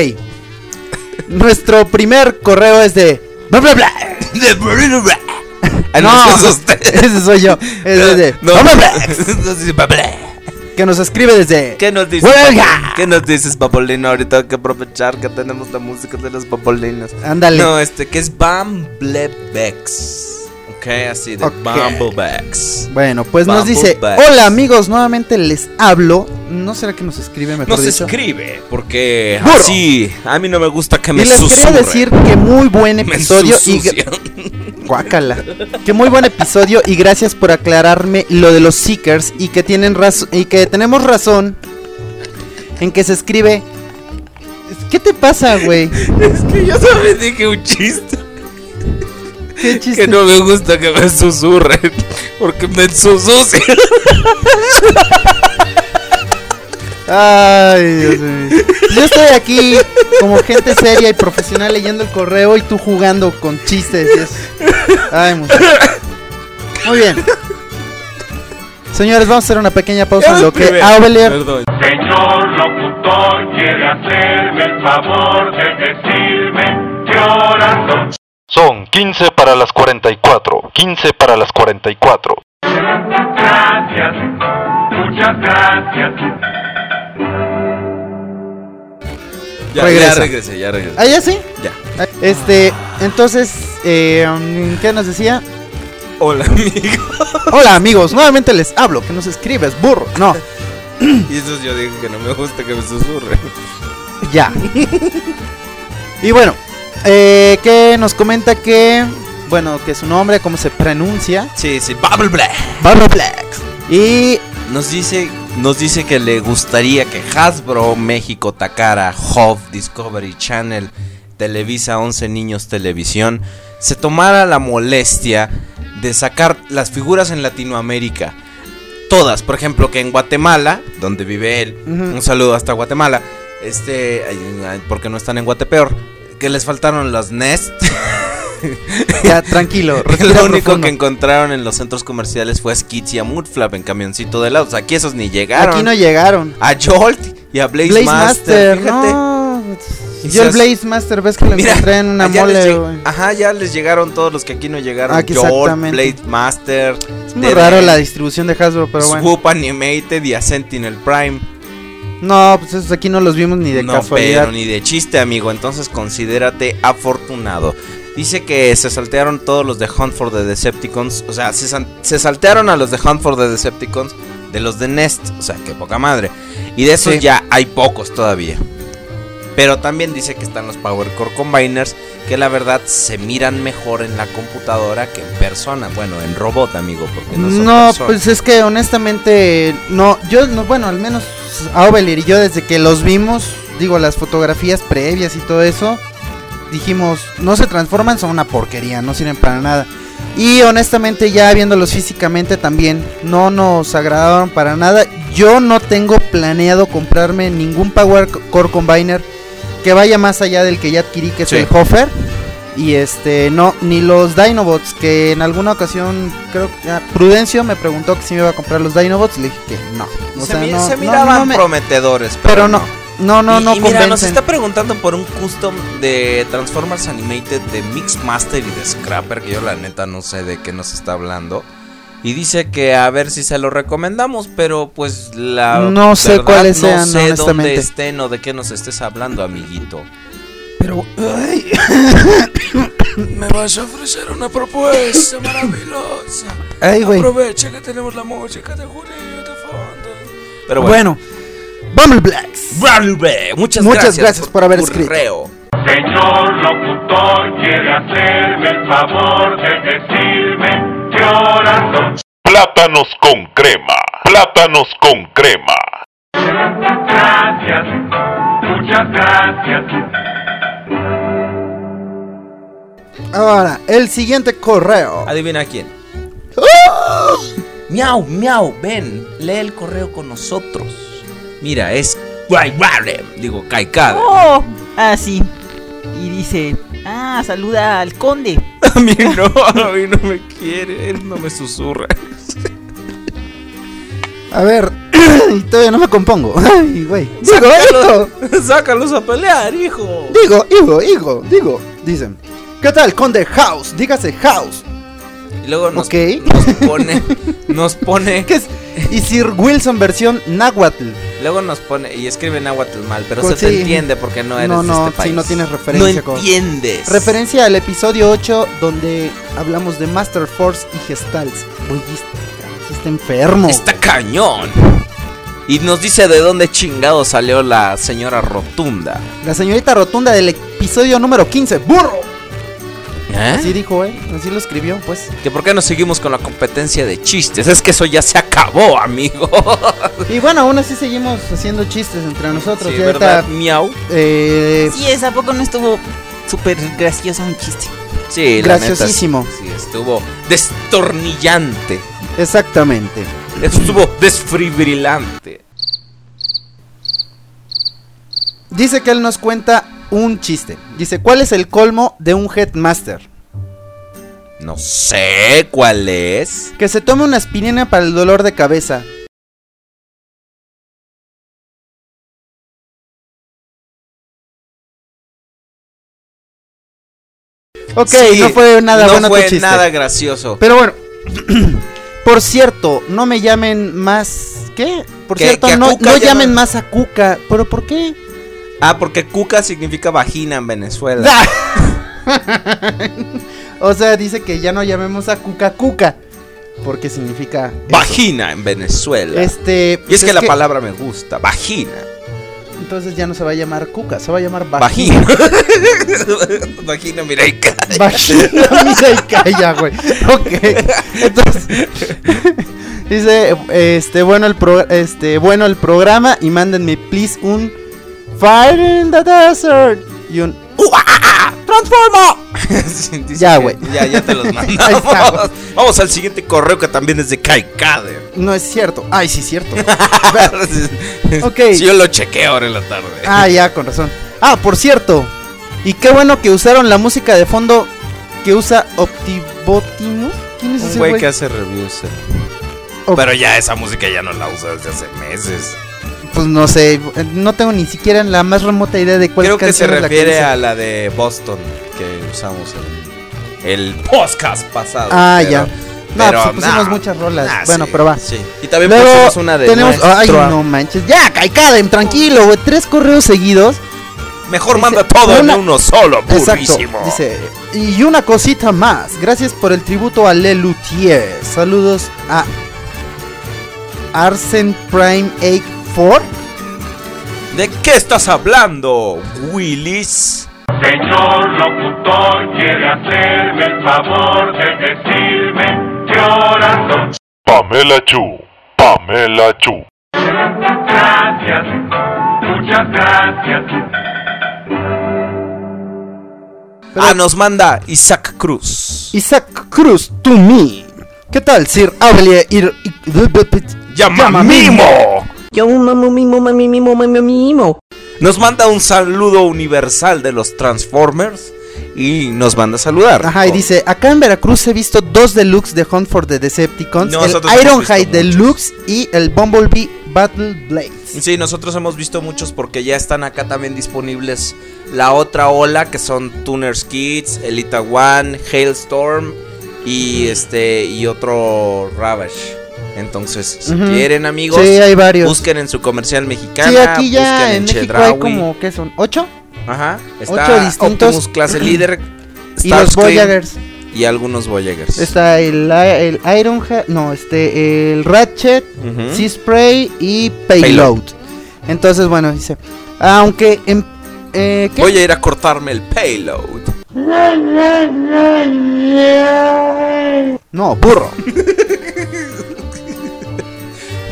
Nuestro primer correo es de. Bla, bla, bla. Ah, No, no, ese es usted. <laughs> ese soy yo. Ese es de. No, <laughs> no. Que nos escribe desde. ¿Qué nos dices? ¡Huelga! ¿Qué nos dices, Papolino? Ahorita hay que aprovechar que tenemos la música de los Papolinos. Ándale. No, este, que es Bumblebex. Ok, así de Ok. Bumblebex. Bueno, pues nos dice. Hola amigos, nuevamente les hablo. ¿No será que nos escribe mejor Nos dicho? escribe, porque Burro. así, a mí no me gusta que me Y les quería susurren. decir que muy buen <laughs> episodio y. Guácala. Que muy buen episodio y gracias por aclararme lo de los seekers y que tienen razón y que tenemos razón en que se escribe ¿Qué te pasa, güey? Es que yo sabes dije un chiste. ¿Qué chiste? Que no me gusta que me susurren. Porque me ensucian. <laughs> Ay, Dios mío. Yo estoy aquí como gente seria y profesional leyendo el correo y tú jugando con chistes. y Ay, muchacho. Muy bien. Señores, vamos a hacer una pequeña pausa en lo que Aubelier Perdón. Señor locutor, quiere hacerme el favor de decirme qué horas son. Son 15 para las 44. 15 para las 44. Gracias, muchas gracias. Ya, Regresa. ya regresé, ya regresé. ¿Ah, ya sí? Ya. Este, entonces, eh, ¿qué nos decía? Hola, amigo. <laughs> Hola amigos, nuevamente les hablo, que nos escribes, burro. No, <clears throat> Y eso yo digo que no me gusta que me susurren. <laughs> ya. Y bueno, eh, que nos comenta que, bueno, que su nombre, cómo se pronuncia. Sí, sí, Bubble Black. Bubble Black. Y Nos dice, nos dice que le gustaría que Hasbro México Takara, Hov, Discovery Channel, Televisa 11 Niños Televisión se tomara la molestia de sacar las figuras en Latinoamérica. Todas, por ejemplo, que en Guatemala, donde vive él, un saludo hasta Guatemala, este, porque no están en Guatepeor, que les faltaron las Nest. <laughs> <laughs> ya, tranquilo. <laughs> Lo único que encontraron en los centros comerciales fue a Skits y a Moodflap en camioncito de helados. Aquí esos ni llegaron. Aquí no llegaron. A Jolt y a Blaze, Blaze Master. Master, Fíjate. no. Y Yo el Blaze Master ves que lo Mira, encontré en una mole, lleg-. Ajá, ya les llegaron todos los que aquí no llegaron. Aquí Jolt. Blade Master. Es muy raro la distribución de Hasbro, pero bueno. Swoop Animated y a Sentinel Prime. No, pues esos aquí no los vimos ni de no, casualidad. pero ni de chiste, amigo. Entonces considérate afortunado. Dice que se saltearon todos los de Hunt for the Decepticons. O sea, se, se saltearon a los de Hunt for the Decepticons de los de Nest. O sea, que poca madre. Y de esos Sí. ya hay pocos todavía. Pero también dice que están los Power Core Combiners. Que la verdad se miran mejor en la computadora que en persona. Bueno, en robot, amigo. Porque no son No, personas. pues es que honestamente, no, yo, no, bueno, al menos a Ovelir y yo desde que los vimos, digo, las fotografías previas y todo eso, dijimos, no se transforman, son una porquería, no sirven para nada. Y honestamente ya viéndolos físicamente también, no nos agradaron para nada. Yo no tengo planeado comprarme ningún Power Core Combiner que vaya más allá del que ya adquirí, que es Sí. el Hofer. Y este, no, ni los Dinobots, que en alguna ocasión, creo que ah, Prudencio me preguntó que si me iba a comprar los Dinobots, le dije que no. O se, sea, mi- no, se no, miraban no me- prometedores. Pero no, no, no, y, no y mira, nos está preguntando por un custom de Transformers Animated de Mixmaster y de Scrapper, que yo la neta no sé de qué nos está hablando. Y dice que a ver si se lo recomendamos, pero pues la No sé verdad, cuáles no sean, sé dónde estén o de qué nos estés hablando, amiguito. Pero, ay, <coughs> Me vas a ofrecer una propuesta maravillosa. Ay, güey. Aprovecha que tenemos la música de Jurío de fondo. Pero bueno, Bumble Blacks. Bumblebee, muchas, Muchas gracias, gracias por haber escrito. correo. Señor locutor, quiere hacerme el favor de decirme qué horas son. Plátanos con crema. Plátanos con crema. Gracias, muchas gracias. Ahora, el siguiente correo. Adivina quién. Miau, miau, ven, lee el correo con nosotros. Mira, es digo, Kaikada. Oh, ah, sí. Y dice, ah, saluda al conde. <laughs> A mí no, a mí no me quiere, él no me susurra. A ver, y <clears throat> todavía no me compongo. <laughs> Ay, güey. Digo, Sácalos, <laughs> sácalos a pelear, hijo. digo, digo, digo, digo. Dicen, ¿qué tal, Conde House? Dígase House. Y luego nos, pone, nos pone, ¿Qué es? Y Sir Wilson versión Nahuatl. luego nos pone, y escribe Nahuatl mal, pero Pues se te entiende porque no eres No, de no, este país. sí, no tienes referencia, No entiendes. Referencia al episodio 8 donde hablamos de Master Force y Gestals. Oye, este, está enfermo. Está cañón. Y nos dice de dónde chingado salió la señora Rotunda. La señorita rotunda del episodio número 15. ¡Burro! ¿Eh? Así dijo él, así lo escribió, pues. Que por qué no seguimos con la competencia de chistes. Es que eso ya se acabó, amigo. <laughs> Y bueno, aún así seguimos haciendo chistes entre nosotros. Sí, ¿verdad? Miau. eh, Sí, es, ¿a poco no estuvo súper gracioso un chiste? Sí, la neta, Graciosísimo. Sí, estuvo destornillante. exactamente. Estuvo desfibrilante. Dice que él nos cuenta un chiste. Dice, ¿cuál es el colmo de un headmaster? No sé cuál es. Que se tome una aspirina para el dolor de cabeza. Ok, Sí, no fue nada no bueno tu fue chiste. nada gracioso. Pero bueno, <clears throat> por cierto, no me llamen más. ¿Qué? Por cierto, que no, no llamen más a Cuca. ¿Pero por qué? Ah, porque cuca significa vagina en Venezuela. <laughs> o sea, dice que ya no llamemos a Cuca Cuca. Porque significa. eso. Vagina en Venezuela. Este. y pues es que la palabra me gusta. Vagina. Entonces ya no se va a llamar Cuca, se va a llamar Vagina. Vagina. <laughs> <laughs> Vagina, mira y calla. Vagina, mira y calla, güey. Ok. Entonces. dice, este, bueno el pro- este, bueno el programa y mándenme please un Fire in the Desert y un ¡Transforma! <laughs> Sí, dice Ya, que güey. Ya, ya te los <laughs> está, mandamos. Vamos al siguiente correo que también es de Kaikader. No es cierto. Ay, sí, es cierto. <laughs> Ok. Sí, yo lo chequé ahora en la tarde. Ah, ya, con razón. Ah, por cierto. Y qué bueno que usaron la música de fondo que usa Optibotimus. ¿Quién es Un ese güey güey? que hace reviews. eh. Pero ya esa música ya no la usa desde hace meses. Pues no sé, no tengo ni siquiera la más remota idea de cuál Creo que se canción es la refiere a la de Boston que usamos en el podcast pasado. Ah, pero- ya. No, pero, pues pusimos nah, muchas rolas. nah, bueno, sí, pero va. sí. Y también Luego pusimos una de tenemos, ay, no manches. Ya, Kaikadem, tranquilo, güey. Tres correos seguidos. Mejor Dice, manda todo una- en uno solo, Exacto. Dice, y una cosita más. Gracias por el tributo a Le Luthier. Saludos a Arsen Prime 84. ¿De qué estás hablando, Willis? Señor locutor, quiere hacerme el favor de decirme qué horas son. Pamela Chu, Pamela Chu. Gracias, muchas gracias. Ah, nos manda Isaac Cruz. Isaac Cruz, to me. ¿Qué tal, Sir Abelie Ir... ¡Llama Mimo! Yo mamo mimo mami mimo mami mimo. Nos manda un saludo universal de los Transformers y nos manda a saludar. Ajá, y dice, acá en Veracruz he visto dos deluxe de Hunt for the Decepticons, Nosotros el Ironhide Deluxe y el Bumblebee Battle Blades. Sí, nosotros hemos visto muchos porque ya están acá también disponibles la otra ola que son Tuners Kids, Elita One, Hailstorm y este y otro Ravage. Entonces, si quieren amigos, Sí, hay varios. busquen en su comercial mexicana, Sí, aquí ya busquen en México hay como, ¿qué son? ¿Ocho? Ajá, ocho está distintos. Optimus clase <clears throat> líder Y los Voyagers. y algunos Voyagers. Está el, el Ironhide, no, este, el Ratchet. Sea Spray y Payload. Payload. Entonces, bueno, dice, aunque en... Eh. Voy a ir a cortarme el payload. No, burro. <laughs>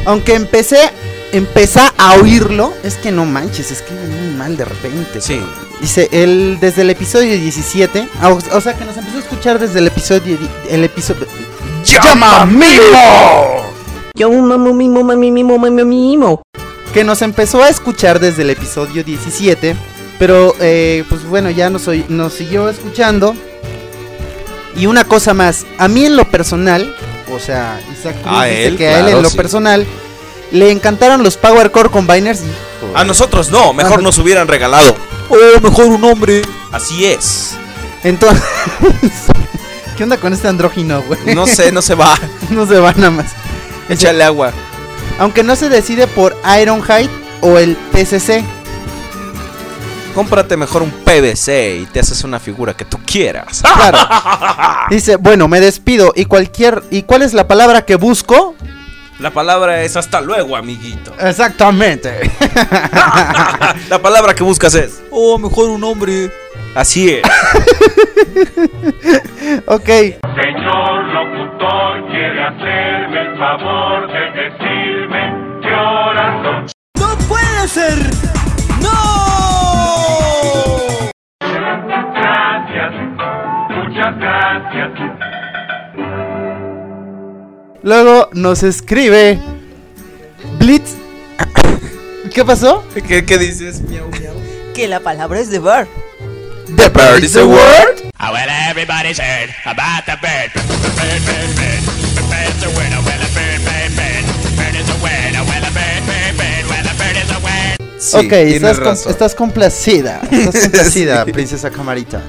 Aunque empecé, empecé a oírlo, es que no manches, es que muy mal de repente. Sí. Dice, el, desde el episodio 17, ah, o, o sea que nos empezó a escuchar desde el episodio, di- el episodio... ¡Llama Mimo! Yo mamo mimo mami mimo mami mimo. que nos empezó a escuchar desde el episodio 17, pero eh, pues bueno, ya nos, nos siguió escuchando. Y una cosa más, a mí en lo personal, o sea, Isaac Cruz A dice él, que a él en lo sí. personal le encantaron los Power Core Combiners. hijo. A nosotros no, mejor Ajá. nos hubieran regalado. Oh, mejor un hombre. Así es. Entonces, <laughs> ¿qué onda con este andrógino, güey? No sé, no se va. <laughs> no se va nada más. Échale agua. Aunque no se decide por Ironhide o el PCC. Cómprate mejor un PVC y te haces una figura que tú quieras. <laughs> Claro. Dice, bueno, me despido y cualquier y cuál es la palabra que busco? La palabra es hasta luego, amiguito. Exactamente. <laughs> La palabra que buscas es. Oh, mejor un hombre. Así es. <laughs> ok. Señor locutor, quiere hacerme el favor de decirme qué horas son. ¡No puede ser! Muchas gracias. Luego nos escribe Blitz. <coughs> ¿Qué pasó? ¿Qué, qué dices? Miau, miau. Que la palabra es de bar. The bird is a word. Well, everybody's heard about the bird. Bird, bird, bird. The bird's a word. Oh, well, a bird, bird, bird. Bird is a word. Oh, well, a bird, bird, bird. Well, a bird is a word. Sí, ok, com- estás complacida. Estás <laughs> complacida, princesa Camarita.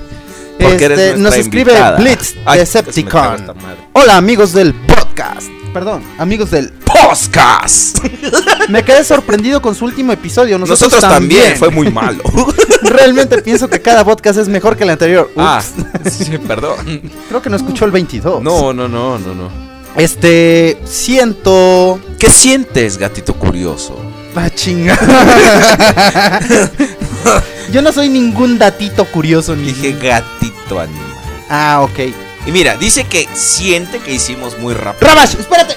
Este, nos escribe invitada. Blitz Ay, Decepticon. Hola amigos del podcast. Perdón, amigos del Podcast. <laughs> Me quedé sorprendido con su último episodio. Nosotros, Nosotros también, fue muy malo. <laughs> Realmente pienso que cada podcast es mejor que el anterior. Ups. Ah, sí, perdón. Creo que no escuchó el 22. No, no, no, no, no. Este, siento... ¿Qué sientes, gatito curioso? Ah, chinga. <laughs> Yo no soy ningún datito curioso ni... Dije gatito animal. Ah, ok. Y mira, dice que siente que hicimos muy rápido. Rabash, espérate.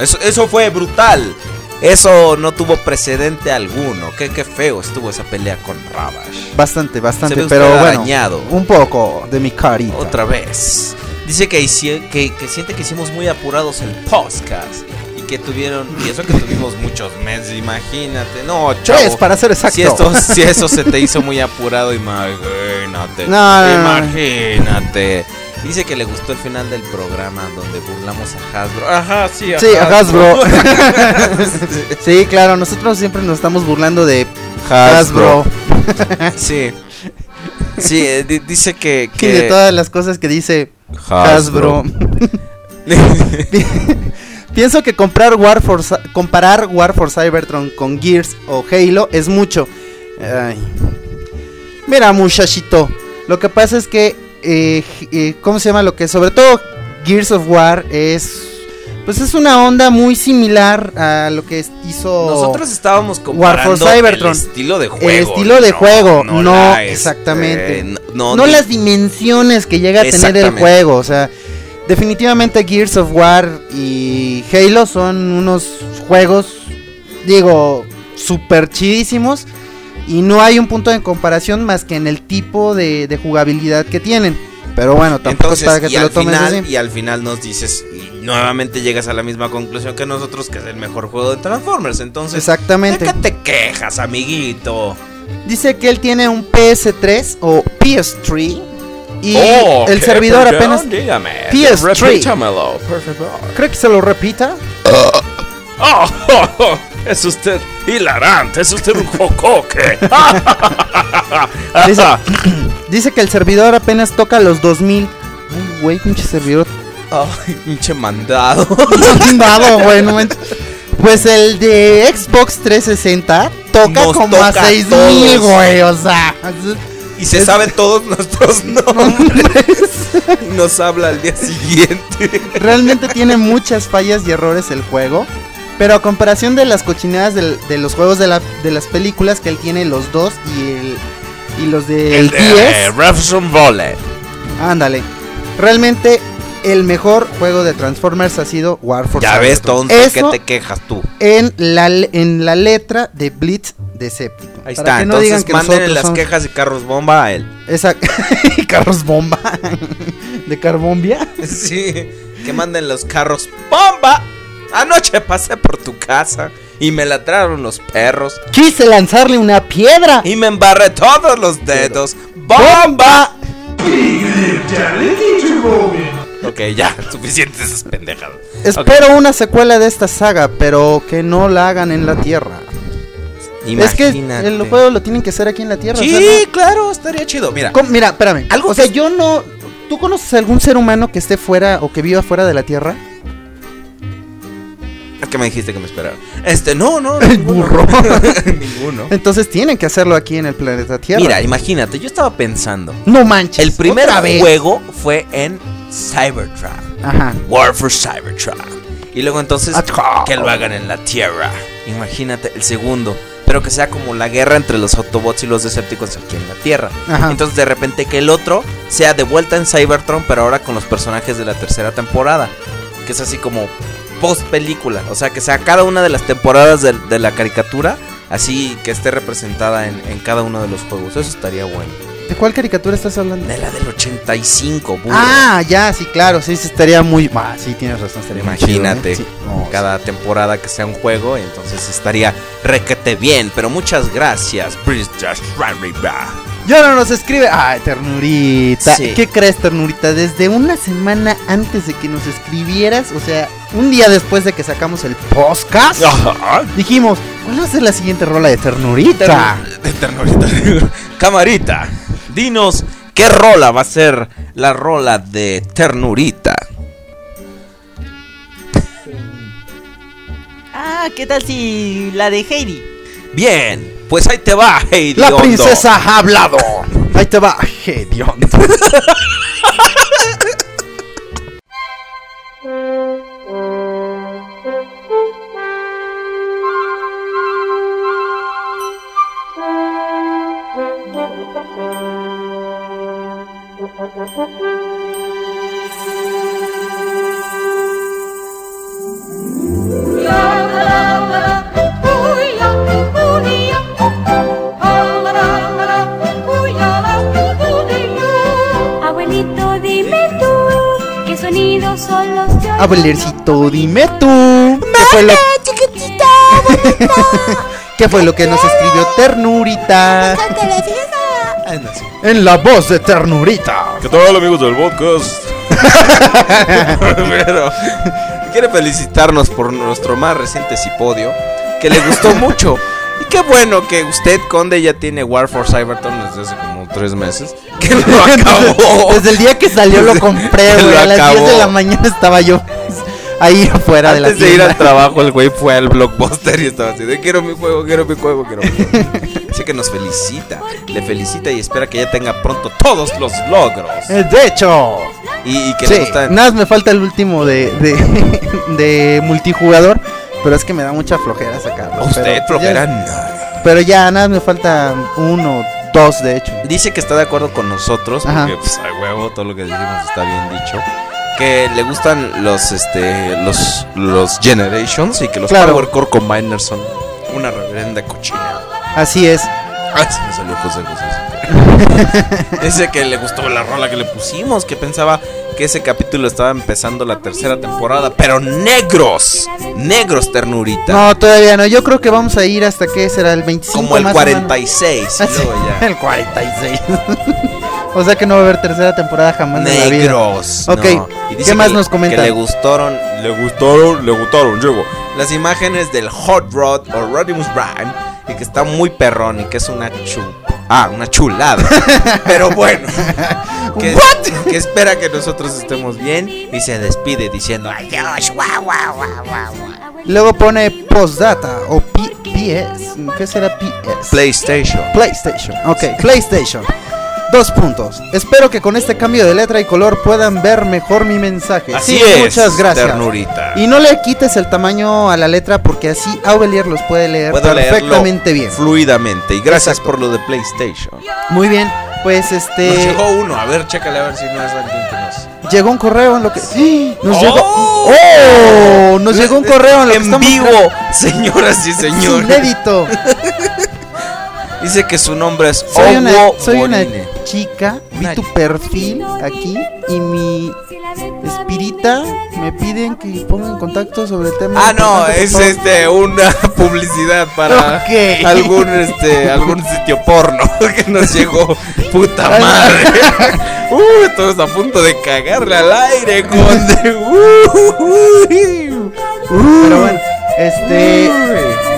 Eso, eso fue brutal. Eso no tuvo precedente alguno. Qué, qué feo estuvo esa pelea con Ravage. Bastante, bastante, pero bueno, arañado. un poco de mi carita. Otra vez. Dice que, que, que siente que hicimos muy apurados el podcast. Y que tuvieron. Y eso que tuvimos muchos meses, imagínate. No, chavo. Tres, para ser exacto. Si, esto, si eso se te hizo muy <laughs> apurado, imagínate. No, no, no. Dice que le gustó el final del programa donde burlamos a Hasbro. Ajá, sí, a Sí, a Hasbro. <laughs> <laughs> sí, claro, nosotros siempre nos estamos burlando de Hasbro. Hasbro. <laughs> sí. Sí, eh, di- dice que. Y que de todas las cosas que dice Hasbro. Hasbro. Pi- Pienso que comprar War for, comparar War for Cybertron con Gears o Halo es mucho. Ay. Mira, muchachito. Lo que pasa es que, eh, eh, ¿cómo se llama? Lo que sobre todo Gears of War es, pues es una onda muy similar a lo que hizo Nosotros estábamos War comparando for Cybertron. el estilo de juego. El estilo de no, juego, no, este, exactamente. no- no, las dimensiones que llega a tener el juego. O sea, definitivamente Gears of War y Halo son unos juegos, digo, super chidísimos. Y no hay un punto de comparación más que en el tipo de, de jugabilidad que tienen. Pero bueno, tampoco Entonces, es para que y, te lo al tomes final, así. y al final nos dices, y nuevamente llegas a la misma conclusión que nosotros, que es el mejor juego de Transformers. Entonces, Exactamente. ¿de qué te quejas, amiguito? Dice que él tiene un PS3 o PS3. Y Oh, el servidor Perdón, apenas. dígame, PS3. repítamelo, por favor. ¿Cree que se lo repita? Oh, oh, <laughs> oh, es usted hilarante, es usted un jocoque. <laughs> Dice, dice que el servidor apenas toca los 2000. Ay, güey, pinche servidor. Ay, pinche mandado. <laughs> Mandado, güey, no manches. Pues el de Xbox 360 toca Nos como a toca a 6000, todos. güey, o sea. Y se saben todos nuestros nombres. y nos habla al día siguiente. Realmente tiene muchas fallas y errores el juego. Pero a comparación de las cochinadas del- de los juegos de, la- de las películas que él tiene, los dos y el y los de El el de 10, Refson Volley. ándale. Realmente el mejor juego de Transformers ha sido War for Ya ves, tonto, ¿qué Eso te quejas tú? en la en la letra de Blitz Decepticon. Ahí Para está, que no entonces digan que manden nosotros las quejas y carros bomba a él. Exacto. <laughs> carros bomba. <laughs> de carbombia. <laughs> Sí, que manden los carros bomba. Anoche pasé por tu casa y me ladraron los perros Quise lanzarle una piedra. y me embarré todos los dedos. ¡Bomba! Ok, ya, <laughs> suficiente esas pendejadas. Espero una secuela de esta saga, pero que no la hagan en la Tierra. Es que Imagínate. el juego lo tienen que hacer aquí en la Tierra. o Sí, sea, no- claro, estaría chido. Mira, Com- Mira, espérame. Algo o sea, yo no. ¿Tú conoces algún ser humano que esté fuera o que viva fuera de la Tierra? Es que me dijiste que me esperara. Este, no, no, El burro. <laughs> ninguno. Entonces tienen que hacerlo aquí en el planeta Tierra. Mira, imagínate, yo estaba pensando. no manches. El primer otra vez. juego fue en Cybertron. Ajá. War for Cybertron. Y luego entonces que lo hagan en la Tierra. Imagínate el segundo. Pero que sea como la guerra entre los Autobots y los Decepticons aquí en la Tierra. Ajá. Entonces de repente que el otro sea de vuelta en Cybertron, pero ahora con los personajes de la tercera temporada. Que es así como post película. O sea, que sea cada una de las temporadas de, de la caricatura. Así que esté representada en, en cada uno de los juegos. Eso estaría bueno. ¿De cuál caricatura estás hablando? De la del 85, burro. Ah, ya, sí, claro. Sí, estaría muy. Ah, sí, tienes razón. Estaría muy chido, ¿eh? Imagínate, Sí, no, cada temporada que sea un juego, entonces estaría requete bien. Pero muchas gracias, British Rariba. Y ahora nos escribe. Ay, ternurita. Sí. ¿Qué crees, ternurita? Desde una semana antes de que nos escribieras, o sea, un día después de que sacamos el podcast, dijimos, ¿cuál va a ser la siguiente rola de ternurita? De ternurita. <laughs> Camarita, dinos qué rola va a ser la rola de ternurita. Ah, ¿qué tal si la de Heidi? Bien, pues ahí te va, La princesa ha hablado. Ahí te va, Hediondo. Love. ¿Qué sonidos son los que dime tú. ¿Qué fue lo, <laughs> ¿Qué fue lo que nos escribió Ternurita? En la voz de Ternurita. ¿Qué tal amigos del podcast? <laughs> Pero quiere felicitarnos por nuestro más reciente cipodio, que le gustó mucho. Y qué bueno que usted, Conde, ya tiene War for Cybertron desde hace como tres meses. Que lo <laughs> acabó. Desde el día que salió lo compré, güey. A las 10 de la mañana estaba yo ahí afuera de la Antes de ir tienda. al trabajo, el güey fue al blockbuster y estaba así de quiero mi juego, quiero mi juego, quiero mi juego. <laughs> Así que nos felicita, le felicita y espera que ya tenga pronto todos los logros. Eh, De hecho, Y, y que sí, le gustan. nada más me falta el último de, de, <laughs> de multijugador. Pero es que me da mucha flojera sacarlo. Usted, pero, flojera, ya- Pero ya, nada, me falta uno, dos de hecho. Dice que está de acuerdo con nosotros, Ajá. porque pues a huevo, todo lo que decimos está bien dicho. Que le gustan los este los los Generations y que los Claro. Power Core Combiners son una reverenda cochinada. Así es. Ay, se me salió José José. <laughs> Dice que le gustó la rola que le pusimos, que pensaba que ese capítulo estaba empezando la tercera temporada, pero negros, negros ternurita. No, todavía no. Yo creo que vamos a ir hasta que será el 25 como el más o menos. 46. y Ah, sí, luego ya. <laughs> El 46. <laughs> o sea que no va a haber tercera temporada jamás en la vida. Negros. Ok, no. Y dice ¿qué más que- nos comentan? Que le gustaron, le gustaron, le gustaron, llego. Las imágenes del Hot Rod o Rodimus Prime y que está muy perrón y que es una chu Ah, una chulada. <laughs> Pero bueno. Que, que espera que nosotros estemos bien y se despide diciendo adiós. Guau, guau, guau, guau, guau". Luego pone postdata o P- PS. ¿Qué será PS? PlayStation. PlayStation. Ok, PlayStation. Dos puntos. Espero que con este cambio de letra y color puedan ver mejor mi mensaje. Así Sí, es, Muchas gracias. ternurita. Y no le quites el tamaño a la letra porque así Aubelier los puede leer Puedo perfectamente bien. Fluidamente. Y gracias por lo de PlayStation. Muy bien. Pues este. Nos llegó uno. A ver, chécale a ver si no es alguien que nos. Llegó un correo en lo que. ¡Sí! Nos ¡Oh! llegó. ¡Oh! Nos llegó un correo en lo que En estamos vivo, <laughs> señoras y Es señores. inédito. <laughs> Dice que su nombre es Soy una, Owo soy una. Chica, vi tu perfil aquí y mi espirita me piden que ponga en contacto sobre el tema. Ah, no, es este una <laughs> publicidad para algún este algún sitio porno <laughs> que nos llegó. Puta madre. <laughs> uh, estamos a punto de cagarle al aire, conde. Uh, uh, uh. Pero bueno, este.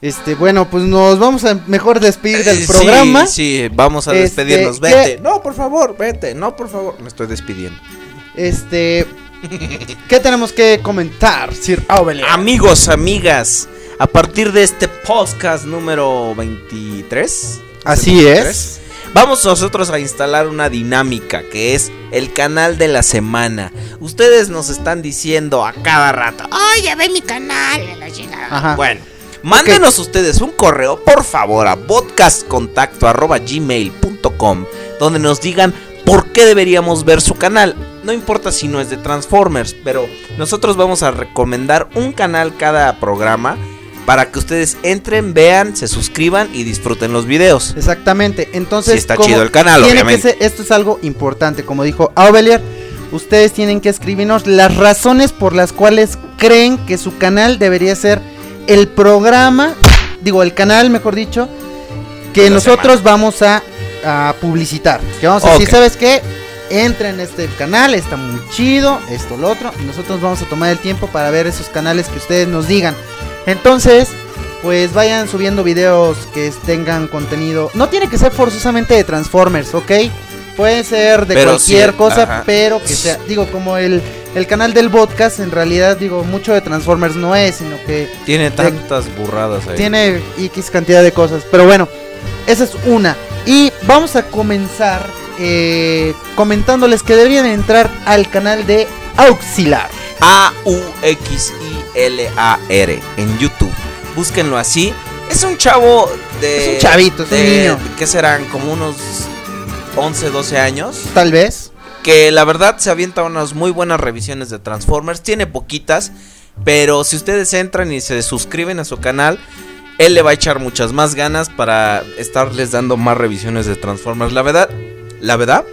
Este, bueno, pues nos vamos a mejor despedir del Eh, programa. Sí, sí, vamos a Este, despedirnos. ¿qué? Vete. No, por favor, vete. No, por favor. Me estoy despidiendo. Este. ¿Qué tenemos que comentar, Sir Aubelier? Amigos, amigas, a partir de este podcast número 23. Así 23, es. Vamos nosotros a instalar una dinámica que es el canal de la semana. Ustedes nos están diciendo a cada rato, Oye, ve mi canal. y la chingada". Ajá. bueno, mándenos ustedes un correo, por favor, a podcastcontacto.gmail.com donde nos digan por qué deberíamos ver su canal. No importa si no es de Transformers, pero nosotros vamos a recomendar un canal cada programa para que ustedes entren, vean, se suscriban y disfruten los videos. Exactamente. Entonces, está ¿cómo chido el canal, obviamente. ser- esto es algo importante, como dijo Aubelier. Ustedes tienen que escribirnos las razones por las cuales creen que su canal debería ser el programa, digo, el canal, mejor dicho, que nosotros vamos a, a publicitar. Que vamos a decir. ¿sabes qué? Entra en este canal, está muy chido, esto, lo otro. Y nosotros vamos a tomar el tiempo para ver esos canales que ustedes nos digan. Entonces, pues vayan subiendo videos que tengan contenido. No tiene que ser forzosamente de Transformers, ¿ok? Puede ser de Pero cualquier sí, cosa, ajá. pero que sea, digo, como el, el canal del podcast, en realidad, digo, mucho de Transformers no es, sino que Tiene tantas burradas ahí. tiene X cantidad de cosas. Pero bueno, esa es una. Y vamos a comenzar eh, comentándoles que deberían entrar al canal de Auxilar. A-U-X-I-L-A-R en YouTube. Búsquenlo así Es un chavo de. Es un chavito, es un niño. ¿Qué serán? Como unos 11, 12 años. Tal vez. Que la verdad se avienta unas muy buenas revisiones de Transformers. Tiene poquitas. Pero si ustedes entran y se suscriben a su canal, él le va a echar muchas más ganas para estarles dando más revisiones de Transformers. La verdad, la verdad,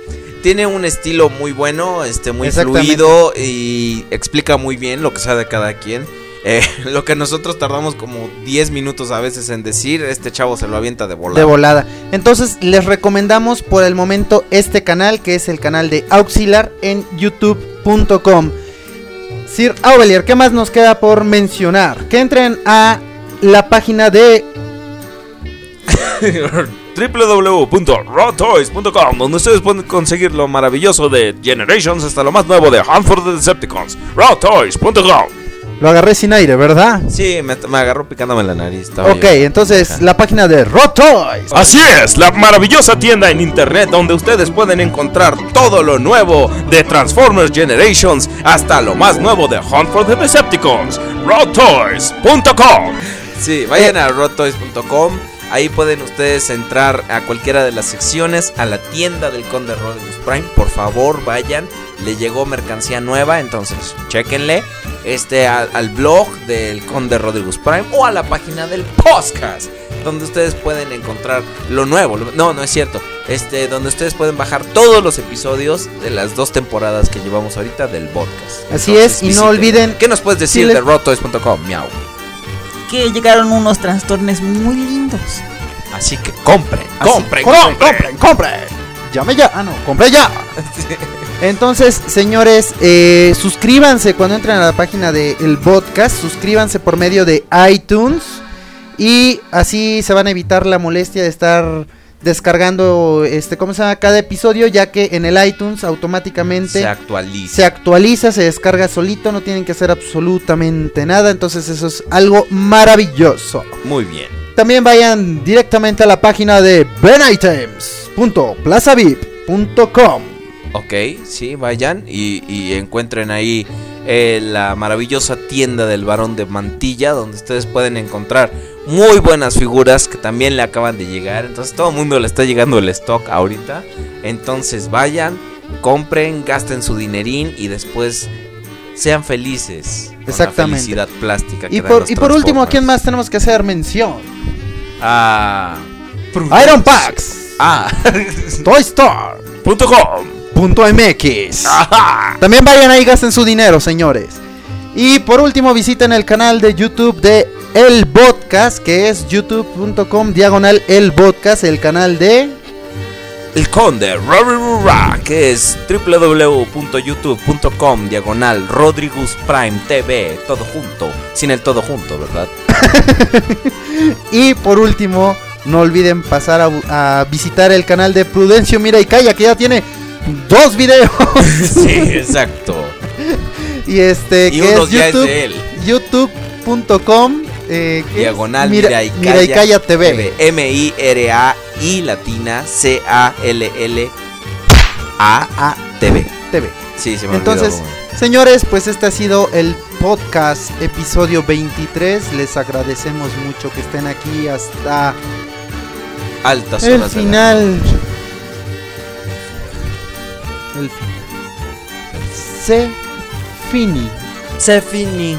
tiene un estilo muy bueno, este, muy fluido y explica muy bien lo que sabe de cada quien. Eh, <laughs> lo que nosotros tardamos como 10 minutos a veces en decir, este chavo se lo avienta de volada. De volada. Entonces les recomendamos por el momento este canal que es el canal de Auxiliar en youtube.com. Sir Aubelier, ¿qué más nos queda por mencionar? Que entren a la página de <laughs> www.rawtoys.com donde ustedes pueden conseguir lo maravilloso de Generations hasta lo más nuevo de Hunt for the Decepticons. rawtoys.com Lo agarré sin aire, ¿verdad? Sí, me, me agarró picándome la nariz. Ok, yo. entonces la página de Rotoys. Así es, la maravillosa tienda en internet donde ustedes pueden encontrar todo lo nuevo de Transformers Generations hasta lo más nuevo de Hunt for the Decepticons. rawtoys.com Sí, vayan a rotoys.com. Ahí pueden ustedes entrar a cualquiera de las secciones, a la tienda del Conde Rodimus Prime. Por favor, vayan. Le llegó mercancía nueva, entonces chequenle. Este al, al blog del Conde Rodriguez Prime o a la página del podcast, donde ustedes pueden encontrar lo nuevo. Lo- No, no es cierto. Este, donde ustedes pueden bajar todos los episodios de las dos temporadas que llevamos ahorita del podcast. Así es, y no olviden- ¿Qué nos puedes decir si les- de rotoys.com? Miau. Que llegaron unos trastornos muy lindos. Así que compren, Así, compren, compren, compren. compren. Llame ya. Ah, no, compre ya. <laughs> Entonces, señores, eh, suscríbanse cuando entren a la página del podcast. Suscríbanse por medio de iTunes. Y así se van a evitar la molestia de estar descargando, este, ¿cómo se llama? Cada episodio, ya que en el iTunes automáticamente Se actualiza. se actualiza, se descarga solito, no tienen que hacer absolutamente nada. Entonces, eso es algo maravilloso. Muy bien. También vayan directamente a la página de benitems.plazavip.com. Ok, sí, vayan y, y encuentren ahí eh, la maravillosa tienda del varón de mantilla, donde ustedes pueden encontrar muy buenas figuras que también le acaban de llegar. Entonces todo el mundo le está llegando el stock ahorita. Entonces vayan, compren, gasten su dinerín y después sean felices. con la Exactamente. felicidad plástica. que Y por, y por último, ¿a quién más tenemos que hacer mención? Ah. Iron Packs. Ah. Toy Star. Punto MX. También vayan ahí y gasten su dinero, señores. Y por último, visiten el canal de YouTube de El Podcast, que es youtube.com diagonal El Podcast, el canal de... El Conde, Rararara, que es www.youtube.com diagonal Rodrigus Prime TV, todo junto, sin el todo junto, ¿verdad? <laughs> Y por último, no olviden pasar a, a visitar el canal de Prudencio Mira y Calla, que ya tiene dos videos. <laughs> sí, exacto. Y este, Y que es ya es YouTube, de él. youtube.com eh. Diagonal Mira, Mira, y Calla, Mira y Calla TV. M-I-R-A-I latina C-A-L-L-A-A-TV. TV. Sí, se me Entonces, olvidó. señores, pues este ha sido el podcast episodio 23. Les agradecemos mucho que estén aquí hasta Altas el horas de la final. noche. El final. Se fini. Se fini.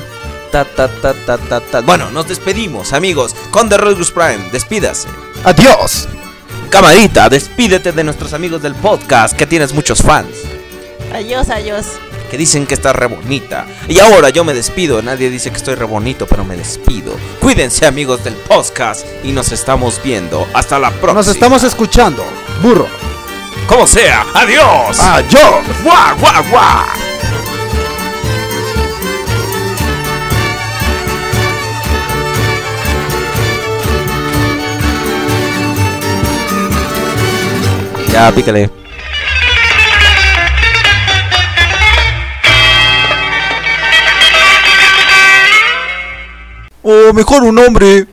Ta, ta, ta, ta, ta, ta. Bueno, nos despedimos, amigos. Conde Rodriguez Prime, despídase. Adiós. Camarita, despídete de nuestros amigos del podcast, que tienes muchos fans, Adiós, adiós. que dicen que estás re bonita. Y ahora yo me despido, nadie dice que estoy re bonito, pero me despido. Cuídense, amigos del podcast, y nos estamos viendo. Hasta la próxima. Nos estamos escuchando. Burro. Como sea, adiós. Adiós. Guau, guau, guau. Ya, pícale. O mejor un hombre.